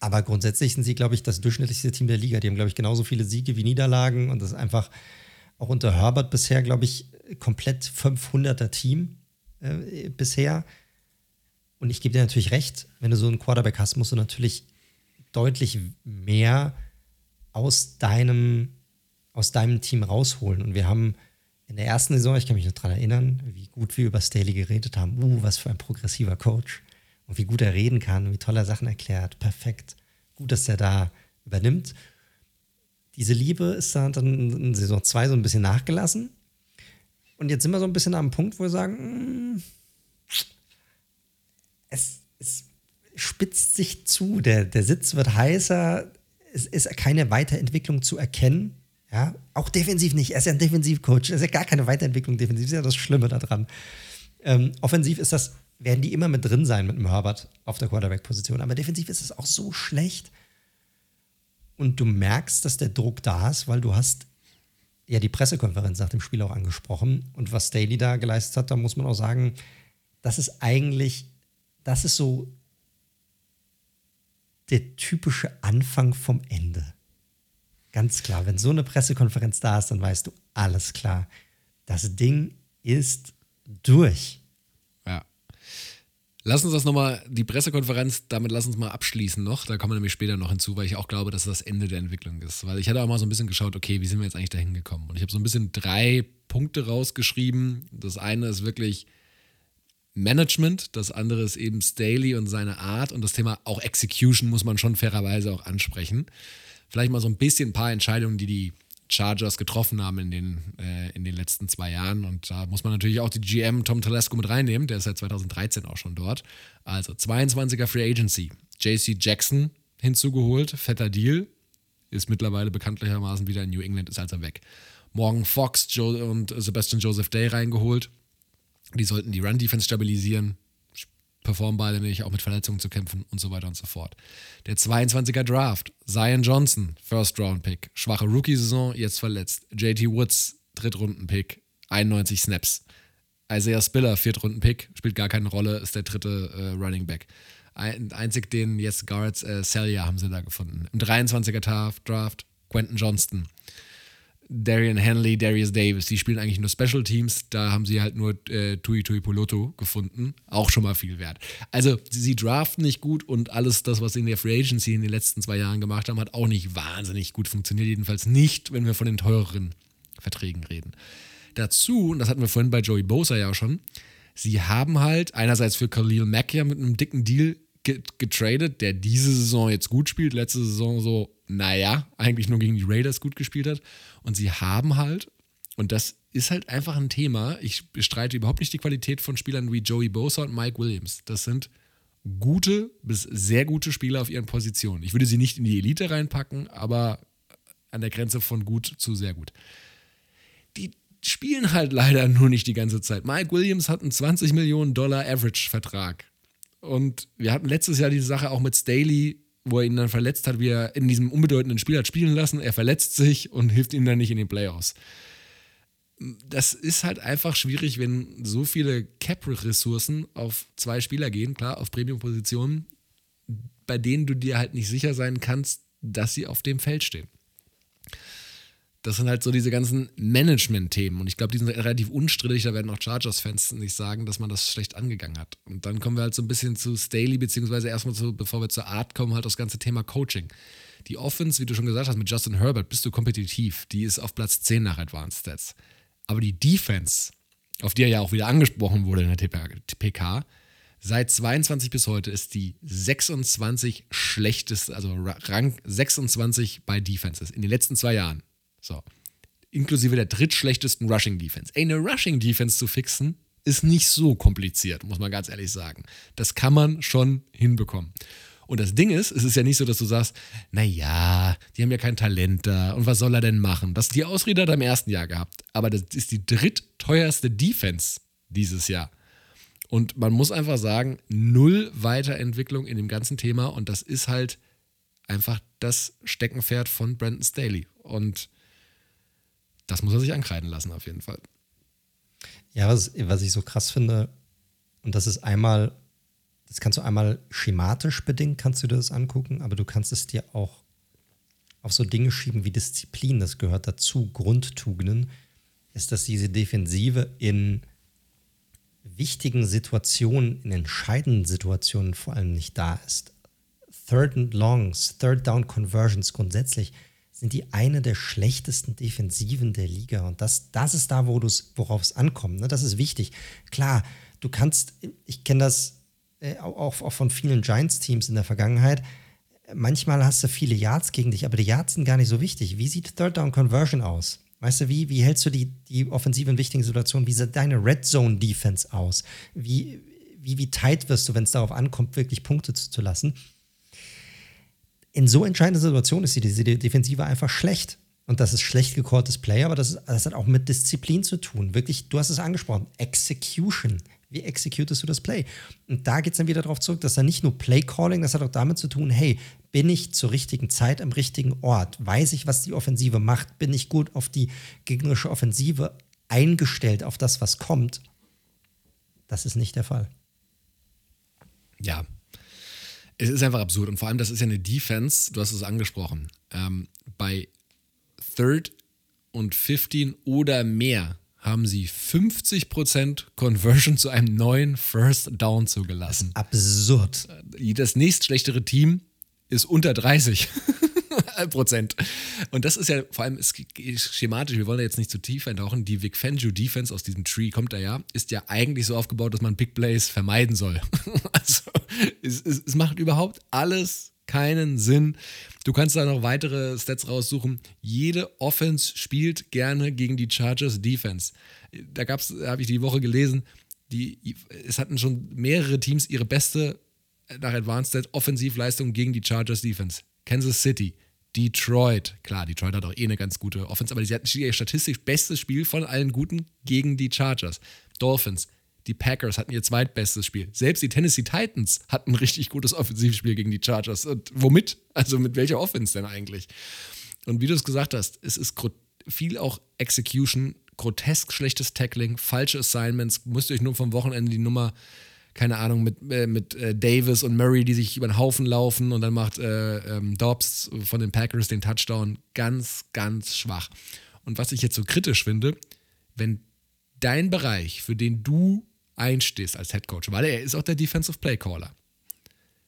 Aber grundsätzlich sind sie, glaube ich, das durchschnittlichste Team der Liga. Die haben, glaube ich, genauso viele Siege wie Niederlagen und das ist einfach auch unter Herbert bisher, glaube ich, komplett 500er Team äh, bisher. Und ich gebe dir natürlich recht, wenn du so einen Quarterback hast, musst du natürlich deutlich mehr aus deinem, aus deinem Team rausholen. Und wir haben in der ersten Saison, ich kann mich noch daran erinnern, wie gut wir über Staley geredet haben. Uh, was für ein progressiver Coach. Und wie gut er reden kann, wie toll er Sachen erklärt. Perfekt. Gut, dass er da übernimmt. Diese Liebe ist dann in Saison 2 so ein bisschen nachgelassen. Und jetzt sind wir so ein bisschen am Punkt, wo wir sagen, mm, es, es spitzt sich zu, der, der Sitz wird heißer, es ist keine Weiterentwicklung zu erkennen. Ja, auch defensiv nicht. Er ist ja ein Defensivcoach. Es ist ja gar keine Weiterentwicklung defensiv. Das ist ja das Schlimme daran. Ähm, offensiv ist das, werden die immer mit drin sein mit dem Herbert auf der Quarterback-Position. Aber defensiv ist es auch so schlecht. Und du merkst, dass der Druck da ist, weil du hast ja die Pressekonferenz nach dem Spiel auch angesprochen. Und was Staley da geleistet hat, da muss man auch sagen, das ist eigentlich, das ist so der typische Anfang vom Ende. Ganz klar, wenn so eine Pressekonferenz da ist, dann weißt du, alles klar. Das Ding ist durch. Ja. Lass uns das nochmal, die Pressekonferenz, damit lass uns mal abschließen noch. Da kommen wir nämlich später noch hinzu, weil ich auch glaube, dass das Ende der Entwicklung ist. Weil ich hatte auch mal so ein bisschen geschaut, okay, wie sind wir jetzt eigentlich dahin gekommen? Und ich habe so ein bisschen drei Punkte rausgeschrieben. Das eine ist wirklich, Management, das andere ist eben Staley und seine Art und das Thema auch Execution muss man schon fairerweise auch ansprechen. Vielleicht mal so ein bisschen ein paar Entscheidungen, die die Chargers getroffen haben in den, äh, in den letzten zwei Jahren. Und da muss man natürlich auch die GM Tom Telesco mit reinnehmen. Der ist seit 2013 auch schon dort. Also 22er Free Agency. JC Jackson hinzugeholt. Fetter Deal. Ist mittlerweile bekanntlichermaßen wieder in New England, ist also weg. Morgan Fox Joe und Sebastian Joseph Day reingeholt. Die sollten die Run-Defense stabilisieren, performen beide nicht, auch mit Verletzungen zu kämpfen und so weiter und so fort. Der 22er Draft, Zion Johnson, First-Round-Pick, schwache Rookie-Saison, jetzt verletzt. JT Woods, Drittrunden-Pick, 91 Snaps. Isaiah Spiller, Viertrunden-Pick, spielt gar keine Rolle, ist der dritte äh, Running Back. Ein, einzig den jetzt Guards äh, Celia haben sie da gefunden. Im 23er Draft, Quentin Johnston, Darian Henley, Darius Davis, die spielen eigentlich nur Special Teams. Da haben sie halt nur äh, Tui Tui Poloto gefunden. Auch schon mal viel wert. Also, sie draften nicht gut und alles das, was sie in der Free Agency in den letzten zwei Jahren gemacht haben, hat auch nicht wahnsinnig gut funktioniert. Jedenfalls nicht, wenn wir von den teureren Verträgen reden. Dazu, und das hatten wir vorhin bei Joey Bosa ja schon, sie haben halt einerseits für Khalil Mack ja mit einem dicken Deal getradet, der diese Saison jetzt gut spielt, letzte Saison so, naja, eigentlich nur gegen die Raiders gut gespielt hat. Und sie haben halt, und das ist halt einfach ein Thema, ich bestreite überhaupt nicht die Qualität von Spielern wie Joey Bosa und Mike Williams. Das sind gute bis sehr gute Spieler auf ihren Positionen. Ich würde sie nicht in die Elite reinpacken, aber an der Grenze von gut zu sehr gut. Die spielen halt leider nur nicht die ganze Zeit. Mike Williams hat einen 20 Millionen Dollar Average-Vertrag. Und wir hatten letztes Jahr diese Sache auch mit Staley, wo er ihn dann verletzt hat, wie er in diesem unbedeutenden Spiel hat spielen lassen. Er verletzt sich und hilft ihm dann nicht in den Playoffs. Das ist halt einfach schwierig, wenn so viele Cap-Ressourcen auf zwei Spieler gehen, klar, auf Premium-Positionen, bei denen du dir halt nicht sicher sein kannst, dass sie auf dem Feld stehen das sind halt so diese ganzen Management-Themen. Und ich glaube, die sind relativ unstrittig. Da werden auch Chargers-Fans nicht sagen, dass man das schlecht angegangen hat. Und dann kommen wir halt so ein bisschen zu Staley, beziehungsweise erstmal, zu, bevor wir zur Art kommen, halt das ganze Thema Coaching. Die Offense, wie du schon gesagt hast, mit Justin Herbert bist du kompetitiv. Die ist auf Platz 10 nach Advanced Stats. Aber die Defense, auf die er ja auch wieder angesprochen wurde in der TPK, seit 22 bis heute ist die 26 schlechteste, also Rang 26 bei Defenses in den letzten zwei Jahren. So. Inklusive der drittschlechtesten Rushing Defense. Ey, eine Rushing Defense zu fixen, ist nicht so kompliziert, muss man ganz ehrlich sagen. Das kann man schon hinbekommen. Und das Ding ist, es ist ja nicht so, dass du sagst, naja, die haben ja kein Talent da und was soll er denn machen? Das die Ausrede hat er im ersten Jahr gehabt. Aber das ist die drittteuerste Defense dieses Jahr. Und man muss einfach sagen, null Weiterentwicklung in dem ganzen Thema und das ist halt einfach das Steckenpferd von Brandon Staley. Und das muss er sich ankreiden lassen, auf jeden Fall. Ja, was, was ich so krass finde, und das ist einmal, das kannst du einmal schematisch bedingt, kannst du dir das angucken, aber du kannst es dir auch auf so Dinge schieben wie Disziplin, das gehört dazu, Grundtugenden, ist, dass diese Defensive in wichtigen Situationen, in entscheidenden Situationen vor allem nicht da ist. Third and Longs, Third Down Conversions grundsätzlich sind die eine der schlechtesten Defensiven der Liga. Und das, das ist da, wo worauf es ankommt. Ne? Das ist wichtig. Klar, du kannst, ich kenne das äh, auch, auch von vielen Giants-Teams in der Vergangenheit, manchmal hast du viele Yards gegen dich, aber die Yards sind gar nicht so wichtig. Wie sieht Third Down Conversion aus? Weißt du, wie, wie hältst du die, die Offensive in wichtigen Situationen? Wie sieht deine Red Zone Defense aus? Wie, wie, wie tight wirst du, wenn es darauf ankommt, wirklich Punkte zu, zu lassen? In so entscheidender Situation ist die, diese Defensive einfach schlecht. Und das ist schlecht gecalltes Play, aber das, ist, das hat auch mit Disziplin zu tun. Wirklich, du hast es angesprochen, Execution. Wie executest du das Play? Und da geht es dann wieder darauf zurück, dass da nicht nur Play-Calling, das hat auch damit zu tun, hey, bin ich zur richtigen Zeit am richtigen Ort? Weiß ich, was die Offensive macht? Bin ich gut auf die gegnerische Offensive eingestellt, auf das, was kommt? Das ist nicht der Fall. Ja, es ist einfach absurd. Und vor allem, das ist ja eine Defense, du hast es angesprochen. Ähm, bei Third und 15 oder mehr haben sie 50% Conversion zu einem neuen First Down zugelassen. Absurd. Das nächstschlechtere Team ist unter 30 Prozent. Und das ist ja vor allem schematisch, wir wollen da jetzt nicht zu tief eintauchen, die Vic Fangio Defense aus diesem Tree kommt da ja, ist ja eigentlich so aufgebaut, dass man Big Plays vermeiden soll. also es, es, es macht überhaupt alles keinen Sinn. Du kannst da noch weitere Stats raussuchen. Jede Offense spielt gerne gegen die Chargers Defense. Da gab's, habe ich die Woche gelesen, die, es hatten schon mehrere Teams ihre beste nach Advanced Stat Offensivleistung gegen die Chargers Defense. Kansas City, Detroit, klar, Detroit hat auch eh eine ganz gute Offense, aber sie hatten statistisch bestes Spiel von allen guten gegen die Chargers. Dolphins, die Packers hatten ihr zweitbestes Spiel. Selbst die Tennessee Titans hatten ein richtig gutes Offensivspiel gegen die Chargers. Und womit? Also mit welcher Offense denn eigentlich? Und wie du es gesagt hast, es ist viel auch Execution, grotesk schlechtes Tackling, falsche Assignments. Müsst ihr euch nur vom Wochenende die Nummer, keine Ahnung, mit, äh, mit äh, Davis und Murray, die sich über den Haufen laufen und dann macht äh, ähm, Dobbs von den Packers den Touchdown. Ganz, ganz schwach. Und was ich jetzt so kritisch finde, wenn dein Bereich, für den du einstehst als Head Coach, weil er ist auch der Defensive Play Caller,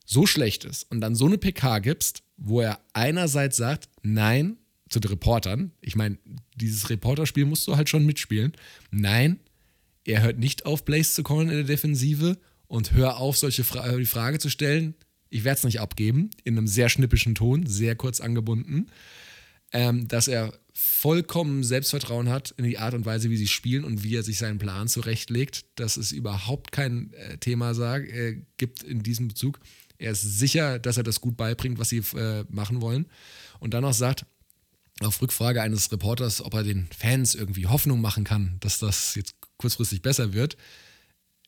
so schlecht ist und dann so eine PK gibst, wo er einerseits sagt, nein, zu den Reportern, ich meine, dieses Reporterspiel musst du halt schon mitspielen, nein, er hört nicht auf, Blaze zu callen in der Defensive und hör auf, solche Fra die Frage zu stellen, ich werde es nicht abgeben, in einem sehr schnippischen Ton, sehr kurz angebunden, ähm, dass er vollkommen Selbstvertrauen hat in die Art und Weise, wie sie spielen und wie er sich seinen Plan zurechtlegt, dass es überhaupt kein äh, Thema sag, äh, gibt in diesem Bezug. Er ist sicher, dass er das gut beibringt, was sie äh, machen wollen. Und dann noch sagt, auf Rückfrage eines Reporters, ob er den Fans irgendwie Hoffnung machen kann, dass das jetzt kurzfristig besser wird,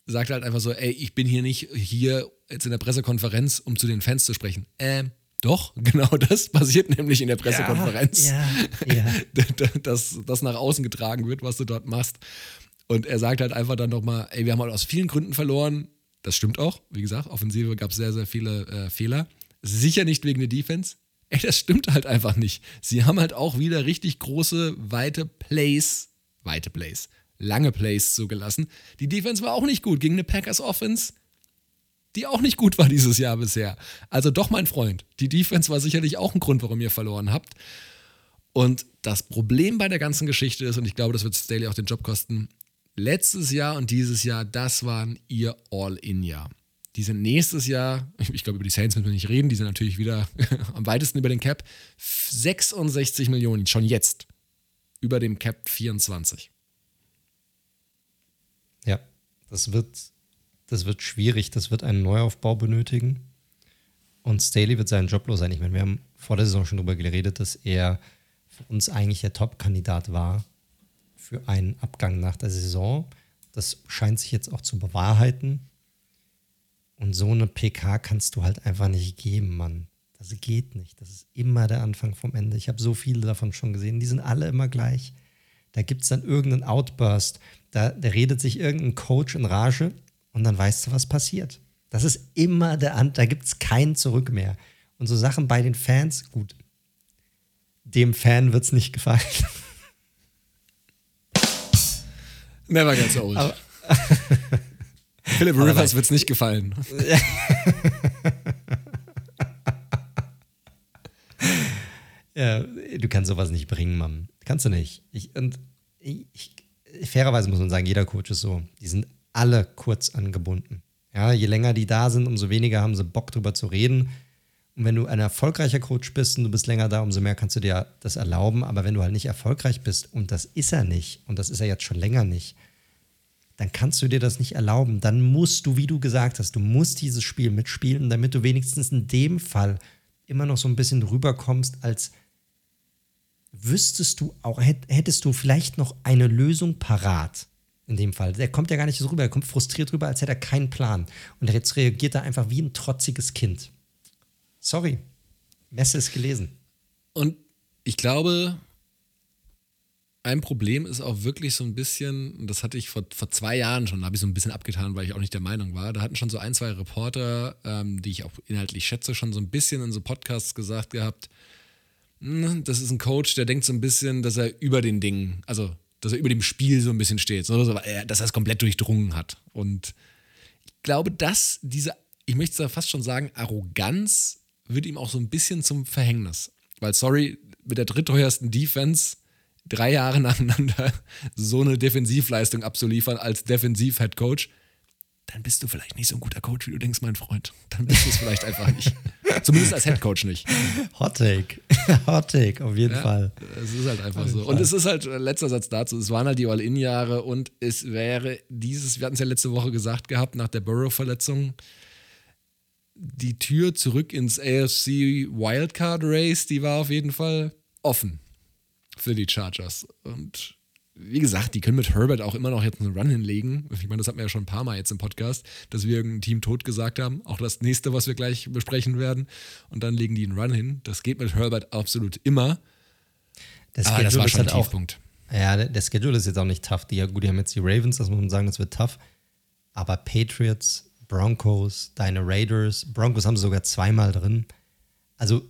sagt er halt einfach so, ey, ich bin hier nicht hier jetzt in der Pressekonferenz, um zu den Fans zu sprechen. Ähm, doch, genau das passiert nämlich in der Pressekonferenz. Ja, ja, ja. dass das nach außen getragen wird, was du dort machst. Und er sagt halt einfach dann nochmal, ey, wir haben halt aus vielen Gründen verloren. Das stimmt auch. Wie gesagt, Offensive gab es sehr, sehr viele äh, Fehler. Sicher nicht wegen der Defense. Ey, das stimmt halt einfach nicht. Sie haben halt auch wieder richtig große, weite Plays, weite Plays, lange Plays zugelassen. Die Defense war auch nicht gut gegen eine Packers Offense die auch nicht gut war dieses Jahr bisher. Also doch, mein Freund, die Defense war sicherlich auch ein Grund, warum ihr verloren habt. Und das Problem bei der ganzen Geschichte ist, und ich glaube, das wird Staley auch den Job kosten, letztes Jahr und dieses Jahr, das waren ihr All-In-Jahr. Die sind nächstes Jahr, ich glaube, über die Saints müssen wir nicht reden, die sind natürlich wieder am weitesten über den Cap, 66 Millionen, schon jetzt. Über dem Cap 24. Ja, das wird das wird schwierig, das wird einen Neuaufbau benötigen. Und Staley wird seinen Job los sein. Ich meine, wir haben vor der Saison schon darüber geredet, dass er für uns eigentlich der Top-Kandidat war für einen Abgang nach der Saison. Das scheint sich jetzt auch zu bewahrheiten. Und so eine PK kannst du halt einfach nicht geben, Mann. Das geht nicht. Das ist immer der Anfang vom Ende. Ich habe so viele davon schon gesehen. Die sind alle immer gleich. Da gibt es dann irgendeinen Outburst. Da, da redet sich irgendein Coach in Rage und dann weißt du, was passiert. Das ist immer der An da gibt es kein Zurück mehr. Und so Sachen bei den Fans, gut, dem Fan wird es nicht gefallen. Never gets old. Aber, Philip Rivers wird es nicht gefallen. ja, du kannst sowas nicht bringen, Mann. Kannst du nicht. Ich, und ich, fairerweise muss man sagen, jeder Coach ist so. Die sind alle kurz angebunden. Ja, je länger die da sind, umso weniger haben sie Bock drüber zu reden. Und wenn du ein erfolgreicher Coach bist und du bist länger da, umso mehr kannst du dir das erlauben. Aber wenn du halt nicht erfolgreich bist, und das ist er nicht, und das ist er jetzt schon länger nicht, dann kannst du dir das nicht erlauben. Dann musst du, wie du gesagt hast, du musst dieses Spiel mitspielen, damit du wenigstens in dem Fall immer noch so ein bisschen rüberkommst, als wüsstest du auch, hättest du vielleicht noch eine Lösung parat. In dem Fall. Der kommt ja gar nicht so rüber. Er kommt frustriert rüber, als hätte er keinen Plan. Und jetzt reagiert er einfach wie ein trotziges Kind. Sorry. Messe ist gelesen. Und ich glaube, ein Problem ist auch wirklich so ein bisschen, das hatte ich vor, vor zwei Jahren schon, habe ich so ein bisschen abgetan, weil ich auch nicht der Meinung war. Da hatten schon so ein, zwei Reporter, ähm, die ich auch inhaltlich schätze, schon so ein bisschen in so Podcasts gesagt gehabt, hm, das ist ein Coach, der denkt so ein bisschen, dass er über den Dingen, also dass er über dem Spiel so ein bisschen steht, so, dass er es komplett durchdrungen hat. Und ich glaube, dass diese, ich möchte es da fast schon sagen, Arroganz wird ihm auch so ein bisschen zum Verhängnis. Weil, sorry, mit der drittteuersten Defense drei Jahre nacheinander so eine Defensivleistung abzuliefern als Defensiv-Head-Coach, dann bist du vielleicht nicht so ein guter Coach, wie du denkst, mein Freund. Dann bist du es vielleicht einfach nicht. Zumindest als Headcoach nicht. Hot Take. Hot Take, auf jeden ja, Fall. Es ist halt einfach so. Und es ist halt, äh, letzter Satz dazu, es waren halt die All-In-Jahre und es wäre dieses, wir hatten es ja letzte Woche gesagt gehabt, nach der Burrow-Verletzung, die Tür zurück ins AFC Wildcard Race, die war auf jeden Fall offen für die Chargers. Und wie gesagt, die können mit Herbert auch immer noch jetzt einen Run hinlegen. Ich meine, das hatten wir ja schon ein paar Mal jetzt im Podcast, dass wir irgendein Team tot gesagt haben. Auch das nächste, was wir gleich besprechen werden. Und dann legen die einen Run hin. Das geht mit Herbert absolut immer. Das Aber das war schon ein halt Tiefpunkt. Auch, ja, der, Schedule ist jetzt auch nicht tough. Die, gut, die haben jetzt die Ravens, das muss man sagen, das wird tough. Aber Patriots, Broncos, deine Raiders, Broncos haben sie sogar zweimal drin. Also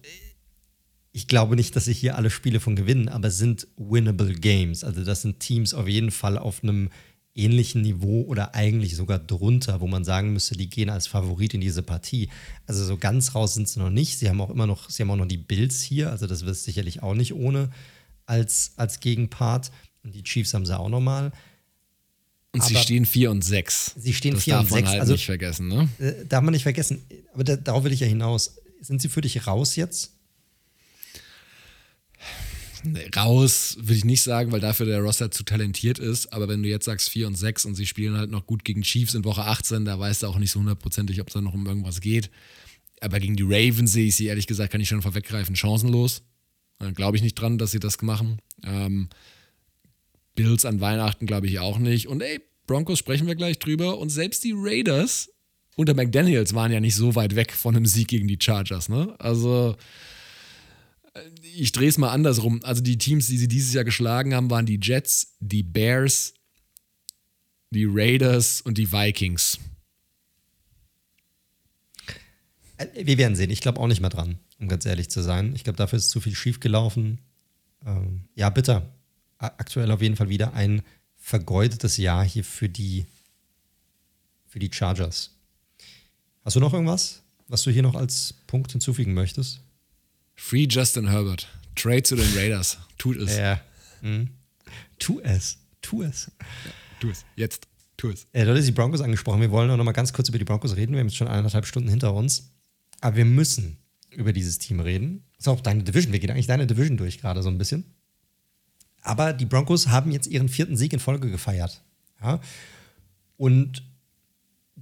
ich glaube nicht, dass sie hier alle Spiele von gewinnen, aber sind winnable Games. Also das sind Teams auf jeden Fall auf einem ähnlichen Niveau oder eigentlich sogar drunter, wo man sagen müsste, die gehen als Favorit in diese Partie. Also so ganz raus sind sie noch nicht. Sie haben auch immer noch, sie haben auch noch die Bills hier, also das wird sicherlich auch nicht ohne als, als Gegenpart. Und die Chiefs haben sie auch noch mal. Und aber sie stehen 4 und 6. Sie stehen 4 und 6. Das darf man halt also, nicht vergessen, ne? Äh, darf man nicht vergessen. Aber da, darauf will ich ja hinaus. Sind sie für dich raus jetzt? Raus, würde ich nicht sagen, weil dafür der Roster zu talentiert ist. Aber wenn du jetzt sagst 4 und 6 und sie spielen halt noch gut gegen Chiefs in Woche 18, da weißt du auch nicht so hundertprozentig, ob es da noch um irgendwas geht. Aber gegen die Ravens sehe ich sie ehrlich gesagt, kann ich schon vorweggreifen, chancenlos. Glaube ich nicht dran, dass sie das machen. Ähm, Bills an Weihnachten glaube ich auch nicht. Und ey, Broncos sprechen wir gleich drüber. Und selbst die Raiders unter McDaniels waren ja nicht so weit weg von einem Sieg gegen die Chargers. Ne? Also ich drehe es mal andersrum. Also die Teams, die sie dieses Jahr geschlagen haben, waren die Jets, die Bears, die Raiders und die Vikings. Äh, wir werden sehen. Ich glaube auch nicht mehr dran, um ganz ehrlich zu sein. Ich glaube, dafür ist zu viel schiefgelaufen. Ähm, ja, bitter. Aktuell auf jeden Fall wieder ein vergeudetes Jahr hier für die, für die Chargers. Hast du noch irgendwas, was du hier noch als Punkt hinzufügen möchtest? Free Justin Herbert. Trade zu den Raiders. Tut es. Ja. Mhm. Tu es. Tu es. Ja, tu es. Jetzt. Tu es. Du hast die Broncos angesprochen. Wir wollen auch noch mal ganz kurz über die Broncos reden. Wir haben jetzt schon eineinhalb Stunden hinter uns. Aber wir müssen über dieses Team reden. Das ist auch deine Division. Wir gehen eigentlich deine Division durch gerade so ein bisschen. Aber die Broncos haben jetzt ihren vierten Sieg in Folge gefeiert. Ja? Und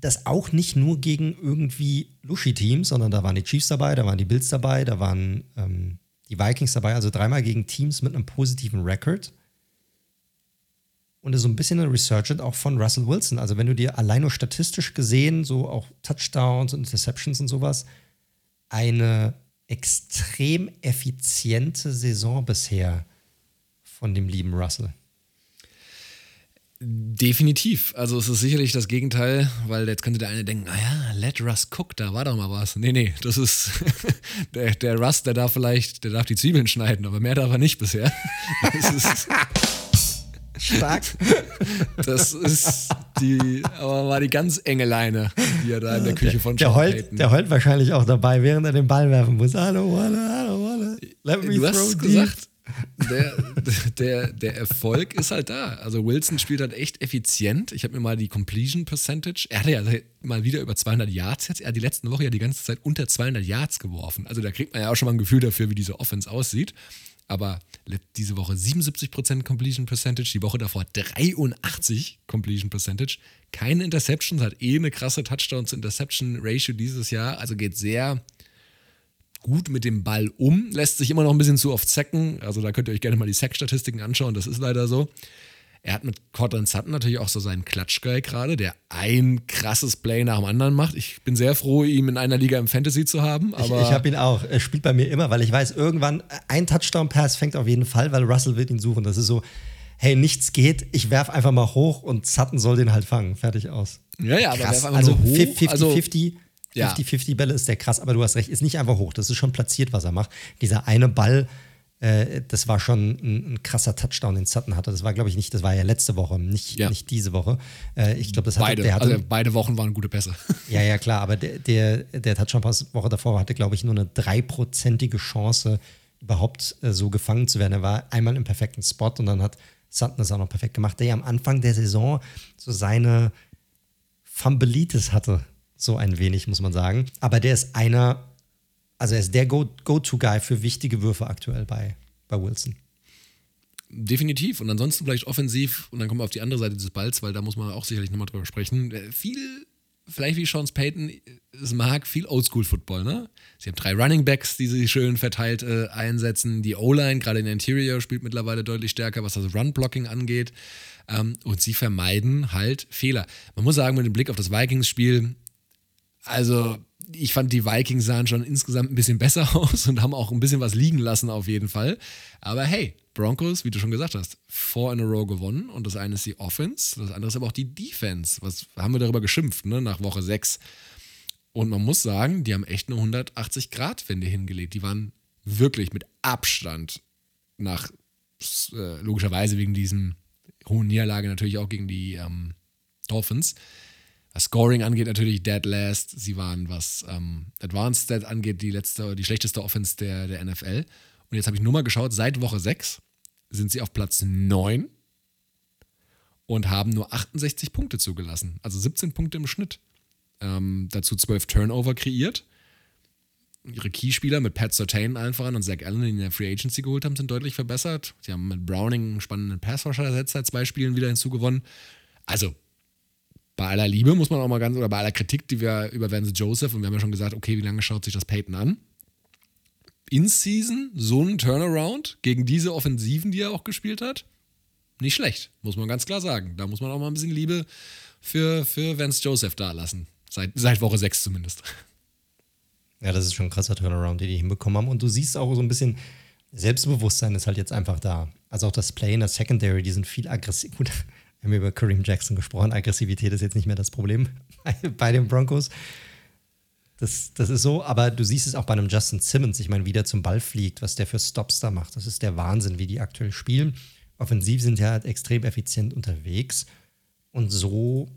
das auch nicht nur gegen irgendwie Luschi-Teams, sondern da waren die Chiefs dabei, da waren die Bills dabei, da waren ähm, die Vikings dabei, also dreimal gegen Teams mit einem positiven Record. Und so ein bisschen ein Resurgent auch von Russell Wilson. Also wenn du dir allein nur statistisch gesehen, so auch Touchdowns und Interceptions und sowas, eine extrem effiziente Saison bisher von dem lieben Russell. Definitiv. Also es ist sicherlich das Gegenteil, weil jetzt könnte der eine denken, naja, let Russ cook, da war doch mal was. Nee, nee, das ist der, der Russ, der darf vielleicht, der darf die Zwiebeln schneiden, aber mehr darf er nicht bisher. Das ist Stark. Das ist die, aber war die ganz enge Leine, die er da in der Küche von der, Sean heult, Payton- der heult wahrscheinlich auch dabei, während er den Ball werfen muss. Hallo, Walle, hallo, Walle. Let me Du throw hast deep. Der, der, der Erfolg ist halt da. Also Wilson spielt halt echt effizient. Ich habe mir mal die Completion Percentage, er hatte ja mal wieder über 200 Yards jetzt. Er hat die letzten Woche ja die ganze Zeit unter 200 Yards geworfen. Also da kriegt man ja auch schon mal ein Gefühl dafür, wie diese Offense aussieht. Aber diese Woche 77% Completion Percentage, die Woche davor 83 Completion Percentage. Keine Interceptions, hat eh eine krasse Touchdown-to-Interception-Ratio dieses Jahr. Also geht sehr gut mit dem Ball um, lässt sich immer noch ein bisschen zu oft sacken. Also da könnt ihr euch gerne mal die Sack-Statistiken anschauen, das ist leider so. Er hat mit Cortland Sutton natürlich auch so seinen Klatschgeil gerade, der ein krasses Play nach dem anderen macht. Ich bin sehr froh, ihn in einer Liga im Fantasy zu haben. Ich, Aber ich habe ihn auch. Er spielt bei mir immer, weil ich weiß, irgendwann ein Touchdown-Pass fängt auf jeden Fall, weil Russell wird ihn suchen. Das ist so, hey, nichts geht, ich werf einfach mal hoch und Sutton soll den halt fangen. Fertig aus. ja, ja, aber werf einfach Also nur hoch. 50-50 also, 50, Ja. 50 Bälle ist der krass, aber du hast recht, ist nicht einfach hoch. Das ist schon platziert, was er macht. Dieser eine Ball, äh, das war schon ein, ein krasser Touchdown, den Sutton hatte. Das war, glaube ich, nicht, das war ja letzte Woche, nicht, Ja. nicht diese Woche. Äh, ich glaube, das hatte, beide, der hatte, also beide Wochen waren gute Pässe. ja, ja, klar, aber der, der, der Touchdown-Pass Woche davor hatte, glaube ich, nur eine dreiprozentige Chance, überhaupt äh, so gefangen zu werden. Er war einmal im perfekten Spot und dann hat Sutton das auch noch perfekt gemacht, der ja am Anfang der Saison so seine Fumbleitis hatte, so ein wenig, muss man sagen. Aber der ist einer, also er ist der Go- Go-To-Guy für wichtige Würfe aktuell bei, bei Wilson. Definitiv. Und ansonsten vielleicht offensiv, und dann kommen wir auf die andere Seite des Balls, weil da muss man auch sicherlich nochmal drüber sprechen. Äh, Viel, vielleicht wie Sean Payton es mag, viel Oldschool-Football, ne? Sie haben drei Running Backs, die sie schön verteilt äh, einsetzen. Die O-Line, gerade in der Interior, spielt mittlerweile deutlich stärker, was das Run-Blocking angeht. Ähm, und sie vermeiden halt Fehler. Man muss sagen, mit dem Blick auf das Vikings-Spiel, also ich fand, die Vikings sahen schon insgesamt ein bisschen besser aus und haben auch ein bisschen was liegen lassen auf jeden Fall. Aber hey, Broncos, wie du schon gesagt hast, four in a row gewonnen und das eine ist die Offense, das andere ist aber auch die Defense. Was haben wir darüber geschimpft, ne, nach Woche 6? Und man muss sagen, die haben echt eine 180-Grad-Wende hingelegt. Die waren wirklich mit Abstand nach, äh, logischerweise wegen diesem hohen Niederlage natürlich auch gegen die ähm, Dolphins. Was Scoring angeht, natürlich dead last. Sie waren, was ähm, Advanced Stat angeht, die letzte, die schlechteste Offense der, der NFL. Und jetzt habe ich nur mal geschaut, seit Woche 6 sind sie auf Platz 9 und haben nur 68 Punkte zugelassen. Also 17 Punkte im Schnitt. Ähm, dazu 12 Turnover kreiert. Ihre Keyspieler mit Pat Surtain einfach an und Zach Allen, die in der Free Agency geholt haben, sind deutlich verbessert. Sie haben mit Browning einen spannenden Passwasher ersetzt, seit zwei Spielen wieder hinzugewonnen. Also, bei aller Liebe muss man auch mal ganz, oder bei aller Kritik, die wir über Vance Joseph, und wir haben ja schon gesagt, okay, wie lange schaut sich das Peyton an? In Season so ein Turnaround gegen diese Offensiven, die er auch gespielt hat, nicht schlecht, muss man ganz klar sagen. Da muss man auch mal ein bisschen Liebe für, für Vance Joseph da lassen. Seit, seit Woche 6 zumindest. Ja, das ist schon ein krasser Turnaround, den die hinbekommen haben. Und du siehst auch so ein bisschen, Selbstbewusstsein ist halt jetzt einfach da. Also auch das Play in der Secondary, die sind viel aggressiv. Gut, wir haben über Kareem Jackson gesprochen. Aggressivität ist jetzt nicht mehr das Problem bei, den Broncos. Das, das ist so, aber du siehst es auch bei einem Justin Simmons, ich meine, wie der zum Ball fliegt, was der für Stops da macht. Das ist der Wahnsinn, wie die aktuell spielen. Offensiv sind ja halt extrem effizient unterwegs. Und so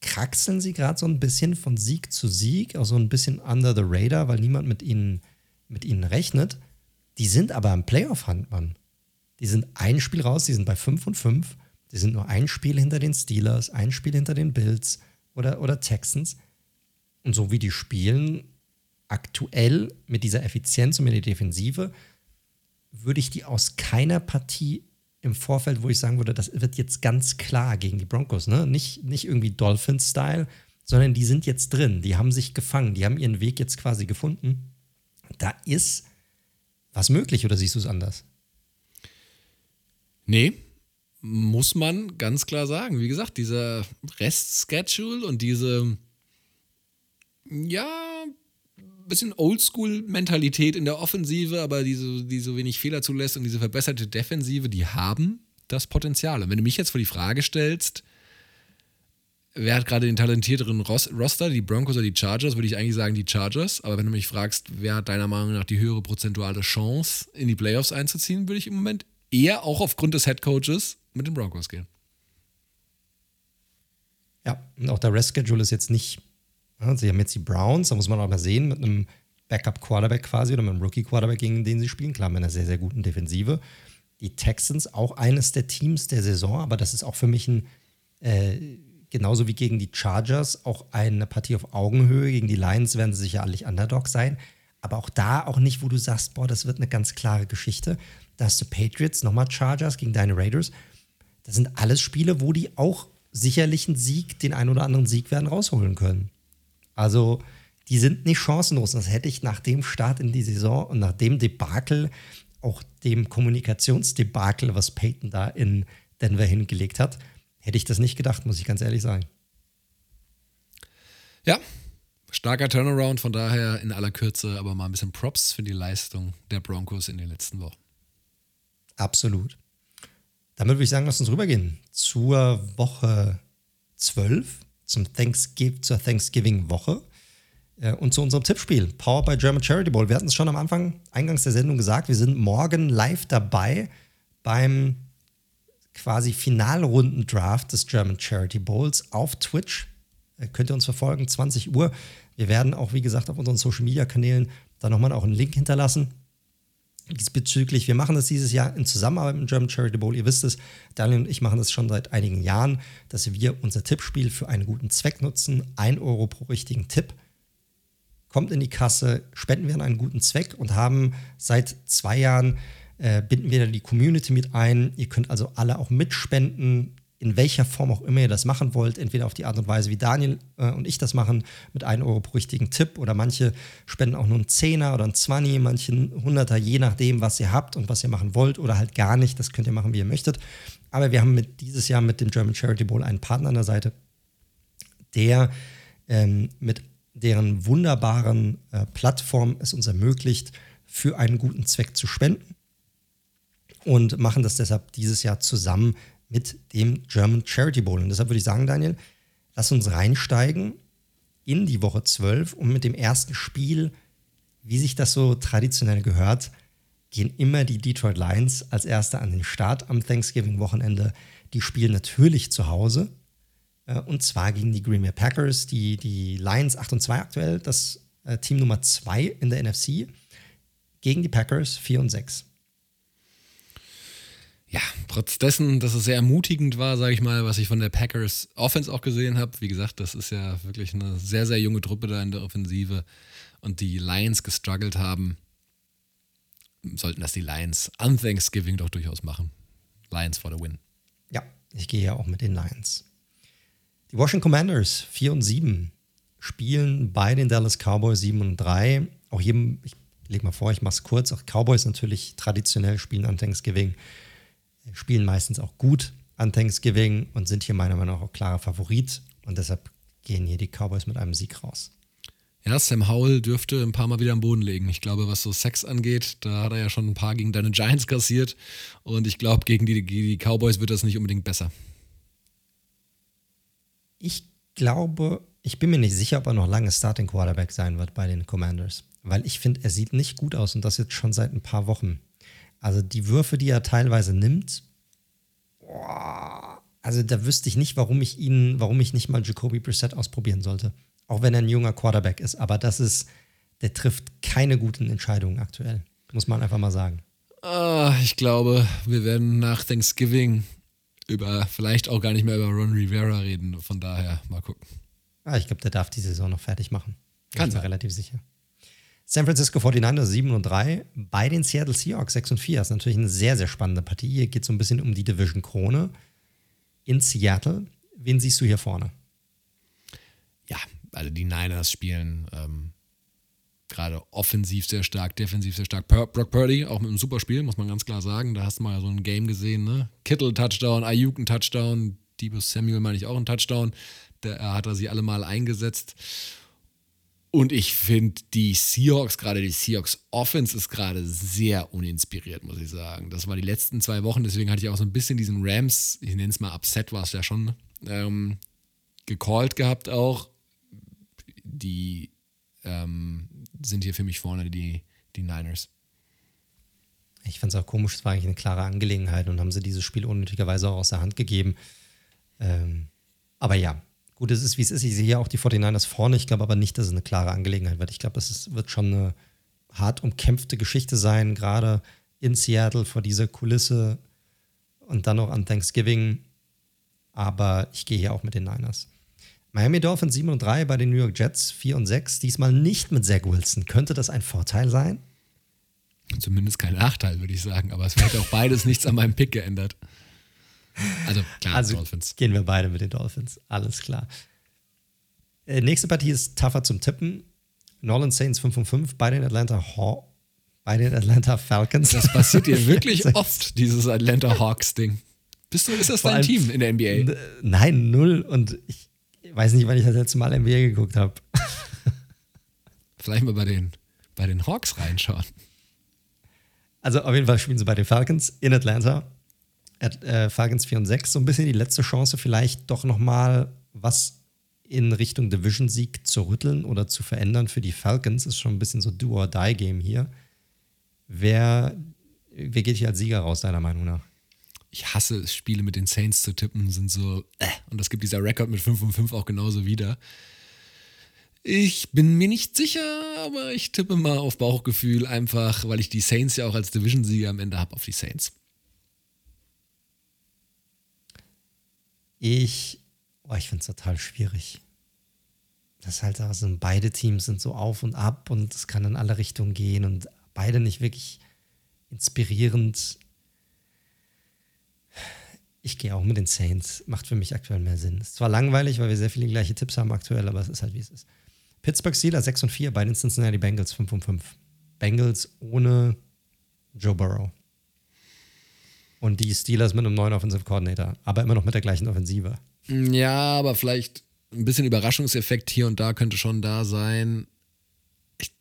kraxeln sie gerade so ein bisschen von Sieg zu Sieg, auch so ein bisschen under the radar, weil niemand mit ihnen, mit ihnen rechnet. Die sind aber im Playoff-Hand, Mann. Die sind ein Spiel raus, die sind bei 5 und 5. Die sind nur ein Spiel hinter den Steelers, ein Spiel hinter den Bills oder, oder Texans. Und so wie die spielen, aktuell mit dieser Effizienz und mit der Defensive, würde ich die aus keiner Partie im Vorfeld, wo ich sagen würde, das wird jetzt ganz klar gegen die Broncos, ne? Nicht, nicht irgendwie Dolphins-Style, sondern die sind jetzt drin, die haben sich gefangen, die haben ihren Weg jetzt quasi gefunden. Da ist was möglich, oder siehst du es anders? Nee, muss man ganz klar sagen. Wie gesagt, dieser Rest-Schedule und diese, ja, bisschen Oldschool-Mentalität in der Offensive, aber die so, die so wenig Fehler zulässt und diese verbesserte Defensive, die haben das Potenzial. Und wenn du mich jetzt vor die Frage stellst, wer hat gerade den talentierteren Roster, die Broncos oder die Chargers, würde ich eigentlich sagen die Chargers. Aber wenn du mich fragst, wer hat deiner Meinung nach die höhere prozentuale Chance, in die Playoffs einzuziehen, würde ich im Moment eher auch aufgrund des Headcoaches mit den Broncos gehen. Ja, und auch der Rest-Schedule ist jetzt nicht. Sie haben jetzt die Browns, da muss man auch mal sehen, mit einem Backup-Quarterback quasi oder mit einem Rookie-Quarterback, gegen den sie spielen. Klar, mit einer sehr, sehr guten Defensive. Die Texans auch eines der Teams der Saison, aber das ist auch für mich ein. Äh, genauso wie gegen die Chargers auch eine Partie auf Augenhöhe. Gegen die Lions werden sie sicherlich Underdog sein. Aber auch da auch nicht, wo du sagst, boah, das wird eine ganz klare Geschichte. Da hast du Patriots, nochmal Chargers gegen deine Raiders. Das sind alles Spiele, wo die auch sicherlich einen Sieg, den einen oder anderen Sieg werden rausholen können. Also, die sind nicht chancenlos. Das hätte ich nach dem Start in die Saison und nach dem Debakel, auch dem Kommunikationsdebakel, was Peyton da in Denver hingelegt hat, Hätte ich das nicht gedacht, muss ich ganz ehrlich sagen. Ja, starker Turnaround, von daher in aller Kürze, aber mal ein bisschen Props für die Leistung der Broncos in den letzten Wochen. Absolut. Damit würde ich sagen, lass uns rübergehen zur Woche 12, zum Thanksgiving, zur Thanksgiving-Woche äh, und zu unserem Tippspiel, Powered by German Charity Bowl. Wir hatten es schon am Anfang, eingangs der Sendung gesagt, wir sind morgen live dabei beim quasi Finalrunden-Draft des German Charity Bowls auf Twitch. Äh, könnt ihr uns verfolgen, 20 Uhr. Wir werden auch, wie gesagt, auf unseren Social-Media-Kanälen da nochmal auch einen Link hinterlassen. Diesbezüglich, wir machen das dieses Jahr in Zusammenarbeit mit dem German Charity Bowl. Ihr wisst es, Daniel und ich machen das schon seit einigen Jahren, dass wir unser Tippspiel für einen guten Zweck nutzen. Ein Euro pro richtigen Tipp kommt in die Kasse, spenden wir an einen guten Zweck und haben seit zwei Jahren äh, binden wir die Community mit ein. Ihr könnt also alle auch mitspenden, in welcher Form auch immer ihr das machen wollt. Entweder auf die Art und Weise, wie Daniel äh, und ich das machen, mit 1 Euro pro richtigen Tipp. Oder manche spenden auch nur einen Zehner oder einen Zwanni, manche Hunderter, je nachdem, was ihr habt und was ihr machen wollt. Oder halt gar nicht. Das könnt ihr machen, wie ihr möchtet. Aber wir haben mit, dieses Jahr mit dem German Charity Bowl einen Partner an der Seite, der ähm, mit deren wunderbaren äh, Plattform es uns ermöglicht, für einen guten Zweck zu spenden und machen das deshalb dieses Jahr zusammen mit dem German Charity Bowl. Und deshalb würde ich sagen, Daniel, lass uns reinsteigen in die Woche 12 und mit dem ersten Spiel, wie sich das so traditionell gehört, gehen immer die Detroit Lions als Erste an den Start am Thanksgiving-Wochenende. Die spielen natürlich zu Hause. Äh, und zwar gegen die Green Bay Packers, die, die Lions 8 und 2 aktuell, das äh, Team Nummer 2 in der NFC, gegen die Packers 4 und 6 ja, trotz dessen, dass es sehr ermutigend war, sage ich mal, was ich von der Packers Offense auch gesehen habe. Wie gesagt, das ist ja wirklich eine sehr, sehr junge Truppe da in der Offensive und die Lions gestruggelt haben, sollten das die Lions an Thanksgiving doch durchaus machen. Lions for the win. Ja, ich gehe ja auch mit den Lions. Die Washington Commanders 4 und 7 spielen bei den Dallas Cowboys 7 und 3. Auch hier, ich lege mal vor, ich mache es kurz. Auch Cowboys natürlich traditionell spielen an Thanksgiving spielen meistens auch gut an Thanksgiving und sind hier meiner Meinung nach auch klarer Favorit. Und deshalb gehen hier die Cowboys mit einem Sieg raus. Ja, Sam Howell dürfte ein paar Mal wieder am Boden legen. Ich glaube, was so Sex angeht, da hat er ja schon ein paar gegen deine Giants kassiert. Und ich glaube, gegen die, die Cowboys wird das nicht unbedingt besser. Ich glaube, ich bin mir nicht sicher, ob er noch lange Starting Quarterback sein wird bei den Commanders. Weil ich finde, er sieht nicht gut aus und das jetzt schon seit ein paar Wochen. Also die Würfe, die er teilweise nimmt, boah, also da wüsste ich nicht, warum ich ihn, warum ich nicht mal Jacoby Brissett ausprobieren sollte. Auch wenn er ein junger Quarterback ist. Aber das ist, der trifft keine guten Entscheidungen aktuell. Muss man einfach mal sagen. Ah, ich glaube, wir werden nach Thanksgiving über, vielleicht auch gar nicht mehr über Ron Rivera reden. Von daher, mal gucken. Ah, ich glaube, der darf die Saison noch fertig machen. Kann ich bin relativ sicher. San Francisco 49ers 7 und 3 bei den Seattle Seahawks 6 und 4. Das ist natürlich eine sehr, sehr spannende Partie. Hier geht es so ein bisschen um die Division Krone in Seattle. Wen siehst du hier vorne? Ja, also die Niners spielen ähm, gerade offensiv sehr stark, defensiv sehr stark. Brock Purdy, auch mit einem super Spiel, muss man ganz klar sagen. Da hast du mal so ein Game gesehen, ne? Kittle Touchdown, Ayuk ein Touchdown, Debo Samuel meine ich auch ein Touchdown. Da hat er sie alle mal eingesetzt. Und ich finde, die Seahawks, gerade die Seahawks Offense ist gerade sehr uninspiriert, muss ich sagen. Das war die letzten zwei Wochen, deswegen hatte ich auch so ein bisschen diesen Rams, ich nenne es mal Upset, war es ja schon, ähm, gecallt gehabt auch. Die ähm, sind hier für mich vorne, die, die Niners. Ich fand es auch komisch, es war eigentlich eine klare Angelegenheit und haben sie dieses Spiel unnötigerweise auch aus der Hand gegeben. Ähm, aber ja, gut, es ist wie es ist. Ich sehe ja auch die 49ers vorne. Ich glaube aber nicht, dass es eine klare Angelegenheit wird. Ich glaube, es wird schon eine hart umkämpfte Geschichte sein, gerade in Seattle vor dieser Kulisse und dann noch an Thanksgiving. Aber ich gehe hier auch mit den Niners. Miami Dolphins 7 und 3 bei den New York Jets 4 und 6. Diesmal nicht mit Zach Wilson. Könnte das ein Vorteil sein? Zumindest kein Nachteil, würde ich sagen. Aber es hätte auch beides nichts an meinem Pick geändert. Also klar, also Dolphins. Gehen wir beide mit den Dolphins. Alles klar. Äh, nächste Partie ist tougher zum Tippen. Nolan Saints 5 und 5 bei den Atlanta Haw bei den Atlanta Falcons. Das passiert dir wirklich oft, dieses Atlanta Hawks-Ding. Bist du, ist das Vor dein Team in der NBA? Nein, null. Und ich weiß nicht, wann ich das letzte Mal NBA geguckt habe. Vielleicht mal bei den, bei den Hawks reinschauen. Also auf jeden Fall spielen sie bei den Falcons in Atlanta. Äh, Falcons 4 und 6, so ein bisschen die letzte Chance, vielleicht doch nochmal was in Richtung Division-Sieg zu rütteln oder zu verändern für die Falcons. Ist schon ein bisschen so Do-or-Die-Game hier. Wer, wer geht hier als Sieger raus, deiner Meinung nach? Ich hasse es, Spiele mit den Saints zu tippen, sind so, äh, und das gibt dieser Rekord mit 5 und 5 auch genauso wieder. Ich bin mir nicht sicher, aber ich tippe mal auf Bauchgefühl, einfach weil ich die Saints ja auch als Division-Sieger am Ende habe, auf die Saints. Ich, oh, ich finde es total schwierig. Das halt da sind beide Teams sind so auf und ab und es kann in alle Richtungen gehen und beide nicht wirklich inspirierend. Ich gehe auch mit den Saints. Macht für mich aktuell mehr Sinn. Ist zwar langweilig, weil wir sehr viele gleiche Tipps haben aktuell, aber es ist halt wie es ist. Pittsburgh Steelers 6 und 4 bei den Cincinnati Bengals 5 und 5. Bengals ohne Joe Burrow. Und die Steelers mit einem neuen Offensive Coordinator, aber immer noch mit der gleichen Offensive. Ja, aber vielleicht ein bisschen Überraschungseffekt hier und da könnte schon da sein. Ich,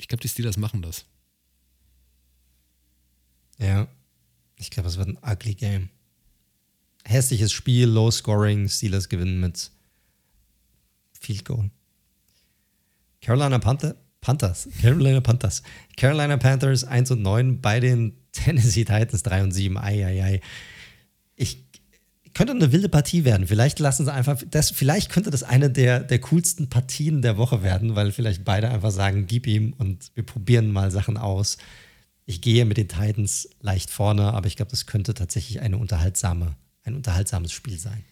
ich glaube, die Steelers machen das. Ja. Ich glaube, es wird ein ugly Game. Hässliches Spiel, low scoring, Steelers gewinnen mit Field Goal. Carolina Panther, Panthers, Carolina Panthers, Carolina Panthers 1 und 9 bei den Tennessee Titans 3 und 7. Eieiei. Ich könnte eine wilde Partie werden. Vielleicht lassen sie einfach, das, vielleicht könnte das eine der, der coolsten Partien der Woche werden, weil vielleicht beide einfach sagen, gib ihm und wir probieren mal Sachen aus. Ich gehe mit den Titans leicht vorne, aber ich glaube, das könnte tatsächlich eine unterhaltsame, ein unterhaltsames Spiel sein.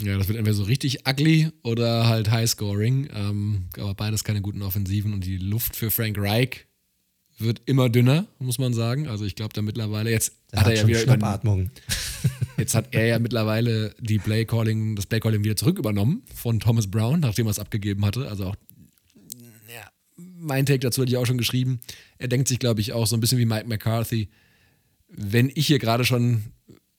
Ja, das wird entweder so richtig ugly oder halt High-Scoring. Ähm, aber beides keine guten Offensiven und die Luft für Frank Reich wird immer dünner, muss man sagen. Also ich glaube, da mittlerweile jetzt Der hat, er ja wieder Schnappatmung. Jetzt hat er ja mittlerweile die Play -Calling, das Play-Calling wieder zurück übernommen von Thomas Brown, nachdem er es abgegeben hatte. Also auch ja, mein Take dazu hatte ich auch schon geschrieben. Er denkt sich, glaube ich, auch so ein bisschen wie Mike McCarthy. Wenn ich hier gerade schon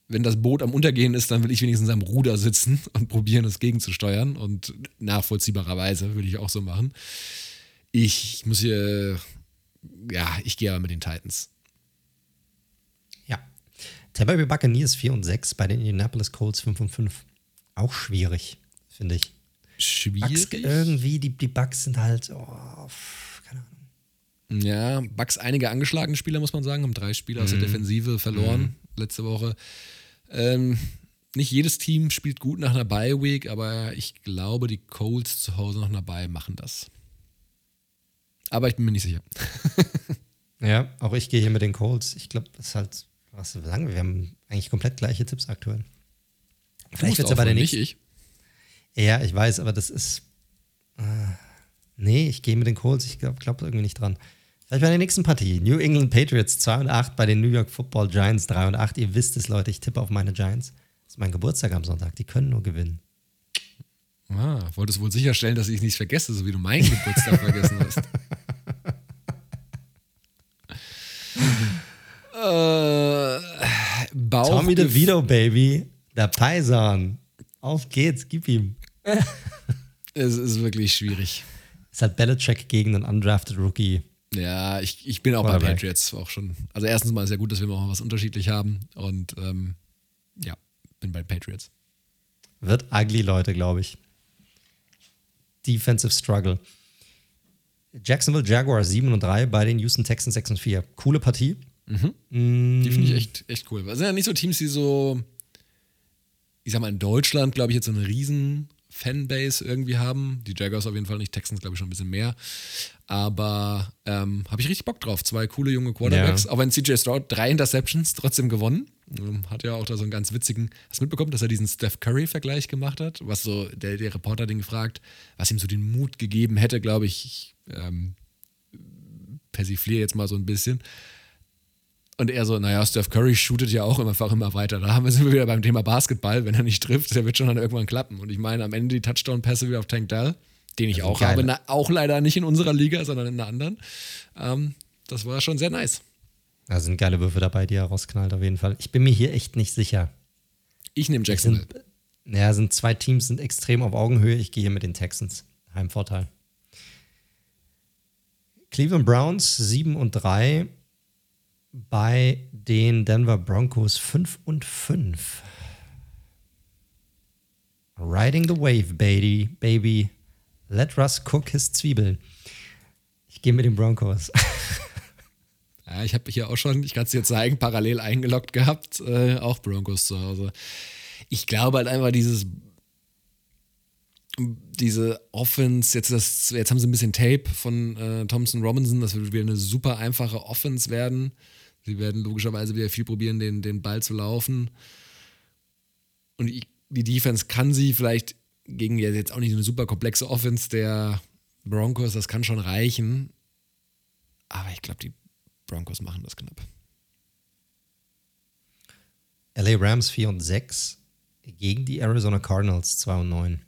wenn das Boot am Untergehen ist, dann will ich wenigstens am Ruder sitzen und probieren, das gegenzusteuern. Und nachvollziehbarerweise würde ich auch so machen. Ich muss hier, ja, ich gehe aber mit den Titans. Ja. Tampa Bay Buccaneers 4 und 6, bei den Indianapolis Colts 5 und 5. Auch schwierig, finde ich. Schwierig? Bucks irgendwie, die, die Bucks sind halt, oh, keine Ahnung. Ja, Bucks einige angeschlagene Spieler, muss man sagen, haben drei Spieler aus der mhm. Defensive verloren mhm. letzte Woche. Ähm, nicht jedes Team spielt gut nach einer Bye Week, aber ich glaube, die Colts zu Hause nach einer Bye machen das. Aber ich bin mir nicht sicher. ja, auch ich gehe hier mit den Colts. Ich glaube, das ist halt, was lange, wir haben eigentlich komplett gleiche Tipps aktuell. Vielleicht wird es ja bei der nächsten. Nicht ich. Ja, ich weiß, aber das ist. Äh, nee, ich gehe mit den Colts. Ich glaube glaub irgendwie nicht dran. Vielleicht bei der nächsten Partie. New England Patriots 2 und 8 bei den New York Football Giants 3 und 8. Ihr wisst es, Leute, ich tippe auf meine Giants. Das ist mein Geburtstag am Sonntag. Die können nur gewinnen. Ah, wolltest wohl sicherstellen, dass ich es nicht vergesse, so wie du meinen Geburtstag vergessen hast. äh, Tommy DeVito, Baby. Der Paisan. Auf geht's, gib ihm. es ist wirklich schwierig. Ist halt Belichick gegen einen undrafted Rookie. Ja, ich, ich bin auch bei Patriots auch schon. Also erstens mal ist ja gut, dass wir mal was unterschiedlich haben. Und ähm, ja, bin bei Patriots. Wird ugly, Leute, glaube ich. Defensive Struggle. Jacksonville Jaguars 7 und 3 bei den Houston Texans 6 und 4. Coole Partie. Mhm. Mm. Die finde ich echt, echt cool. Das sind ja nicht so Teams, die so, ich sag mal, in Deutschland, glaube ich, jetzt so eine riesen Fanbase irgendwie haben. Die Jaguars auf jeden Fall nicht, Texans, glaube ich, schon ein bisschen mehr. Aber ähm, habe ich richtig Bock drauf. Zwei coole junge Quarterbacks. Ja. Auch wenn CJ Stroud drei Interceptions trotzdem gewonnen. Ähm, hat ja auch da so einen ganz witzigen, hast du mitbekommen, dass er diesen Steph Curry-Vergleich gemacht hat? Was so, der, der Reporter den gefragt, was ihm so den Mut gegeben hätte, glaube ich, ich ähm, persifliere jetzt mal so ein bisschen. Und er so, naja, Steph Curry shootet ja auch einfach immer weiter. Da haben wir, sind wir wieder beim Thema Basketball. Wenn er nicht trifft, der wird schon dann irgendwann klappen. Und ich meine, am Ende die Touchdown-Pässe wieder auf Tank Dell, den ich auch habe, na, auch leider nicht in unserer Liga, sondern in einer anderen. Ähm, das war schon sehr nice. Da sind geile Würfe dabei, die er rausknallt, auf jeden Fall. Ich bin mir hier echt nicht sicher. Ich nehme Jacksonville. Ja, sind zwei Teams sind extrem auf Augenhöhe. Ich gehe hier mit den Texans. Heimvorteil. Cleveland Browns 7 und 3 bei den Denver Broncos 5 und 5. Riding the wave, baby, baby. Let Russ cook his Zwiebel. Ich gehe mit den Broncos. ja, ich habe hier auch schon, ich kann es dir zeigen, parallel eingeloggt gehabt, äh, auch Broncos zu Hause. Ich glaube halt einfach dieses diese Offense, jetzt, das, jetzt haben sie ein bisschen Tape von äh, Thompson Robinson, das wird wieder eine super einfache Offense werden. Sie werden logischerweise wieder viel probieren, den, den Ball zu laufen. Und die Defense kann sie vielleicht gegen jetzt auch nicht eine super komplexe Offense der Broncos, das kann schon reichen. Aber ich glaube, die Broncos machen das knapp. LA Rams 4 und 6 gegen die Arizona Cardinals 2 und 9.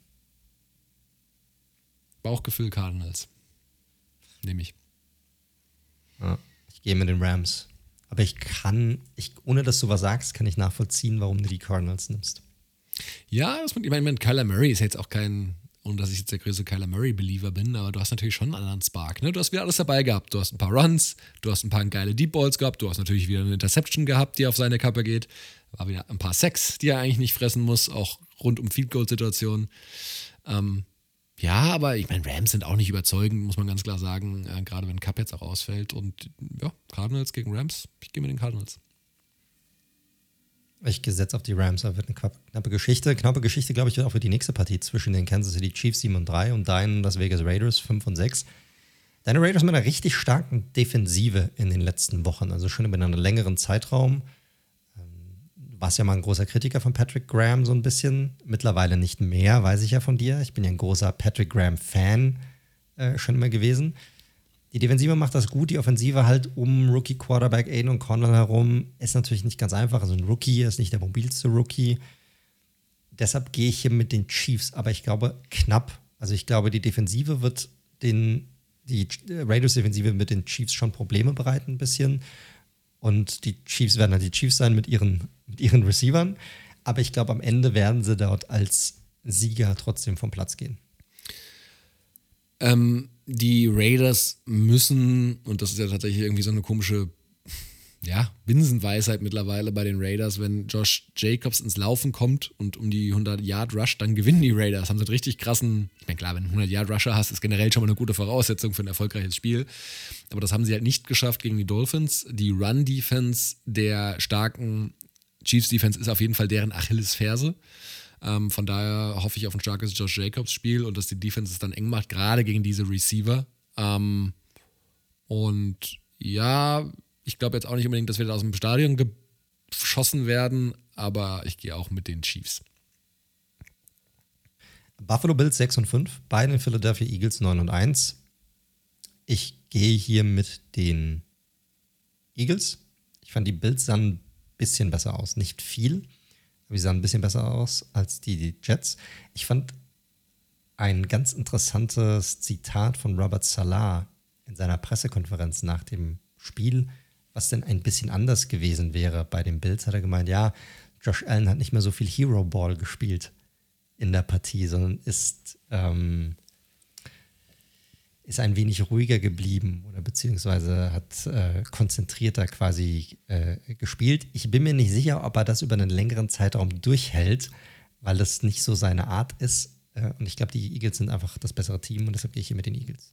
Bauchgefühl Cardinals. Nehme ich. Ja, ich gehe mit den Rams. Aber ich kann, ich, ohne dass du was sagst, kann ich nachvollziehen, warum du die Cardinals nimmst. Ja, das, ich meine, Kyler Murray ist jetzt auch kein, ohne dass ich jetzt der größte Kyler Murray-Believer bin, aber du hast natürlich schon einen anderen Spark. Ne? Du hast wieder alles dabei gehabt. Du hast ein paar Runs, du hast ein paar geile Deep Balls gehabt, du hast natürlich wieder eine Interception gehabt, die auf seine Kappe geht. War wieder ein paar Sex, die er eigentlich nicht fressen muss, auch rund um Field Goal-Situationen. Ähm, ja, aber ich meine, Rams sind auch nicht überzeugend, muss man ganz klar sagen, äh, gerade wenn Cup jetzt auch ausfällt. Und ja, Cardinals gegen Rams, ich gehe mit den Cardinals. Ich gesetze auf die Rams, da wird eine knappe Geschichte. Knappe Geschichte, glaube ich, wird auch für die nächste Partie zwischen den Kansas City Chiefs 7 und 3 und deinen Las Vegas Raiders 5 und 6. Deine Raiders mit einer richtig starken Defensive in den letzten Wochen, also schon über einen längeren Zeitraum warst ja mal ein großer Kritiker von Patrick Graham, so ein bisschen. Mittlerweile nicht mehr, weiß ich ja von dir. Ich bin ja ein großer Patrick Graham-Fan äh, schon immer gewesen. Die Defensive macht das gut, die Offensive halt um Rookie Quarterback Aiden und Connell herum ist natürlich nicht ganz einfach. Also ein Rookie ist nicht der mobilste Rookie. Deshalb gehe ich hier mit den Chiefs, aber ich glaube knapp. Also ich glaube, die Defensive wird den, die Raiders Defensive mit den Chiefs schon Probleme bereiten ein bisschen. Und die Chiefs werden halt die Chiefs sein mit ihren, mit ihren Receivern. Aber ich glaube, am Ende werden sie dort als Sieger trotzdem vom Platz gehen. Ähm, die Raiders müssen, und das ist ja tatsächlich irgendwie so eine komische ja, Binsenweisheit mittlerweile bei den Raiders, wenn Josh Jacobs ins Laufen kommt und um die 100-Yard-Rush, dann gewinnen die Raiders. Haben sie einen richtig krassen, ich meine, klar, wenn du einen 100-Yard-Rusher hast, ist generell schon mal eine gute Voraussetzung für ein erfolgreiches Spiel. Aber das haben sie halt nicht geschafft gegen die Dolphins. Die Run-Defense der starken Chiefs-Defense ist auf jeden Fall deren Achillesferse. Ähm, von daher hoffe ich auf ein starkes Josh Jacobs-Spiel und dass die Defense es dann eng macht, gerade gegen diese Receiver. Ähm, und ja, ich glaube jetzt auch nicht unbedingt, dass wir da aus dem Stadion geschossen werden, aber ich gehe auch mit den Chiefs. Buffalo Bills 6 und 5, bei den Philadelphia Eagles 9 und 1. Ich gehe hier mit den Eagles. Ich fand die Bills ein bisschen besser aus. Nicht viel, aber sie sahen ein bisschen besser aus als die Jets. Ich fand ein ganz interessantes Zitat von Robert Salah in seiner Pressekonferenz nach dem Spiel was denn ein bisschen anders gewesen wäre bei den Bills, hat er gemeint, ja, Josh Allen hat nicht mehr so viel Hero Ball gespielt in der Partie, sondern ist, ähm, ist ein wenig ruhiger geblieben oder beziehungsweise hat äh, konzentrierter quasi äh, gespielt. Ich bin mir nicht sicher, ob er das über einen längeren Zeitraum durchhält, weil das nicht so seine Art ist. Äh, und ich glaube, die Eagles sind einfach das bessere Team und deshalb gehe ich hier mit den Eagles.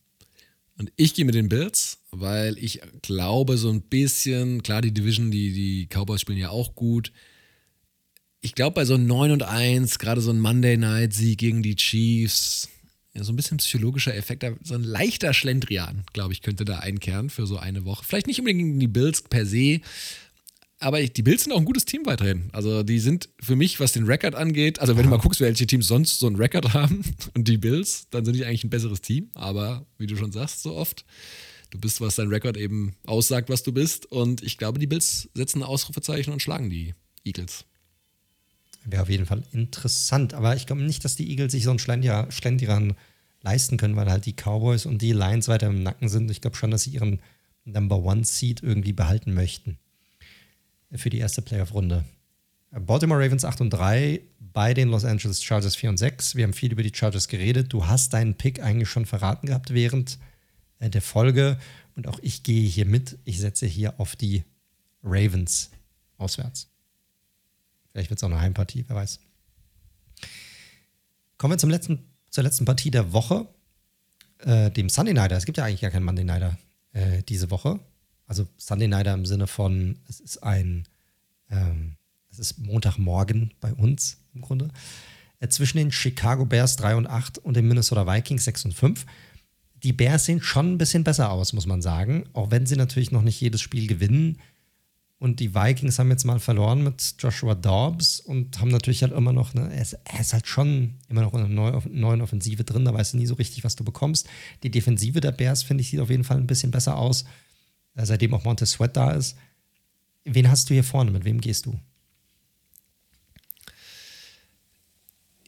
Und ich gehe mit den Bills, weil ich glaube, so ein bisschen, klar, die Division, die, die Cowboys spielen ja auch gut. Ich glaube, bei so einem 9 und 1, gerade so ein Monday Night-Sieg gegen die Chiefs, ja, so ein bisschen psychologischer Effekt, so ein leichter Schlendrian, glaube ich, könnte da einkehren für so eine Woche. Vielleicht nicht unbedingt gegen die Bills per se, aber die Bills sind auch ein gutes Team weiterhin. Also die sind für mich, was den Rekord angeht, also wenn du mal guckst, welche Teams sonst so einen Rekord haben und die Bills, dann sind die eigentlich ein besseres Team. Aber wie du schon sagst, so oft, du bist, was dein Rekord eben aussagt, was du bist. Und ich glaube, die Bills setzen ein Ausrufezeichen und schlagen die Eagles. Wäre auf jeden Fall interessant. Aber ich glaube nicht, dass die Eagles sich so einen Schlendrian leisten können, weil halt die Cowboys und die Lions weiter im Nacken sind. Ich glaube schon, dass sie ihren Number One Seed irgendwie behalten möchten für die erste Playoff-Runde. Baltimore Ravens 8 und 3 bei den Los Angeles Chargers 4 und 6. Wir haben viel über die Chargers geredet. Du hast deinen Pick eigentlich schon verraten gehabt während äh, der Folge. Und auch ich gehe hier mit. Ich setze hier auf die Ravens auswärts. Vielleicht wird es auch eine Heimpartie, wer weiß. Kommen wir zum letzten, zur letzten Partie der Woche, äh, dem Sunday Nighter. Es gibt ja eigentlich gar keinen Monday Nighter äh, diese Woche. Also Sunday Nighter im Sinne von, es ist ein, ähm, es ist Montagmorgen bei uns im Grunde. Äh, zwischen den Chicago Bears 3 und 8 und den Minnesota Vikings 6 und 5. Die Bears sehen schon ein bisschen besser aus, muss man sagen. Auch wenn sie natürlich noch nicht jedes Spiel gewinnen. Und die Vikings haben jetzt mal verloren mit Joshua Dobbs und haben natürlich halt immer noch, ne, er ist, er ist halt schon immer noch in einer neuen Offensive drin, da weißt du nie so richtig, was du bekommst. Die Defensive der Bears, finde ich, sieht auf jeden Fall ein bisschen besser aus. Äh, seitdem auch Montez Sweat da ist. Wen hast du hier vorne? Mit wem gehst du?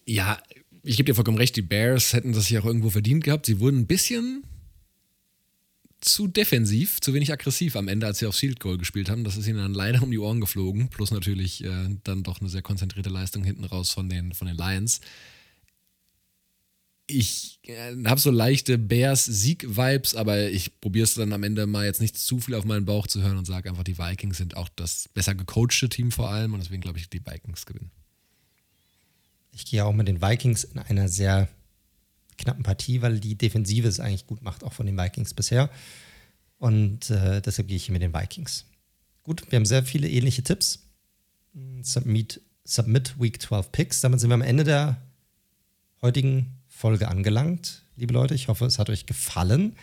Ja, ich gebe dir vollkommen recht, die Bears hätten das hier auch irgendwo verdient gehabt. Sie wurden ein bisschen zu defensiv, zu wenig aggressiv am Ende, als sie auf Field Goal gespielt haben. Das ist ihnen dann leider um die Ohren geflogen. Plus natürlich äh, dann doch eine sehr konzentrierte Leistung hinten raus von den, von den Lions ich äh, habe so leichte Bears-Sieg-Vibes, aber ich probiere es dann am Ende mal jetzt nicht zu viel auf meinen Bauch zu hören und sage einfach, die Vikings sind auch das besser gecoachte Team vor allem und deswegen glaube ich, die Vikings gewinnen. Ich gehe auch mit den Vikings in einer sehr knappen Partie, weil die Defensive es eigentlich gut macht, auch von den Vikings bisher. Und äh, deshalb gehe ich hier mit den Vikings. Gut, wir haben sehr viele ähnliche Tipps. Submit, Submit Week 12 Picks. Damit sind wir am Ende der heutigen Folge angelangt, liebe Leute. Ich hoffe, es hat euch gefallen.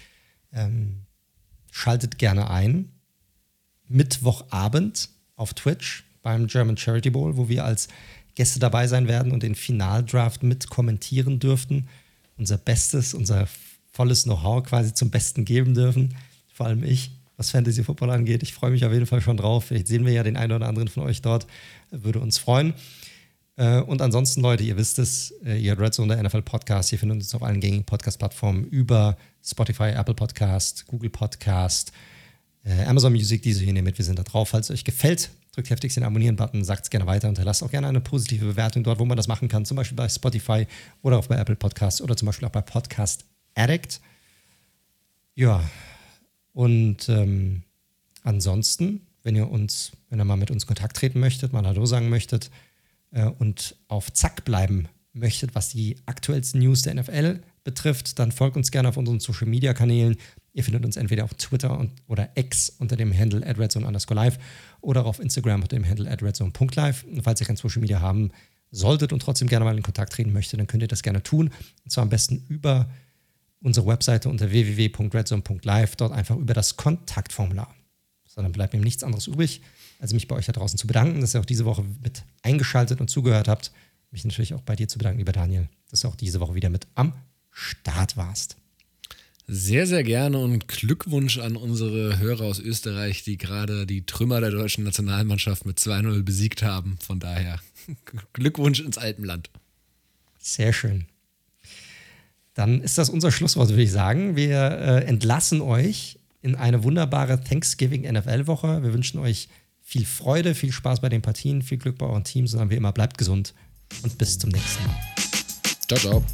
Ähm, schaltet gerne ein. Mittwochabend auf Twitch beim German Charity Bowl, wo wir als Gäste dabei sein werden und den Finaldraft mit kommentieren dürften. Unser Bestes, unser volles Know-how quasi zum Besten geben dürfen. Vor allem ich, was Fantasy Football angeht. Ich freue mich auf jeden Fall schon drauf. Vielleicht sehen wir ja den einen oder anderen von euch dort. Würde uns freuen. Äh, und ansonsten, Leute, ihr wisst es, äh, ihr hört Red Zone, der NFL Podcast. Ihr findet uns auf allen gängigen Podcast-Plattformen über Spotify, Apple Podcast, Google Podcast, äh, Amazon Music, diese hier mit. Wir sind da drauf. Falls es euch gefällt, drückt heftig den Abonnieren-Button, sagt es gerne weiter und hinterlasst auch gerne eine positive Bewertung dort, wo man das machen kann. Zum Beispiel bei Spotify oder auch bei Apple Podcasts oder zum Beispiel auch bei Podcast Addict. Ja, und ähm, ansonsten, wenn ihr uns, wenn ihr mal mit uns Kontakt treten möchtet, mal Hallo sagen möchtet, äh, und auf Zack bleiben möchtet, was die aktuellsten News der NFL betrifft, dann folgt uns gerne auf unseren Social Media Kanälen. Ihr findet uns entweder auf Twitter und, oder X unter dem Handle @redzone underscore live oder auf Instagram unter dem Handle @redzone.live. Und falls ihr kein Social Media haben solltet und trotzdem gerne mal in Kontakt treten möchtet, dann könnt ihr das gerne tun. Und zwar am besten über unsere Webseite unter www.redzone.live, dort einfach über das Kontaktformular. So, dann bleibt mir nichts anderes übrig, also mich bei euch da draußen zu bedanken, dass ihr auch diese Woche mit eingeschaltet und zugehört habt. Mich natürlich auch bei dir zu bedanken, lieber Daniel, dass du auch diese Woche wieder mit am Start warst. Sehr, sehr gerne und Glückwunsch an unsere Hörer aus Österreich, die gerade die Trümmer der deutschen Nationalmannschaft mit 2-0 besiegt haben. Von daher Glückwunsch ins Alpenland. Sehr schön. Dann ist das unser Schlusswort, würde ich sagen. Wir äh, entlassen euch in eine wunderbare Thanksgiving NFL-Woche. Wir wünschen euch viel Freude, viel Spaß bei den Partien, viel Glück bei euren Teams und wie immer bleibt gesund und bis zum nächsten Mal. Ciao, ciao.